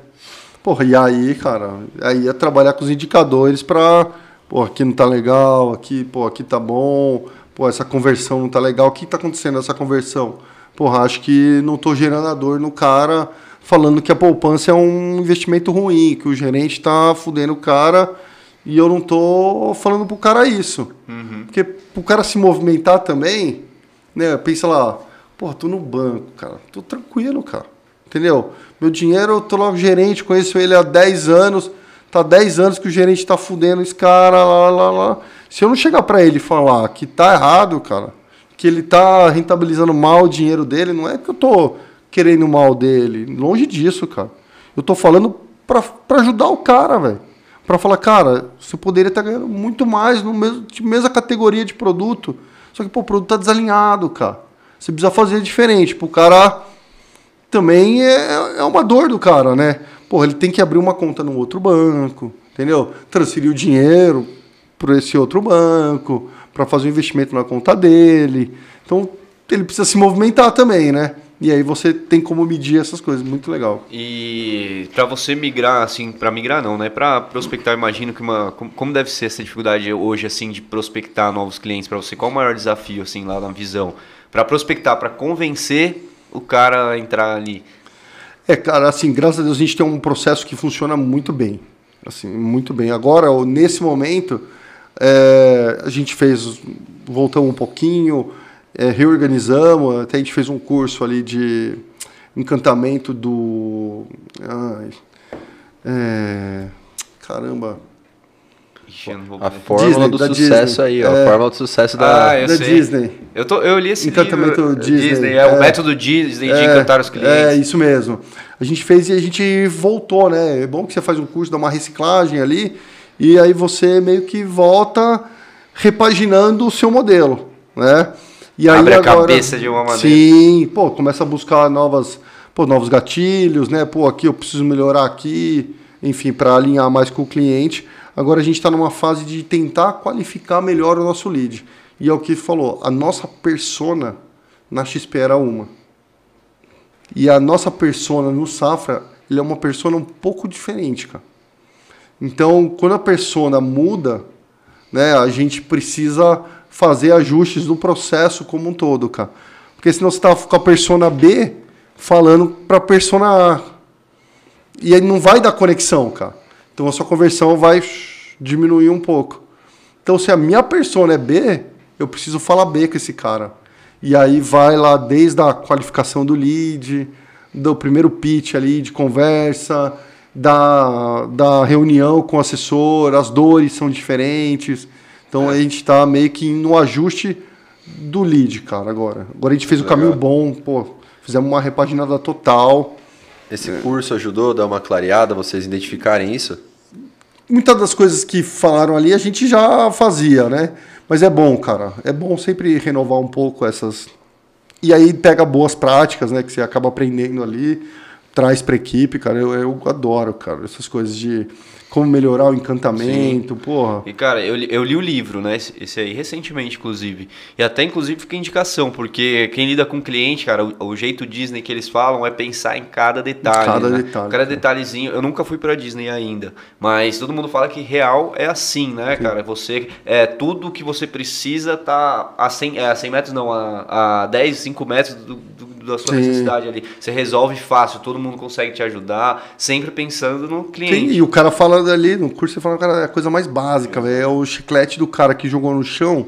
Porra, e aí, cara, aí é trabalhar com os indicadores para, pô, aqui não tá legal, aqui, pô, aqui tá bom, pô, essa conversão não tá legal, o que tá acontecendo nessa conversão? Porra, acho que não tô gerando a dor no cara falando que a poupança é um investimento ruim, que o gerente tá fudendo o cara e eu não tô falando pro cara isso. Uhum. Porque pro cara se movimentar também, né, pensa lá, porra, tô no banco, cara, tô tranquilo, cara Entendeu? Meu dinheiro, eu tô lá, gerente, conheço ele há 10 anos, tá 10 anos que o gerente tá fudendo esse cara, lá, lá, lá. Se eu não chegar para ele falar que tá errado, cara, que ele tá rentabilizando mal o dinheiro dele, não é que eu tô querendo mal dele, longe disso, cara. Eu tô falando para ajudar o cara, velho. Para falar, cara, você poderia estar tá ganhando muito mais no mesmo mesma categoria de produto. Só que pô, o produto tá desalinhado, cara. Você precisa fazer diferente pro cara também é, é uma dor do cara, né? Porra, ele tem que abrir uma conta num outro banco, entendeu? Transferir o dinheiro para esse outro banco, para fazer o um investimento na conta dele. Então, ele precisa se movimentar também, né? E aí você tem como medir essas coisas, muito legal. E para você migrar, assim, para migrar não, né? Para prospectar, imagino que uma, como deve ser essa dificuldade hoje, assim, de prospectar novos clientes para você? Qual o maior desafio, assim, lá na visão? Para prospectar, para convencer o cara entrar ali? É, cara, assim, graças a Deus a gente tem um processo que funciona muito bem. Assim, muito bem. Agora, nesse momento, é, a gente fez, voltamos um pouquinho, é, reorganizamos, até a gente fez um curso ali de encantamento do. Ai, é, caramba, a fórmula Disney, do sucesso Disney. aí, ó. É. A fórmula do sucesso da, ah, da Disney. Eu, tô, eu li esse Encantamento livro. Disney. Disney. É, é, o método Disney de é, encantar os clientes. É, isso mesmo. A gente fez e a gente voltou, né? É bom que você faz um curso, dá uma reciclagem ali, e aí você meio que volta repaginando o seu modelo, né? E aí Abre agora, a cabeça de uma maneira. Sim, pô, começa a buscar novas, pô, novos gatilhos, né? Pô, aqui eu preciso melhorar aqui, enfim, para alinhar mais com o cliente. Agora a gente está numa fase de tentar qualificar melhor o nosso lead. E é o que falou, a nossa persona na XP era uma. E a nossa persona no Safra, ele é uma persona um pouco diferente, cara. Então, quando a persona muda, né, a gente precisa fazer ajustes no processo como um todo, cara. Porque senão você tá com a persona B falando para a persona A. E aí não vai dar conexão, cara. Então a sua conversão vai diminuir um pouco. Então se a minha persona é B, eu preciso falar B com esse cara. E aí vai lá desde a qualificação do lead, do primeiro pitch ali de conversa, da, da reunião com o assessor, as dores são diferentes. Então a gente está meio que no ajuste do lead, cara, agora. Agora a gente fez o caminho bom, pô, fizemos uma repaginada total. Esse curso ajudou a dar uma clareada, vocês identificarem isso? Muitas das coisas que falaram ali a gente já fazia, né? Mas é bom, cara. É bom sempre renovar um pouco essas. E aí pega boas práticas, né? Que você acaba aprendendo ali, traz pra equipe, cara. Eu, eu adoro, cara, essas coisas de como melhorar o encantamento, Sim. porra. E cara, eu, eu li o livro, né? Esse, esse, aí recentemente, inclusive. E até, inclusive, fica indicação, porque quem lida com cliente, cara, o, o, jeito Disney que eles falam é pensar em cada detalhe. Cada né? detalhe. Cada detalhezinho. Eu nunca fui pra Disney ainda, mas todo mundo fala que real é assim, né, Sim. cara? Você. É, tudo que você precisa tá a 100, é, a 100 metros, não, a, a 10, 5 metros do, do da sua Sim. necessidade ali. Você resolve fácil, todo mundo consegue te ajudar, sempre pensando no cliente. Sim, e o cara fala ali, no curso você fala, cara, é a coisa mais básica, véio, é o chiclete do cara que jogou no chão.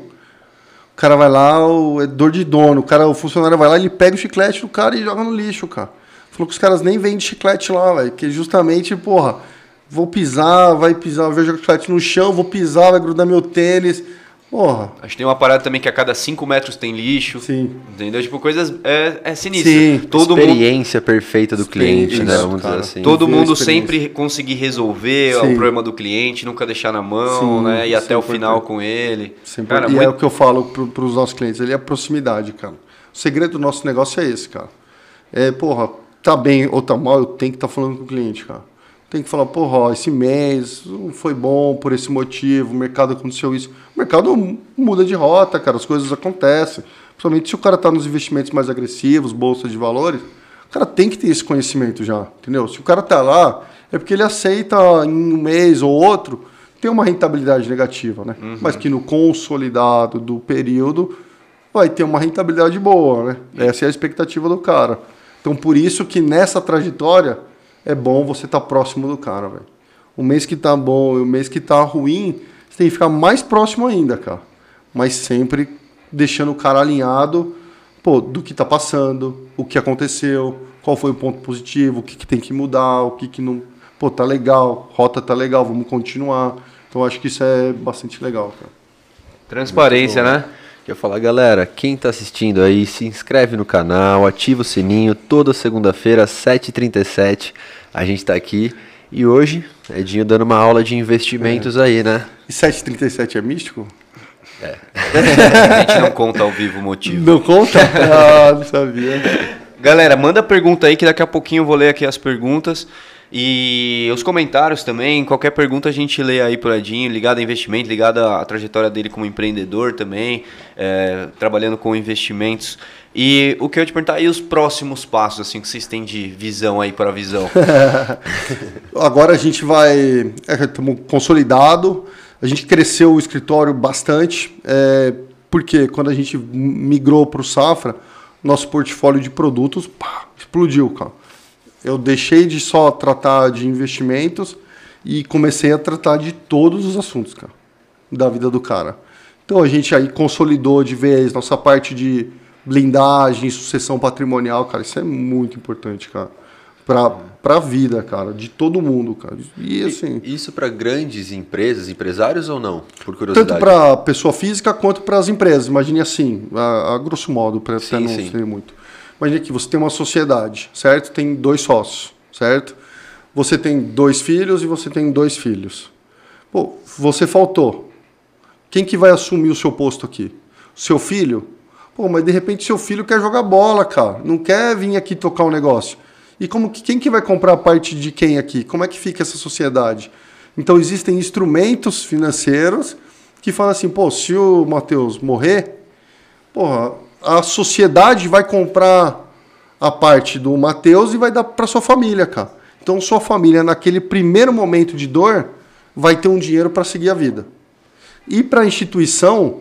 O cara vai lá, o, é dor de dono, o cara, o funcionário vai lá, ele pega o chiclete do cara e joga no lixo, cara. Falou que os caras nem vendem chiclete lá, velho, que justamente, porra, vou pisar, vai pisar, vejo o chiclete no chão, vou pisar, vai grudar meu tênis Porra. Acho que tem uma parada também que a cada 5 metros tem lixo. Sim. Entendeu? Tipo, coisas. É, é sinistro. Sim. Todo experiência mundo... perfeita do cliente, Isso, né? Vamos cara. dizer assim. Todo mundo sempre conseguir resolver Sim. o problema do cliente, nunca deixar na mão, Sim, né? E até o final com ele. Sempre. Cara, e muito... é o que eu falo para os nossos clientes, ele é a proximidade, cara. O segredo do nosso negócio é esse, cara. É, porra, tá bem ou tá mal, eu tenho que estar tá falando com o cliente, cara tem que falar, porra, esse mês não foi bom por esse motivo, o mercado aconteceu isso. O mercado muda de rota, cara, as coisas acontecem. Principalmente se o cara está nos investimentos mais agressivos, bolsa de valores, o cara tem que ter esse conhecimento já, entendeu? Se o cara está lá, é porque ele aceita em um mês ou outro tem uma rentabilidade negativa, né? Uhum. Mas que no consolidado do período vai ter uma rentabilidade boa, né? Essa é a expectativa do cara. Então, por isso que nessa trajetória é bom você estar tá próximo do cara, velho. O mês que tá bom e o mês que tá ruim, você tem que ficar mais próximo ainda, cara. Mas sempre deixando o cara alinhado, pô, do que tá passando, o que aconteceu, qual foi o ponto positivo, o que, que tem que mudar, o que, que não. Pô, tá legal, rota tá legal, vamos continuar. Então acho que isso é bastante legal, cara. Transparência, né? Quer falar, galera, quem está assistindo aí, se inscreve no canal, ativa o sininho, toda segunda-feira, às 7h37, a gente está aqui. E hoje, Edinho dando uma aula de investimentos é. aí, né? E 7h37 é místico? É. a gente não conta ao vivo o motivo. Não conta? Ah, não sabia. Galera, manda pergunta aí que daqui a pouquinho eu vou ler aqui as perguntas. E os comentários também, qualquer pergunta a gente lê aí pro Edinho, ligado a investimento, ligado à trajetória dele como empreendedor também, é, trabalhando com investimentos. E o que eu ia te perguntar, e os próximos passos, assim, que vocês têm de visão aí para a visão? Agora a gente vai, estamos é, consolidado, a gente cresceu o escritório bastante, é, porque quando a gente migrou para o Safra, nosso portfólio de produtos pá, explodiu, cara eu deixei de só tratar de investimentos e comecei a tratar de todos os assuntos, cara, da vida do cara. Então a gente aí consolidou de vez nossa parte de blindagem, sucessão patrimonial, cara, isso é muito importante, cara. Pra, pra vida, cara, de todo mundo, cara. E assim. Isso para grandes empresas, empresários ou não? Por curiosidade. Tanto para pessoa física quanto para as empresas. Imagine assim, a, a grosso modo, para não sim. ser muito. Imagina que você tem uma sociedade, certo? Tem dois sócios, certo? Você tem dois filhos e você tem dois filhos. Pô, você faltou. Quem que vai assumir o seu posto aqui? seu filho? Pô, mas de repente seu filho quer jogar bola, cara. Não quer vir aqui tocar um negócio. E como que, quem que vai comprar a parte de quem aqui? Como é que fica essa sociedade? Então existem instrumentos financeiros que falam assim, pô, se o Matheus morrer, porra, a sociedade vai comprar a parte do Mateus e vai dar para sua família, cara. Então sua família naquele primeiro momento de dor vai ter um dinheiro para seguir a vida. E para a instituição,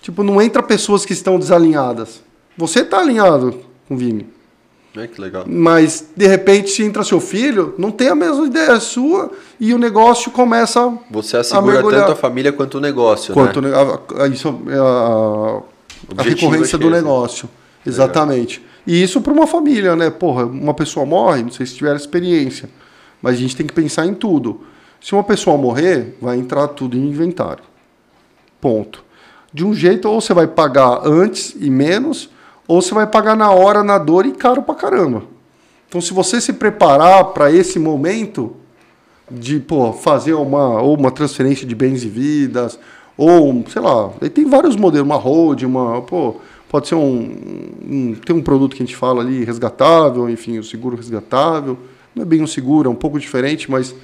tipo, não entra pessoas que estão desalinhadas. Você está alinhado com o Vini. É, que legal. Mas, de repente, se entra seu filho, não tem a mesma ideia sua e o negócio começa Você assegura a tanto a família quanto o negócio, quanto né? A, a, isso, a, a recorrência do negócio. Exatamente. Legal. E isso para uma família, né? Porra, uma pessoa morre, não sei se tiver experiência, mas a gente tem que pensar em tudo. Se uma pessoa morrer, vai entrar tudo em inventário. Ponto. De um jeito, ou você vai pagar antes e menos, ou você vai pagar na hora, na dor e caro pra caramba. Então, se você se preparar para esse momento, de pô, fazer uma, ou uma transferência de bens e vidas, ou, sei lá, tem vários modelos, uma hold, uma, pô, pode ser um, um, tem um produto que a gente fala ali, resgatável, enfim, o seguro resgatável, não é bem um seguro, é um pouco diferente, mas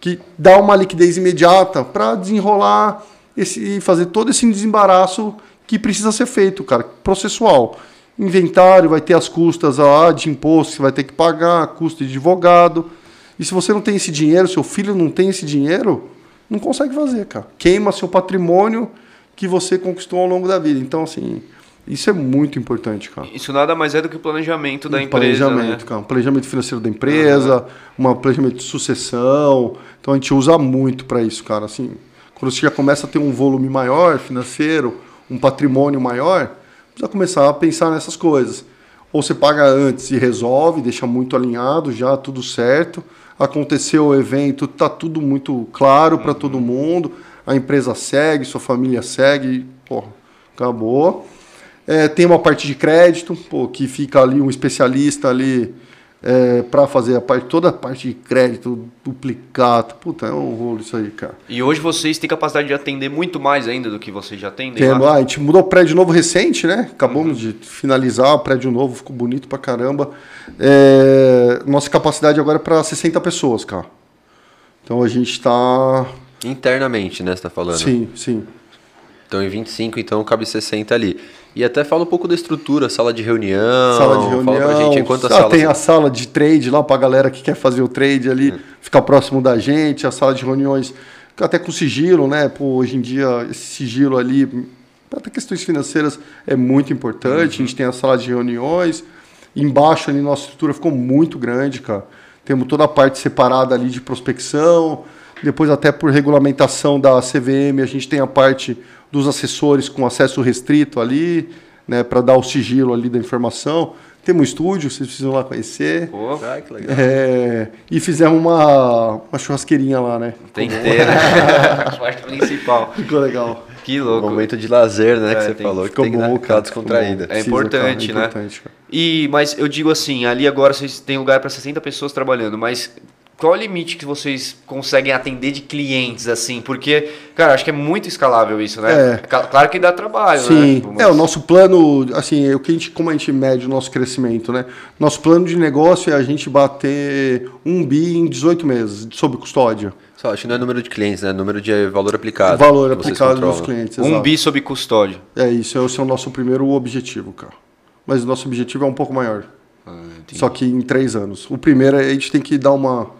que dá uma liquidez imediata para desenrolar esse, fazer todo esse desembaraço que precisa ser feito, cara, processual. Inventário, vai ter as custas lá de imposto que vai ter que pagar, custo de advogado. E se você não tem esse dinheiro, seu filho não tem esse dinheiro, não consegue fazer, cara. Queima seu patrimônio que você conquistou ao longo da vida. Então, assim, isso é muito importante, cara. Isso nada mais é do que o planejamento da um empresa. Planejamento, né? cara. Um planejamento financeiro da empresa, uhum. um planejamento de sucessão. Então a gente usa muito para isso, cara. Assim, quando você já começa a ter um volume maior financeiro, um patrimônio maior, precisa começar a pensar nessas coisas. Ou você paga antes e resolve, deixa muito alinhado, já tudo certo. Aconteceu o evento, tá tudo muito claro para todo mundo. A empresa segue, sua família segue, porra, acabou. É, tem uma parte de crédito, pô, que fica ali um especialista ali é, para fazer a parte, toda a parte de crédito, duplicado. Puta, é um rolo isso aí, cara. E hoje vocês têm capacidade de atender muito mais ainda do que vocês já atendem? Temos, ah, a gente mudou o prédio novo recente, né? Acabamos uhum. de finalizar o prédio novo, ficou bonito pra caramba. É, nossa capacidade agora é para 60 pessoas, cara. Então a gente está. Internamente, né? Você tá falando? Sim, sim. Então em 25, então cabe 60 ali. E até fala um pouco da estrutura, sala de reunião. Sala de reunião. Fala pra gente quantas ah, salas. Tem a sala de trade lá pra galera que quer fazer o trade ali, hum. ficar próximo da gente, a sala de reuniões, até com sigilo, né? Pô, hoje em dia, esse sigilo ali, até questões financeiras, é muito importante. Uhum. A gente tem a sala de reuniões. Embaixo ali, nossa estrutura ficou muito grande, cara. Temos toda a parte separada ali de prospecção. Depois, até por regulamentação da CVM, a gente tem a parte dos assessores com acesso restrito ali, né, para dar o sigilo ali da informação. Temos um estúdio, vocês precisam lá conhecer. Pô, ah, que legal. É, e fizemos uma, uma churrasqueirinha lá, né? Tem que ter, né? a parte principal. Ficou legal. Que louco. momento de lazer, né, é, que você tem, falou. Ficou que tem bom, cara, descontraída. É importante, cara, é importante, né? Cara. E, mas eu digo assim, ali agora vocês têm lugar para 60 pessoas trabalhando, mas qual é o limite que vocês conseguem atender de clientes, assim? Porque, cara, acho que é muito escalável isso, né? É. Claro que dá trabalho, Sim. né? Sim. É, o nosso plano, assim, é o que a gente, como a gente mede o nosso crescimento, né? Nosso plano de negócio é a gente bater um bi em 18 meses, sob custódia. Só, acho que não é número de clientes, né? Número de valor aplicado. Valor aplicado nos clientes, Um bi sob custódia. É isso, esse é o nosso primeiro objetivo, cara. Mas o nosso objetivo é um pouco maior. Ah, Só que em três anos. O primeiro, a gente tem que dar uma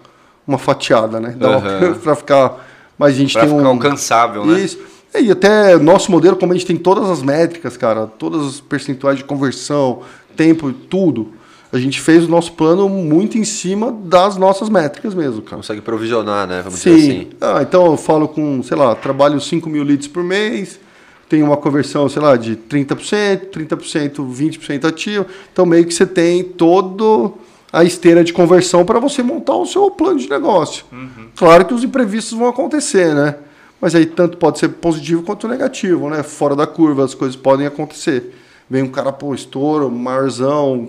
uma fatiada, né? Uhum. para ficar. Mas a gente pra tem ficar um. alcançável, né? Isso. E até nosso modelo, como a gente tem todas as métricas, cara, todas as percentuais de conversão, tempo, tudo. A gente fez o nosso plano muito em cima das nossas métricas mesmo, cara. Consegue provisionar, né? Vamos Sim. dizer assim. Ah, então eu falo com, sei lá, trabalho 5 mil leads por mês, tenho uma conversão, sei lá, de 30%, 30%, 20% ativo. Então meio que você tem todo a esteira de conversão para você montar o seu plano de negócio. Uhum. Claro que os imprevistos vão acontecer, né? Mas aí tanto pode ser positivo quanto negativo, né? Fora da curva, as coisas podem acontecer. Vem um cara, pô, estouro, maiorzão,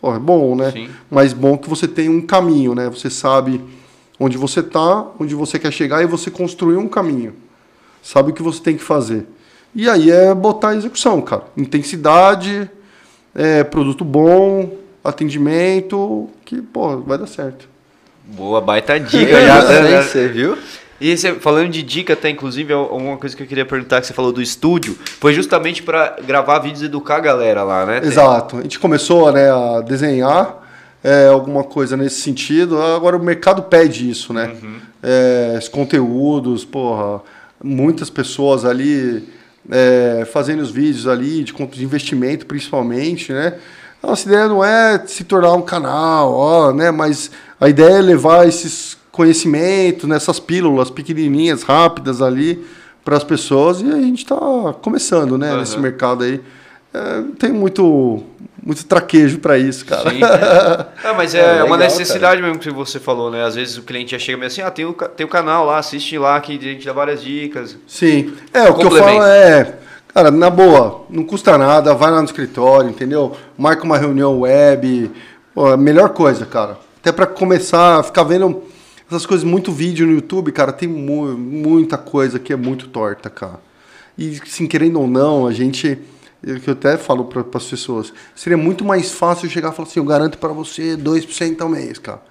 pô, é bom, né? Sim. Mas bom que você tem um caminho, né? Você sabe onde você está, onde você quer chegar e você construiu um caminho. Sabe o que você tem que fazer. E aí é botar a execução, cara. Intensidade, é, produto bom, atendimento, que, pô, vai dar certo. Boa, baita dica já, né? Você viu? E você, falando de dica, até inclusive, é uma coisa que eu queria perguntar, que você falou do estúdio, foi justamente para gravar vídeos e educar a galera lá, né? Exato. A gente começou né, a desenhar é, alguma coisa nesse sentido. Agora o mercado pede isso, né? Uhum. É, os conteúdos, porra, muitas pessoas ali é, fazendo os vídeos ali, de, de investimento principalmente, né? Nossa ideia não é se tornar um canal, ó, né? Mas a ideia é levar esses conhecimentos, nessas pílulas pequenininhas, rápidas ali para as pessoas e a gente está começando, né? Uhum. Nesse mercado aí. É, tem muito muito traquejo para isso, cara. Sim. É, mas é, é legal, uma necessidade cara. mesmo que você falou, né? Às vezes o cliente já chega meio assim, ah, tem o, tem o canal lá, assiste lá que a gente dá várias dicas. Sim. É, o que eu falo é Cara, na boa, não custa nada, vai lá no escritório, entendeu? Marca uma reunião web, pô, a melhor coisa, cara. Até para começar a ficar vendo essas coisas, muito vídeo no YouTube, cara, tem mu muita coisa que é muito torta, cara. E, assim, querendo ou não, a gente que eu até falo para as pessoas, seria muito mais fácil chegar e falar assim, eu garanto para você 2% ao mês, cara.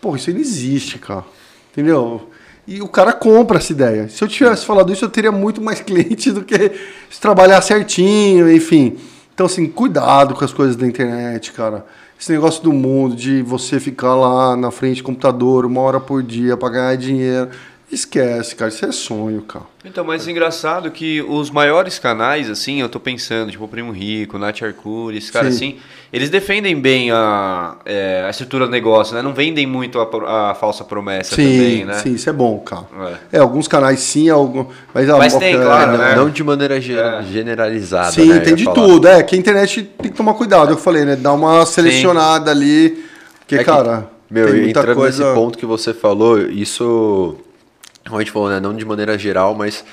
Pô, isso não existe, cara. Entendeu? E o cara compra essa ideia. Se eu tivesse falado isso, eu teria muito mais cliente do que se trabalhar certinho, enfim. Então, assim, cuidado com as coisas da internet, cara. Esse negócio do mundo, de você ficar lá na frente do computador uma hora por dia para ganhar dinheiro. Esquece, cara. Isso é sonho, cara. Então, mas é engraçado que os maiores canais, assim, eu tô pensando, tipo o Primo Rico, Nath Arcuri, esses caras assim, eles defendem bem a, é, a estrutura do negócio, né? Não vendem muito a, a falsa promessa sim, também, né? Sim, isso é bom, cara. É, é alguns canais sim, algum, mas, mas tem, é, claro, né? Não de maneira é. generalizada, Sim, né? tem de tudo. É, que a internet tem que tomar cuidado, eu falei, né? Dar uma selecionada sim. ali, porque, é cara... Que, meu, entrando coisa... nesse ponto que você falou, isso como a gente falou, né? Não de maneira geral, mas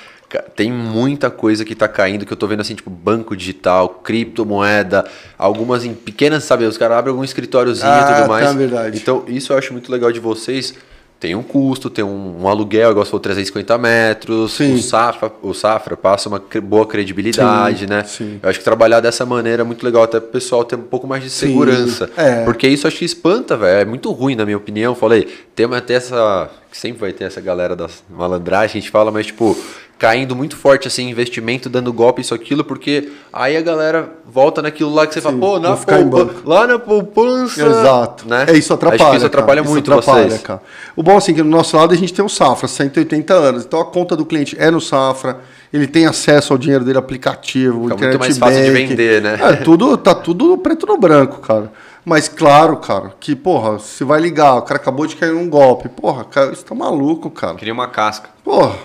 tem muita coisa que está caindo que eu estou vendo assim, tipo banco digital, criptomoeda, algumas em pequenas, sabe? Os caras abrem algum escritóriozinho ah, e tudo tá, mais. Tá, verdade. Então, isso eu acho muito legal de vocês tem um custo, tem um, um aluguel, igual se for 350 metros, sim. o Safra, o Safra passa uma boa credibilidade, sim, né? Sim. Eu acho que trabalhar dessa maneira é muito legal, até para o pessoal ter um pouco mais de segurança. É. Porque isso acho que espanta, velho. É muito ruim, na minha opinião. Falei, tem até essa. Sempre vai ter essa galera da malandragem, a gente fala, mas tipo, caindo muito forte assim, investimento, dando golpe, isso, aquilo, porque aí a galera volta naquilo lá que você Sim, fala, pô, na poupa, lá na poupança. Exato. Né? É, isso atrapalha. Acho que isso atrapalha cara. muito isso atrapalha, vocês. Cara. O bom assim, que no nosso lado a gente tem o Safra, 180 anos. Então a conta do cliente é no Safra, ele tem acesso ao dinheiro dele aplicativo, Fica internet muito mais fácil de vender, né? É, tudo, tá tudo preto no branco, cara. Mas claro, cara, que, porra, você vai ligar, o cara acabou de cair num golpe. Porra, cara, isso tá maluco, cara. Queria uma casca. Porra,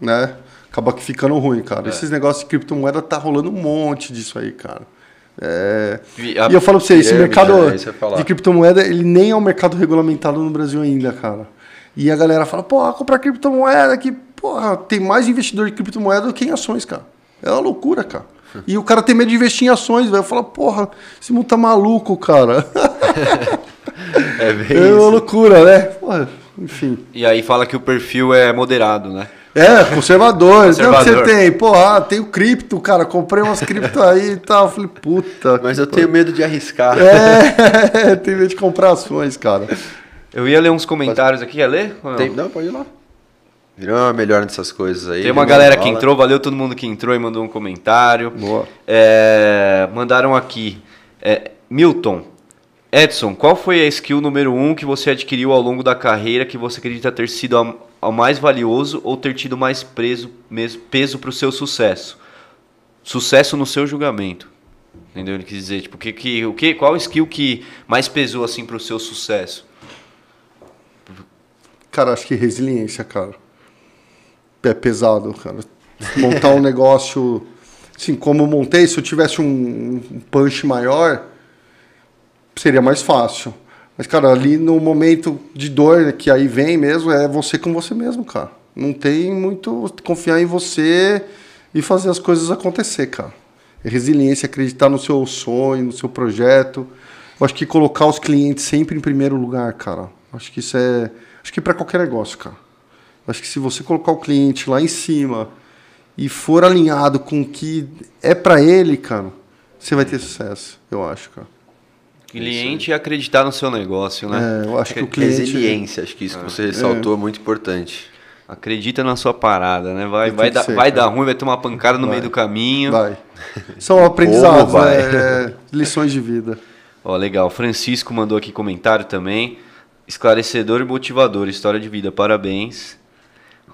né? acaba que ficando ruim, cara. É. Esses negócios de criptomoeda tá rolando um monte disso aí, cara. É... E, a... e eu falo pra você, esse mercado de criptomoeda, ele nem é um mercado regulamentado no Brasil ainda, cara. E a galera fala, pô, comprar criptomoeda que, porra, tem mais investidor de criptomoeda do que em ações, cara. É uma loucura, cara. E o cara tem medo de investir em ações, velho. Fala, porra, esse mundo tá maluco, cara. é, bem é uma loucura, né? Porra, enfim. E aí fala que o perfil é moderado, né? É, conservador. conservador. Então, que você tem? Porra, tem o cripto, cara. Comprei umas cripto aí e tal. Falei, puta. Mas eu tenho medo de arriscar. É, tenho medo de comprar ações, cara. Eu ia ler uns comentários aqui, ia ler? Não? Tem, não, pode ir lá. Virou melhor nessas coisas aí. Tem uma galera que entrou, valeu todo mundo que entrou e mandou um comentário. Boa. É, mandaram aqui. É, Milton, Edson, qual foi a skill número um que você adquiriu ao longo da carreira que você acredita ter sido a mais valioso ou ter tido mais preso, peso para o seu sucesso? Sucesso no seu julgamento. Entendeu? Ele quis dizer, tipo, que, que, o que, qual skill que mais pesou assim para o seu sucesso? Cara, acho que resiliência, cara. É pesado, cara. Montar um negócio, assim, como eu montei, se eu tivesse um, punch maior, seria mais fácil. Mas, cara, ali no momento de dor que aí vem mesmo, é você com você mesmo, cara. Não tem muito confiar em você e fazer as coisas acontecer, cara. É resiliência, acreditar no seu sonho, no seu projeto. Eu acho que colocar os clientes sempre em primeiro lugar, cara. Acho que isso é. Acho que para qualquer negócio, cara. Acho que se você colocar o cliente lá em cima e for alinhado com o que é para ele, cara, você vai ter sucesso, eu acho, cara. Cliente acreditar no seu negócio, né? É, eu acho que o cliente... Resiliência, acho que isso que você é. ressaltou é muito importante. Acredita na sua parada, né? Vai, vai, dar, ser, vai dar ruim, vai ter uma pancada no vai. meio do caminho. Vai. São aprendizados, vai. Né? lições de vida. Ó, legal. Francisco mandou aqui comentário também. Esclarecedor e motivador, história de vida, parabéns.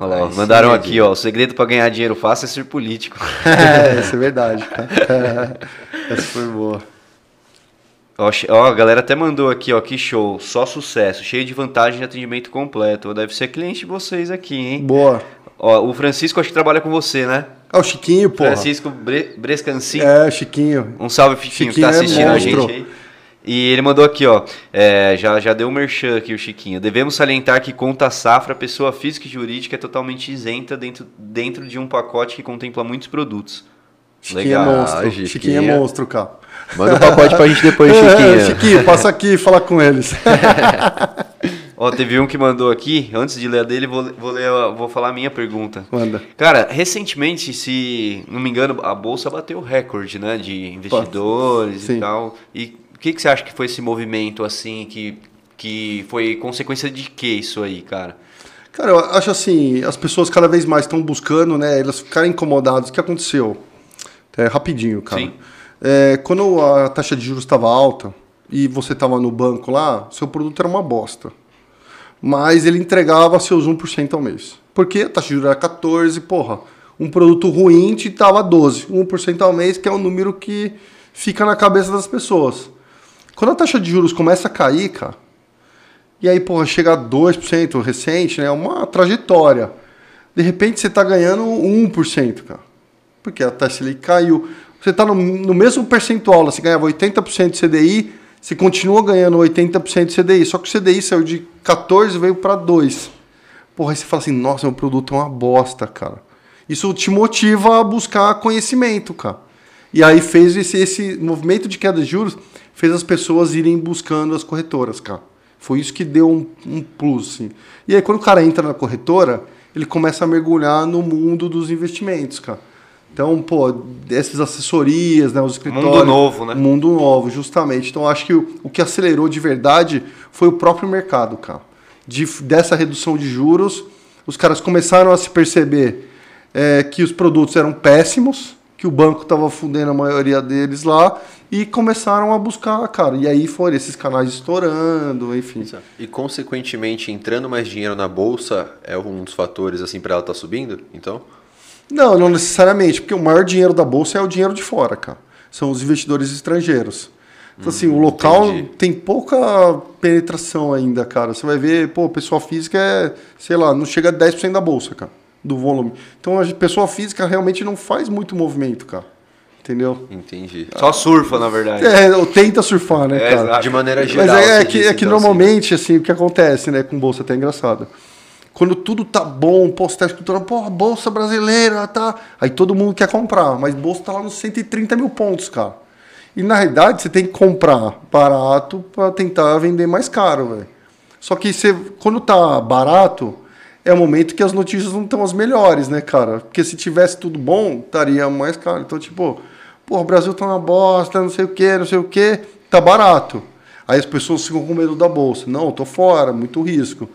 Olha mandaram aqui, ó. O segredo para ganhar dinheiro fácil é ser político. é, isso é verdade. Essa foi boa. Ó, ó, a galera até mandou aqui, ó, que show, só sucesso, cheio de vantagem de atendimento completo. Deve ser cliente de vocês aqui, hein? Boa. Ó, o Francisco acho que trabalha com você, né? É o Chiquinho, pô. Francisco Bre Brescancin. É, Chiquinho. Um salve, Chiquinho, Chiquinho que tá é assistindo é a gente aí. E ele mandou aqui, ó, é, já, já deu um merchan aqui o Chiquinho. Devemos salientar que conta safra, pessoa física e jurídica, é totalmente isenta dentro, dentro de um pacote que contempla muitos produtos. Chiquinho é Legal. é monstro. Chiquinho, Chiquinho é monstro, cara. Manda um pacote pra gente depois, Chiquinho. É, Chiquinho, passa aqui e fala com eles. Ó, teve um que mandou aqui, antes de ler a dele, vou, vou, ler, vou falar a minha pergunta. Manda. Cara, recentemente, se não me engano, a Bolsa bateu recorde, né? De investidores Sim. e tal. E o que, que você acha que foi esse movimento, assim, que, que foi consequência de que isso aí, cara? Cara, eu acho assim, as pessoas cada vez mais estão buscando, né? Elas ficarem incomodadas. O que aconteceu? É, rapidinho, cara. Sim. É, quando a taxa de juros estava alta e você estava no banco lá, seu produto era uma bosta. Mas ele entregava seus 1% ao mês. Porque a taxa de juros era 14, porra. Um produto ruim te dava 12. 1% ao mês, que é um número que fica na cabeça das pessoas. Quando a taxa de juros começa a cair, cara, e aí, porra, chega a 2% recente, né? É uma trajetória. De repente você tá ganhando 1%, cara. Porque a taxa Selic caiu. Você tá no, no mesmo percentual, você ganhava 80% de CDI, você continua ganhando 80% de CDI. Só que o CDI saiu de 14 e veio para 2. Porra, aí você fala assim, nossa, meu produto é uma bosta, cara. Isso te motiva a buscar conhecimento, cara. E aí fez esse, esse movimento de queda de juros, fez as pessoas irem buscando as corretoras, cara. Foi isso que deu um, um plus, assim. E aí quando o cara entra na corretora, ele começa a mergulhar no mundo dos investimentos, cara. Então, pô, essas assessorias, né, os escritórios... Mundo novo, né? Mundo novo, justamente. Então, acho que o, o que acelerou de verdade foi o próprio mercado, cara. De, dessa redução de juros, os caras começaram a se perceber é, que os produtos eram péssimos, que o banco estava fundendo a maioria deles lá, e começaram a buscar, cara. E aí foram esses canais estourando, enfim. E consequentemente, entrando mais dinheiro na bolsa é um dos fatores assim para ela estar subindo, então? Não, não necessariamente, porque o maior dinheiro da bolsa é o dinheiro de fora, cara. São os investidores estrangeiros. Então, assim, o local entendi. tem pouca penetração ainda, cara. Você vai ver, pô, pessoa física é, sei lá, não chega a 10% da bolsa, cara, do volume. Então, a pessoa física realmente não faz muito movimento, cara. Entendeu? Entendi. Só surfa, na verdade. É, ou tenta surfar, né, É, cara? De maneira Mas geral. é, é você que, disse, é que então, assim, normalmente, assim, o que acontece, né, com bolsa até é engraçado. Quando tudo tá bom, você tá escutando, pô, a bolsa brasileira tá. Aí todo mundo quer comprar, mas bolsa tá lá nos 130 mil pontos, cara. E na realidade você tem que comprar barato para tentar vender mais caro, velho. Só que você, quando tá barato, é o momento que as notícias não estão as melhores, né, cara? Porque se tivesse tudo bom, estaria mais caro. Então, tipo, pô, o Brasil tá uma bosta, não sei o que, não sei o que, tá barato. Aí as pessoas ficam com medo da bolsa. Não, tô fora, muito risco.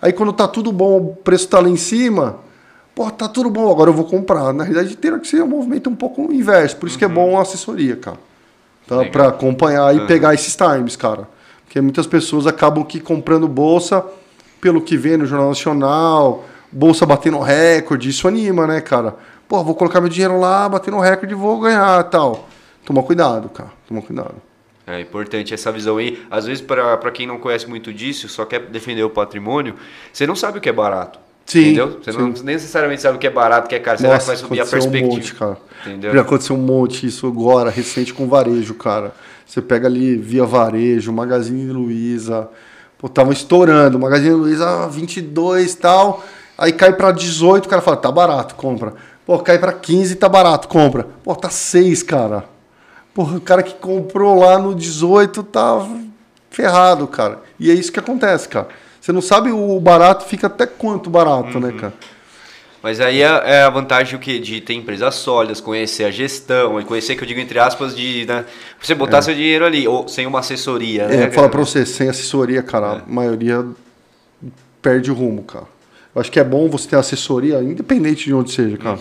Aí quando tá tudo bom, o preço tá lá em cima, pô, tá tudo bom, agora eu vou comprar. Na realidade, teria que ser um movimento um pouco inverso. Por isso que é bom a assessoria, cara. Tá? Para acompanhar e pegar esses times, cara. Porque muitas pessoas acabam que comprando bolsa pelo que vê no Jornal Nacional, bolsa batendo recorde, isso anima, né, cara? Pô, vou colocar meu dinheiro lá, batendo recorde vou ganhar tal. Toma cuidado, cara. Toma cuidado. É importante essa visão aí. Às vezes, para quem não conhece muito disso, só quer defender o patrimônio, você não sabe o que é barato. Sim, Entendeu? Você não necessariamente sabe o que é barato, o que é caro. Será que vai subir a perspectiva? Um monte, cara. Entendeu? Já aconteceu um monte isso agora, recente com varejo, cara. Você pega ali via varejo, Magazine Luiza, pô, tava estourando, Magazine Luiza 22 e tal, aí cai pra 18, o cara fala, tá barato, compra. Pô, cai pra 15, tá barato, compra. Pô, tá 6, cara. Porra, o cara que comprou lá no 18 tá ferrado, cara. E é isso que acontece, cara. Você não sabe o barato fica até quanto barato, né, cara? Mas aí é, é a vantagem o quê? de ter empresas sólidas, conhecer a gestão, e conhecer, que eu digo entre aspas, de né, você botar seu dinheiro ali, ou sem uma assessoria. É, né, vou falar pra você, sem assessoria, cara, a maioria perde o rumo, cara. Eu acho que é bom você ter assessoria, independente de onde seja, cara.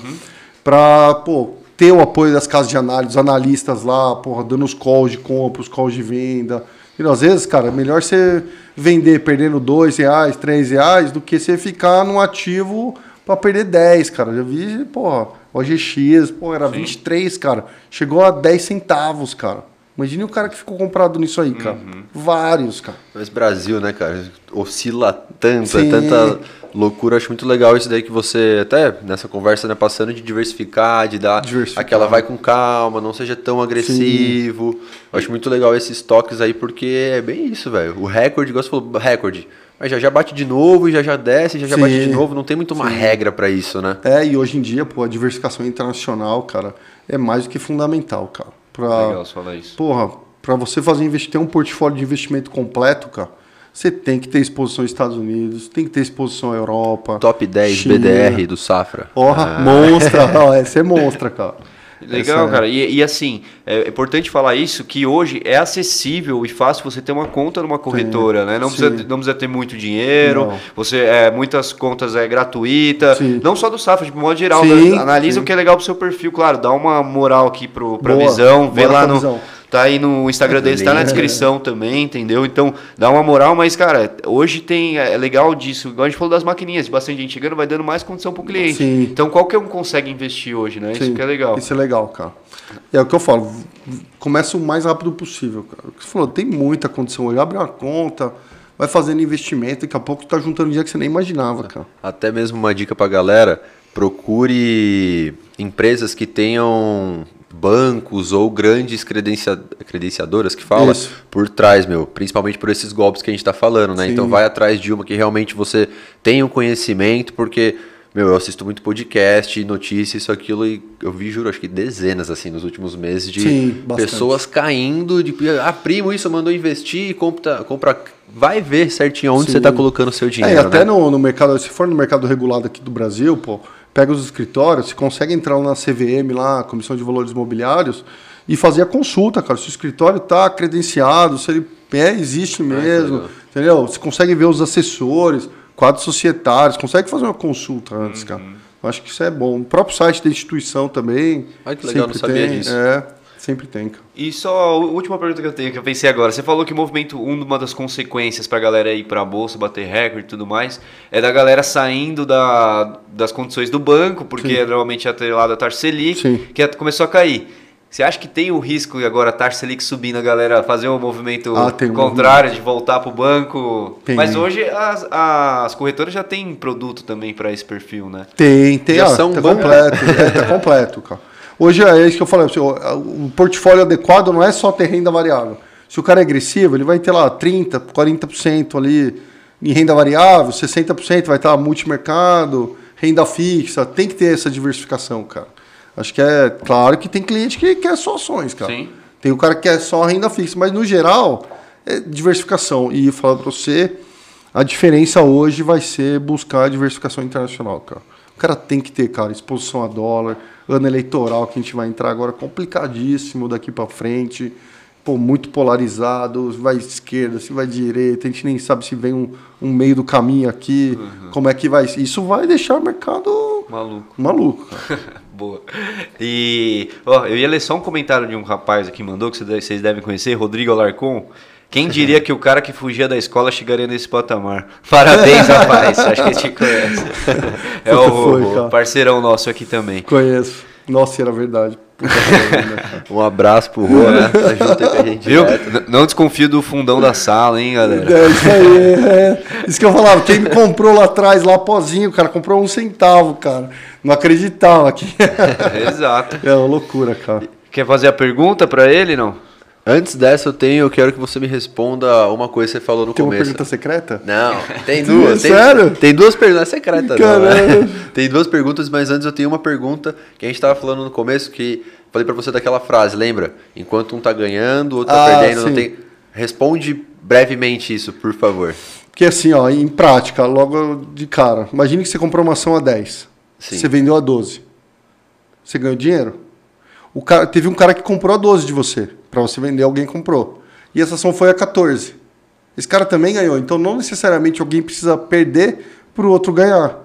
Pra, pô, ter o apoio das casas de análise, analistas lá, porra, dando os calls de compra, os calls de venda. E às vezes, cara, é melhor você vender perdendo dois reais, três reais, do que você ficar num ativo pra perder 10, cara. Já vi, porra, OGX, pô, era 23, cara. Chegou a 10 centavos, cara. Imagine o cara que ficou comprado nisso aí, cara. Vários, cara. Mas Brasil, né, cara? Oscila tanto, é Sim. tanta loucura. Acho muito legal isso daí que você, até nessa conversa, né, passando de diversificar, de dar Diversificar. aquela vai com calma, não seja tão agressivo. Eu acho muito legal esses toques aí, porque é bem isso, velho. O recorde, igual você falou, recorde. Mas já já bate de novo e já já desce, já já Sim. bate de novo. Não tem muito uma regra pra isso, né? É, e hoje em dia, pô, a diversificação internacional, cara, é mais do que fundamental, cara. Pra, Legal você falar isso. Porra, pra você fazer investi- ter um portfólio de investimento completo, cara, Você tem que ter exposição aos Estados Unidos, tem que ter exposição à Europa. Top 10 China. BDR do Safra. Porra, monstra. Ó, essa é monstra, cara. Legal, Essa é- cara. E, e assim, é importante falar isso, que hoje é acessível e fácil você ter uma conta numa corretora, né? Não sim. precisa, não precisa ter muito dinheiro, Não. você é, muitas contas é gratuita, Sim. não só do Safra, de modo geral. Sim, né? Analisa sim. o que é legal pro seu perfil, claro, dá uma moral aqui pro, pra Boa, visão, vê bora lá no. visão. Tá aí no Instagram deles, tá na descrição também, entendeu? Então, dá uma moral, mas, cara, hoje tem. É legal disso. Igual a gente falou das maquininhas, bastante gente chegando, vai dando mais condição pro cliente. Sim. Então, qualquer um consegue investir hoje, né? Isso Sim, que é legal. Isso é legal, cara. É o que eu falo. Começa o mais rápido possível, cara. O que você falou, tem muita condição hoje. Abre uma conta, vai fazendo investimento, daqui a pouco tá juntando dinheiro que você nem imaginava, cara. Até mesmo uma dica pra galera, procure empresas que tenham bancos ou grandes credencia- credenciadoras que fala Isso. por trás, meu, principalmente por esses golpes que a gente tá falando, né? Sim. Então vai atrás de uma que realmente você tenha um conhecimento, porque meu, eu assisto muito podcast, notícias, isso, aquilo, e eu vi, juro, acho que dezenas, assim, nos últimos meses, de Sim, pessoas caindo, de, ah, primo, isso, mandou investir, compra, compra, vai ver certinho onde Sim. você tá colocando o seu É, dinheiro, e até né? no, no mercado, se for no mercado regulado aqui do Brasil, pô, pega os escritórios, você consegue entrar na CVM lá, Comissão de Valores Imobiliários, e fazer a consulta, cara. Se o escritório está credenciado, se ele é, existe mesmo, legal. entendeu? Você consegue ver os assessores, quadros societários, consegue fazer uma consulta antes, cara. Eu acho que isso é bom. O próprio site da instituição também. Ai, que legal, não sabia tem, disso. É, sempre tem, cara. E só a última pergunta que eu tenho, que eu pensei agora. Você falou que o movimento, uma das consequências pra galera ir pra bolsa, bater recorde e tudo mais, é da galera saindo da, das condições do banco, porque Sim. é normalmente atrelado a taxa Selic, Sim. que é- começou a cair. Você acha que tem o risco de agora a taxa Selic subindo, a galera fazer um movimento Ah, tem um contrário, de voltar pro banco? Tem. Mas hoje as, as corretoras já têm produto também pra esse perfil, né? Tem, tem. Já ó, são tá completo. é, tá completo, cara. Hoje é isso que eu falei. assim, O o portfólio adequado não é só ter renda variável. Se o cara é agressivo, ele vai ter lá 30%, 40% ali em renda variável, 60% vai estar multimercado, renda fixa. Tem que ter essa diversificação, cara. Acho que é claro que tem cliente que quer só ações, cara. Sim. Tem o cara que quer só renda fixa, mas no geral é diversificação. E falar para você, a diferença hoje vai ser buscar a diversificação internacional, cara. O cara tem que ter, cara, exposição a dólar, ano eleitoral que a gente vai entrar agora complicadíssimo daqui para frente. Pô, muito polarizado, vai esquerda, se vai direita, a gente nem sabe se vem um, um meio do caminho aqui, como é que vai. Isso vai deixar o mercado Maluco. maluco. Boa. E ó, eu ia ler só um comentário de um rapaz aqui mandou, que vocês devem conhecer, Rodrigo Alarcon. Quem diria que o cara que fugia da escola chegaria nesse patamar? Parabéns, rapaz. Acho que a gente conhece. É o, foi, o parceirão nosso aqui também. Conheço. Nossa, era verdade. Cara. Um abraço pro Rô, né? Tá junto aí com a gente Viu? direto. N- Não desconfio do fundão da sala, hein, galera? É isso aí, é. Isso que eu falava, quem me comprou lá atrás, lá pozinho, cara, comprou um centavo, cara. Não acreditava que. Exato. É uma loucura, cara. Quer fazer a pergunta pra ele, não? Antes dessa, eu tenho, eu quero que você me responda uma coisa que você falou no Tem uma começo. pergunta secreta? Não, tem duas. tem, Sério? Tem duas perguntas. É secreta, não. Caralho. né? Tem duas perguntas, mas antes eu tenho uma pergunta que a gente tava falando no começo, que falei pra você daquela frase, lembra? Enquanto um tá ganhando, o outro tá Ah, perdendo, não tem. Responde brevemente isso, por favor. Porque assim, ó, em prática, logo de cara, imagine que você comprou uma ação a 10. Sim. Você vendeu a 12. Você ganhou dinheiro? O cara, teve um cara que comprou a 12 de você. Pra você vender, alguém comprou. E essa ação foi a 14. Esse cara também ganhou. Então não necessariamente alguém precisa perder pro outro ganhar.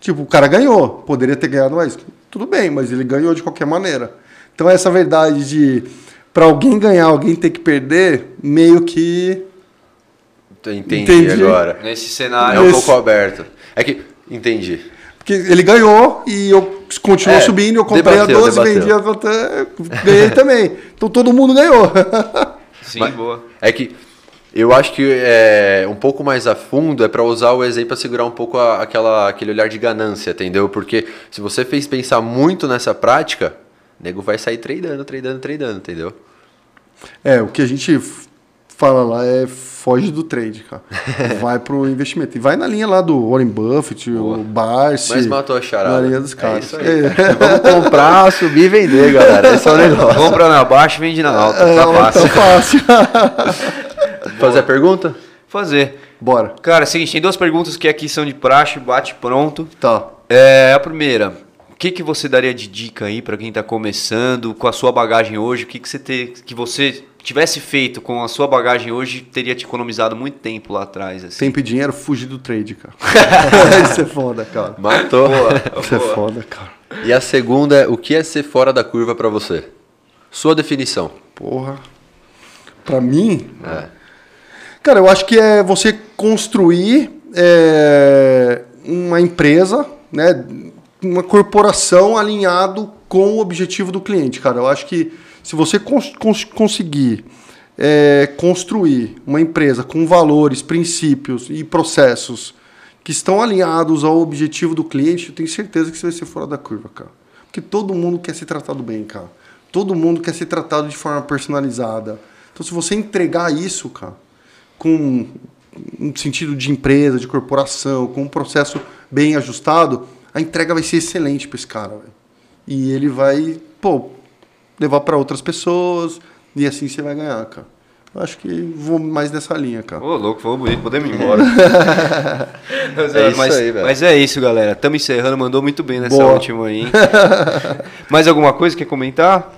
Tipo, o cara ganhou. Poderia ter ganhado mais. Tudo bem, mas ele ganhou de qualquer maneira. Então essa verdade de para alguém ganhar, alguém ter que perder, meio que Entendi, Entendi. agora. Nesse É cenário. um Esse- pouco aberto. É que. Entendi. Porque ele ganhou e eu continuou É, subindo, eu comprei debateu, a 12, debateu. vendi a até, ganhei também. Então todo mundo ganhou. Sim, Mas- boa. É que eu acho que é um pouco mais a fundo é para usar o exemplo para segurar um pouco a- aquela, aquele olhar de ganância, entendeu? Porque se você fez pensar muito nessa prática, o nego vai sair tradando, tradando, tradando, entendeu? É, o que a gente fala lá é foge do trade, cara. Vai pro investimento. E vai na linha lá do Warren Buffett, o Barsi. Mas matou a charada. Na linha dos É caras. isso aí. Vamos comprar, subir e vender, galera. Esse é o negócio. Compra na baixa e vende na alta. É, Tá tá fácil. fácil. Fazer a pergunta? Fazer. Bora. Cara, é o seguinte, tem duas perguntas que aqui são de praxe, bate pronto. Tá. É, a primeira, o que, que você daria de dica aí para quem tá começando, com a sua bagagem hoje, o que, que você ter, que você tivesse feito com a sua bagagem hoje, teria te economizado muito tempo lá atrás, assim. Tempo e dinheiro, fugir do trade, cara. Isso é foda, cara. Matou. Isso é foda, cara. E a segunda é, o que é ser fora da curva pra você? Sua definição. Porra. Pra mim, cara, eu acho que é você construir é, uma empresa, né? Uma corporação alinhado com o objetivo do cliente, cara. Eu acho que se você cons- cons- conseguir é, construir uma empresa com valores, princípios e processos que estão alinhados ao objetivo do cliente, eu tenho certeza que você vai ser fora da curva, cara. Porque todo mundo quer ser tratado bem, cara. Todo mundo quer ser tratado de forma personalizada. Então, se você entregar isso, cara, com um sentido de empresa, de corporação, com um processo bem ajustado, a entrega vai ser excelente para esse cara, velho. E ele vai, pô, levar para outras pessoas e assim você vai ganhar, cara. Eu acho que vou mais nessa linha, cara. Ô, louco, foi bonito, podemos ir embora. mas, É isso mas- aí, velho. mas é isso, galera. Estamos encerrando, mandou muito bem nessa Boa. última aí. Mais alguma coisa que quer comentar?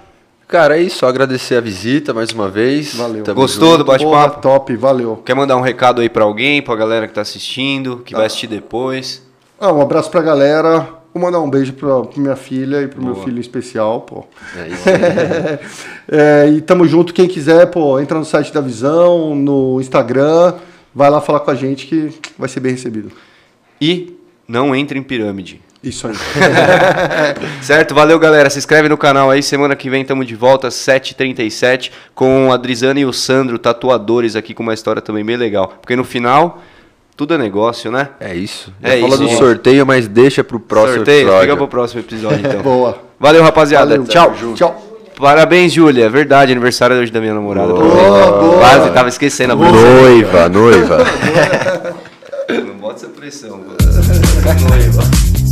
Cara, é isso. Agradecer a visita mais uma vez. Valeu. Tamo Gostou do junto. Porra, bate-papo? top, valeu. Quer mandar um recado aí pra alguém, pra galera que tá assistindo, que vai assistir depois? Ah, um abraço pra galera. Vou mandar um beijo pra, pra minha filha e pro meu Boa. filho em especial, pô. É isso aí. É, e tamo junto, quem quiser, pô, entra no site da Visão, no Instagram, vai lá falar com a gente que vai ser bem recebido. E não entre em pirâmide. Isso aí. Certo? Valeu, galera. Se inscreve no canal aí. Semana que vem estamos de volta, 7h37, com a Drizana e o Sandro, tatuadores, aqui com uma história também bem legal. Porque no final, tudo é negócio, né? É isso. É Fala isso, do sorteio, mas deixa pro próximo Sorteio, episódio. fica pro próximo episódio, então. Boa. Valeu, rapaziada. Valeu. Tchau. Tchau. Parabéns, Júlia. É verdade, aniversário hoje da minha namorada. Boa, boa. Quase, tava esquecendo a bolsa. Noiva, noiva. Não bota essa pressão, mano. Noiva.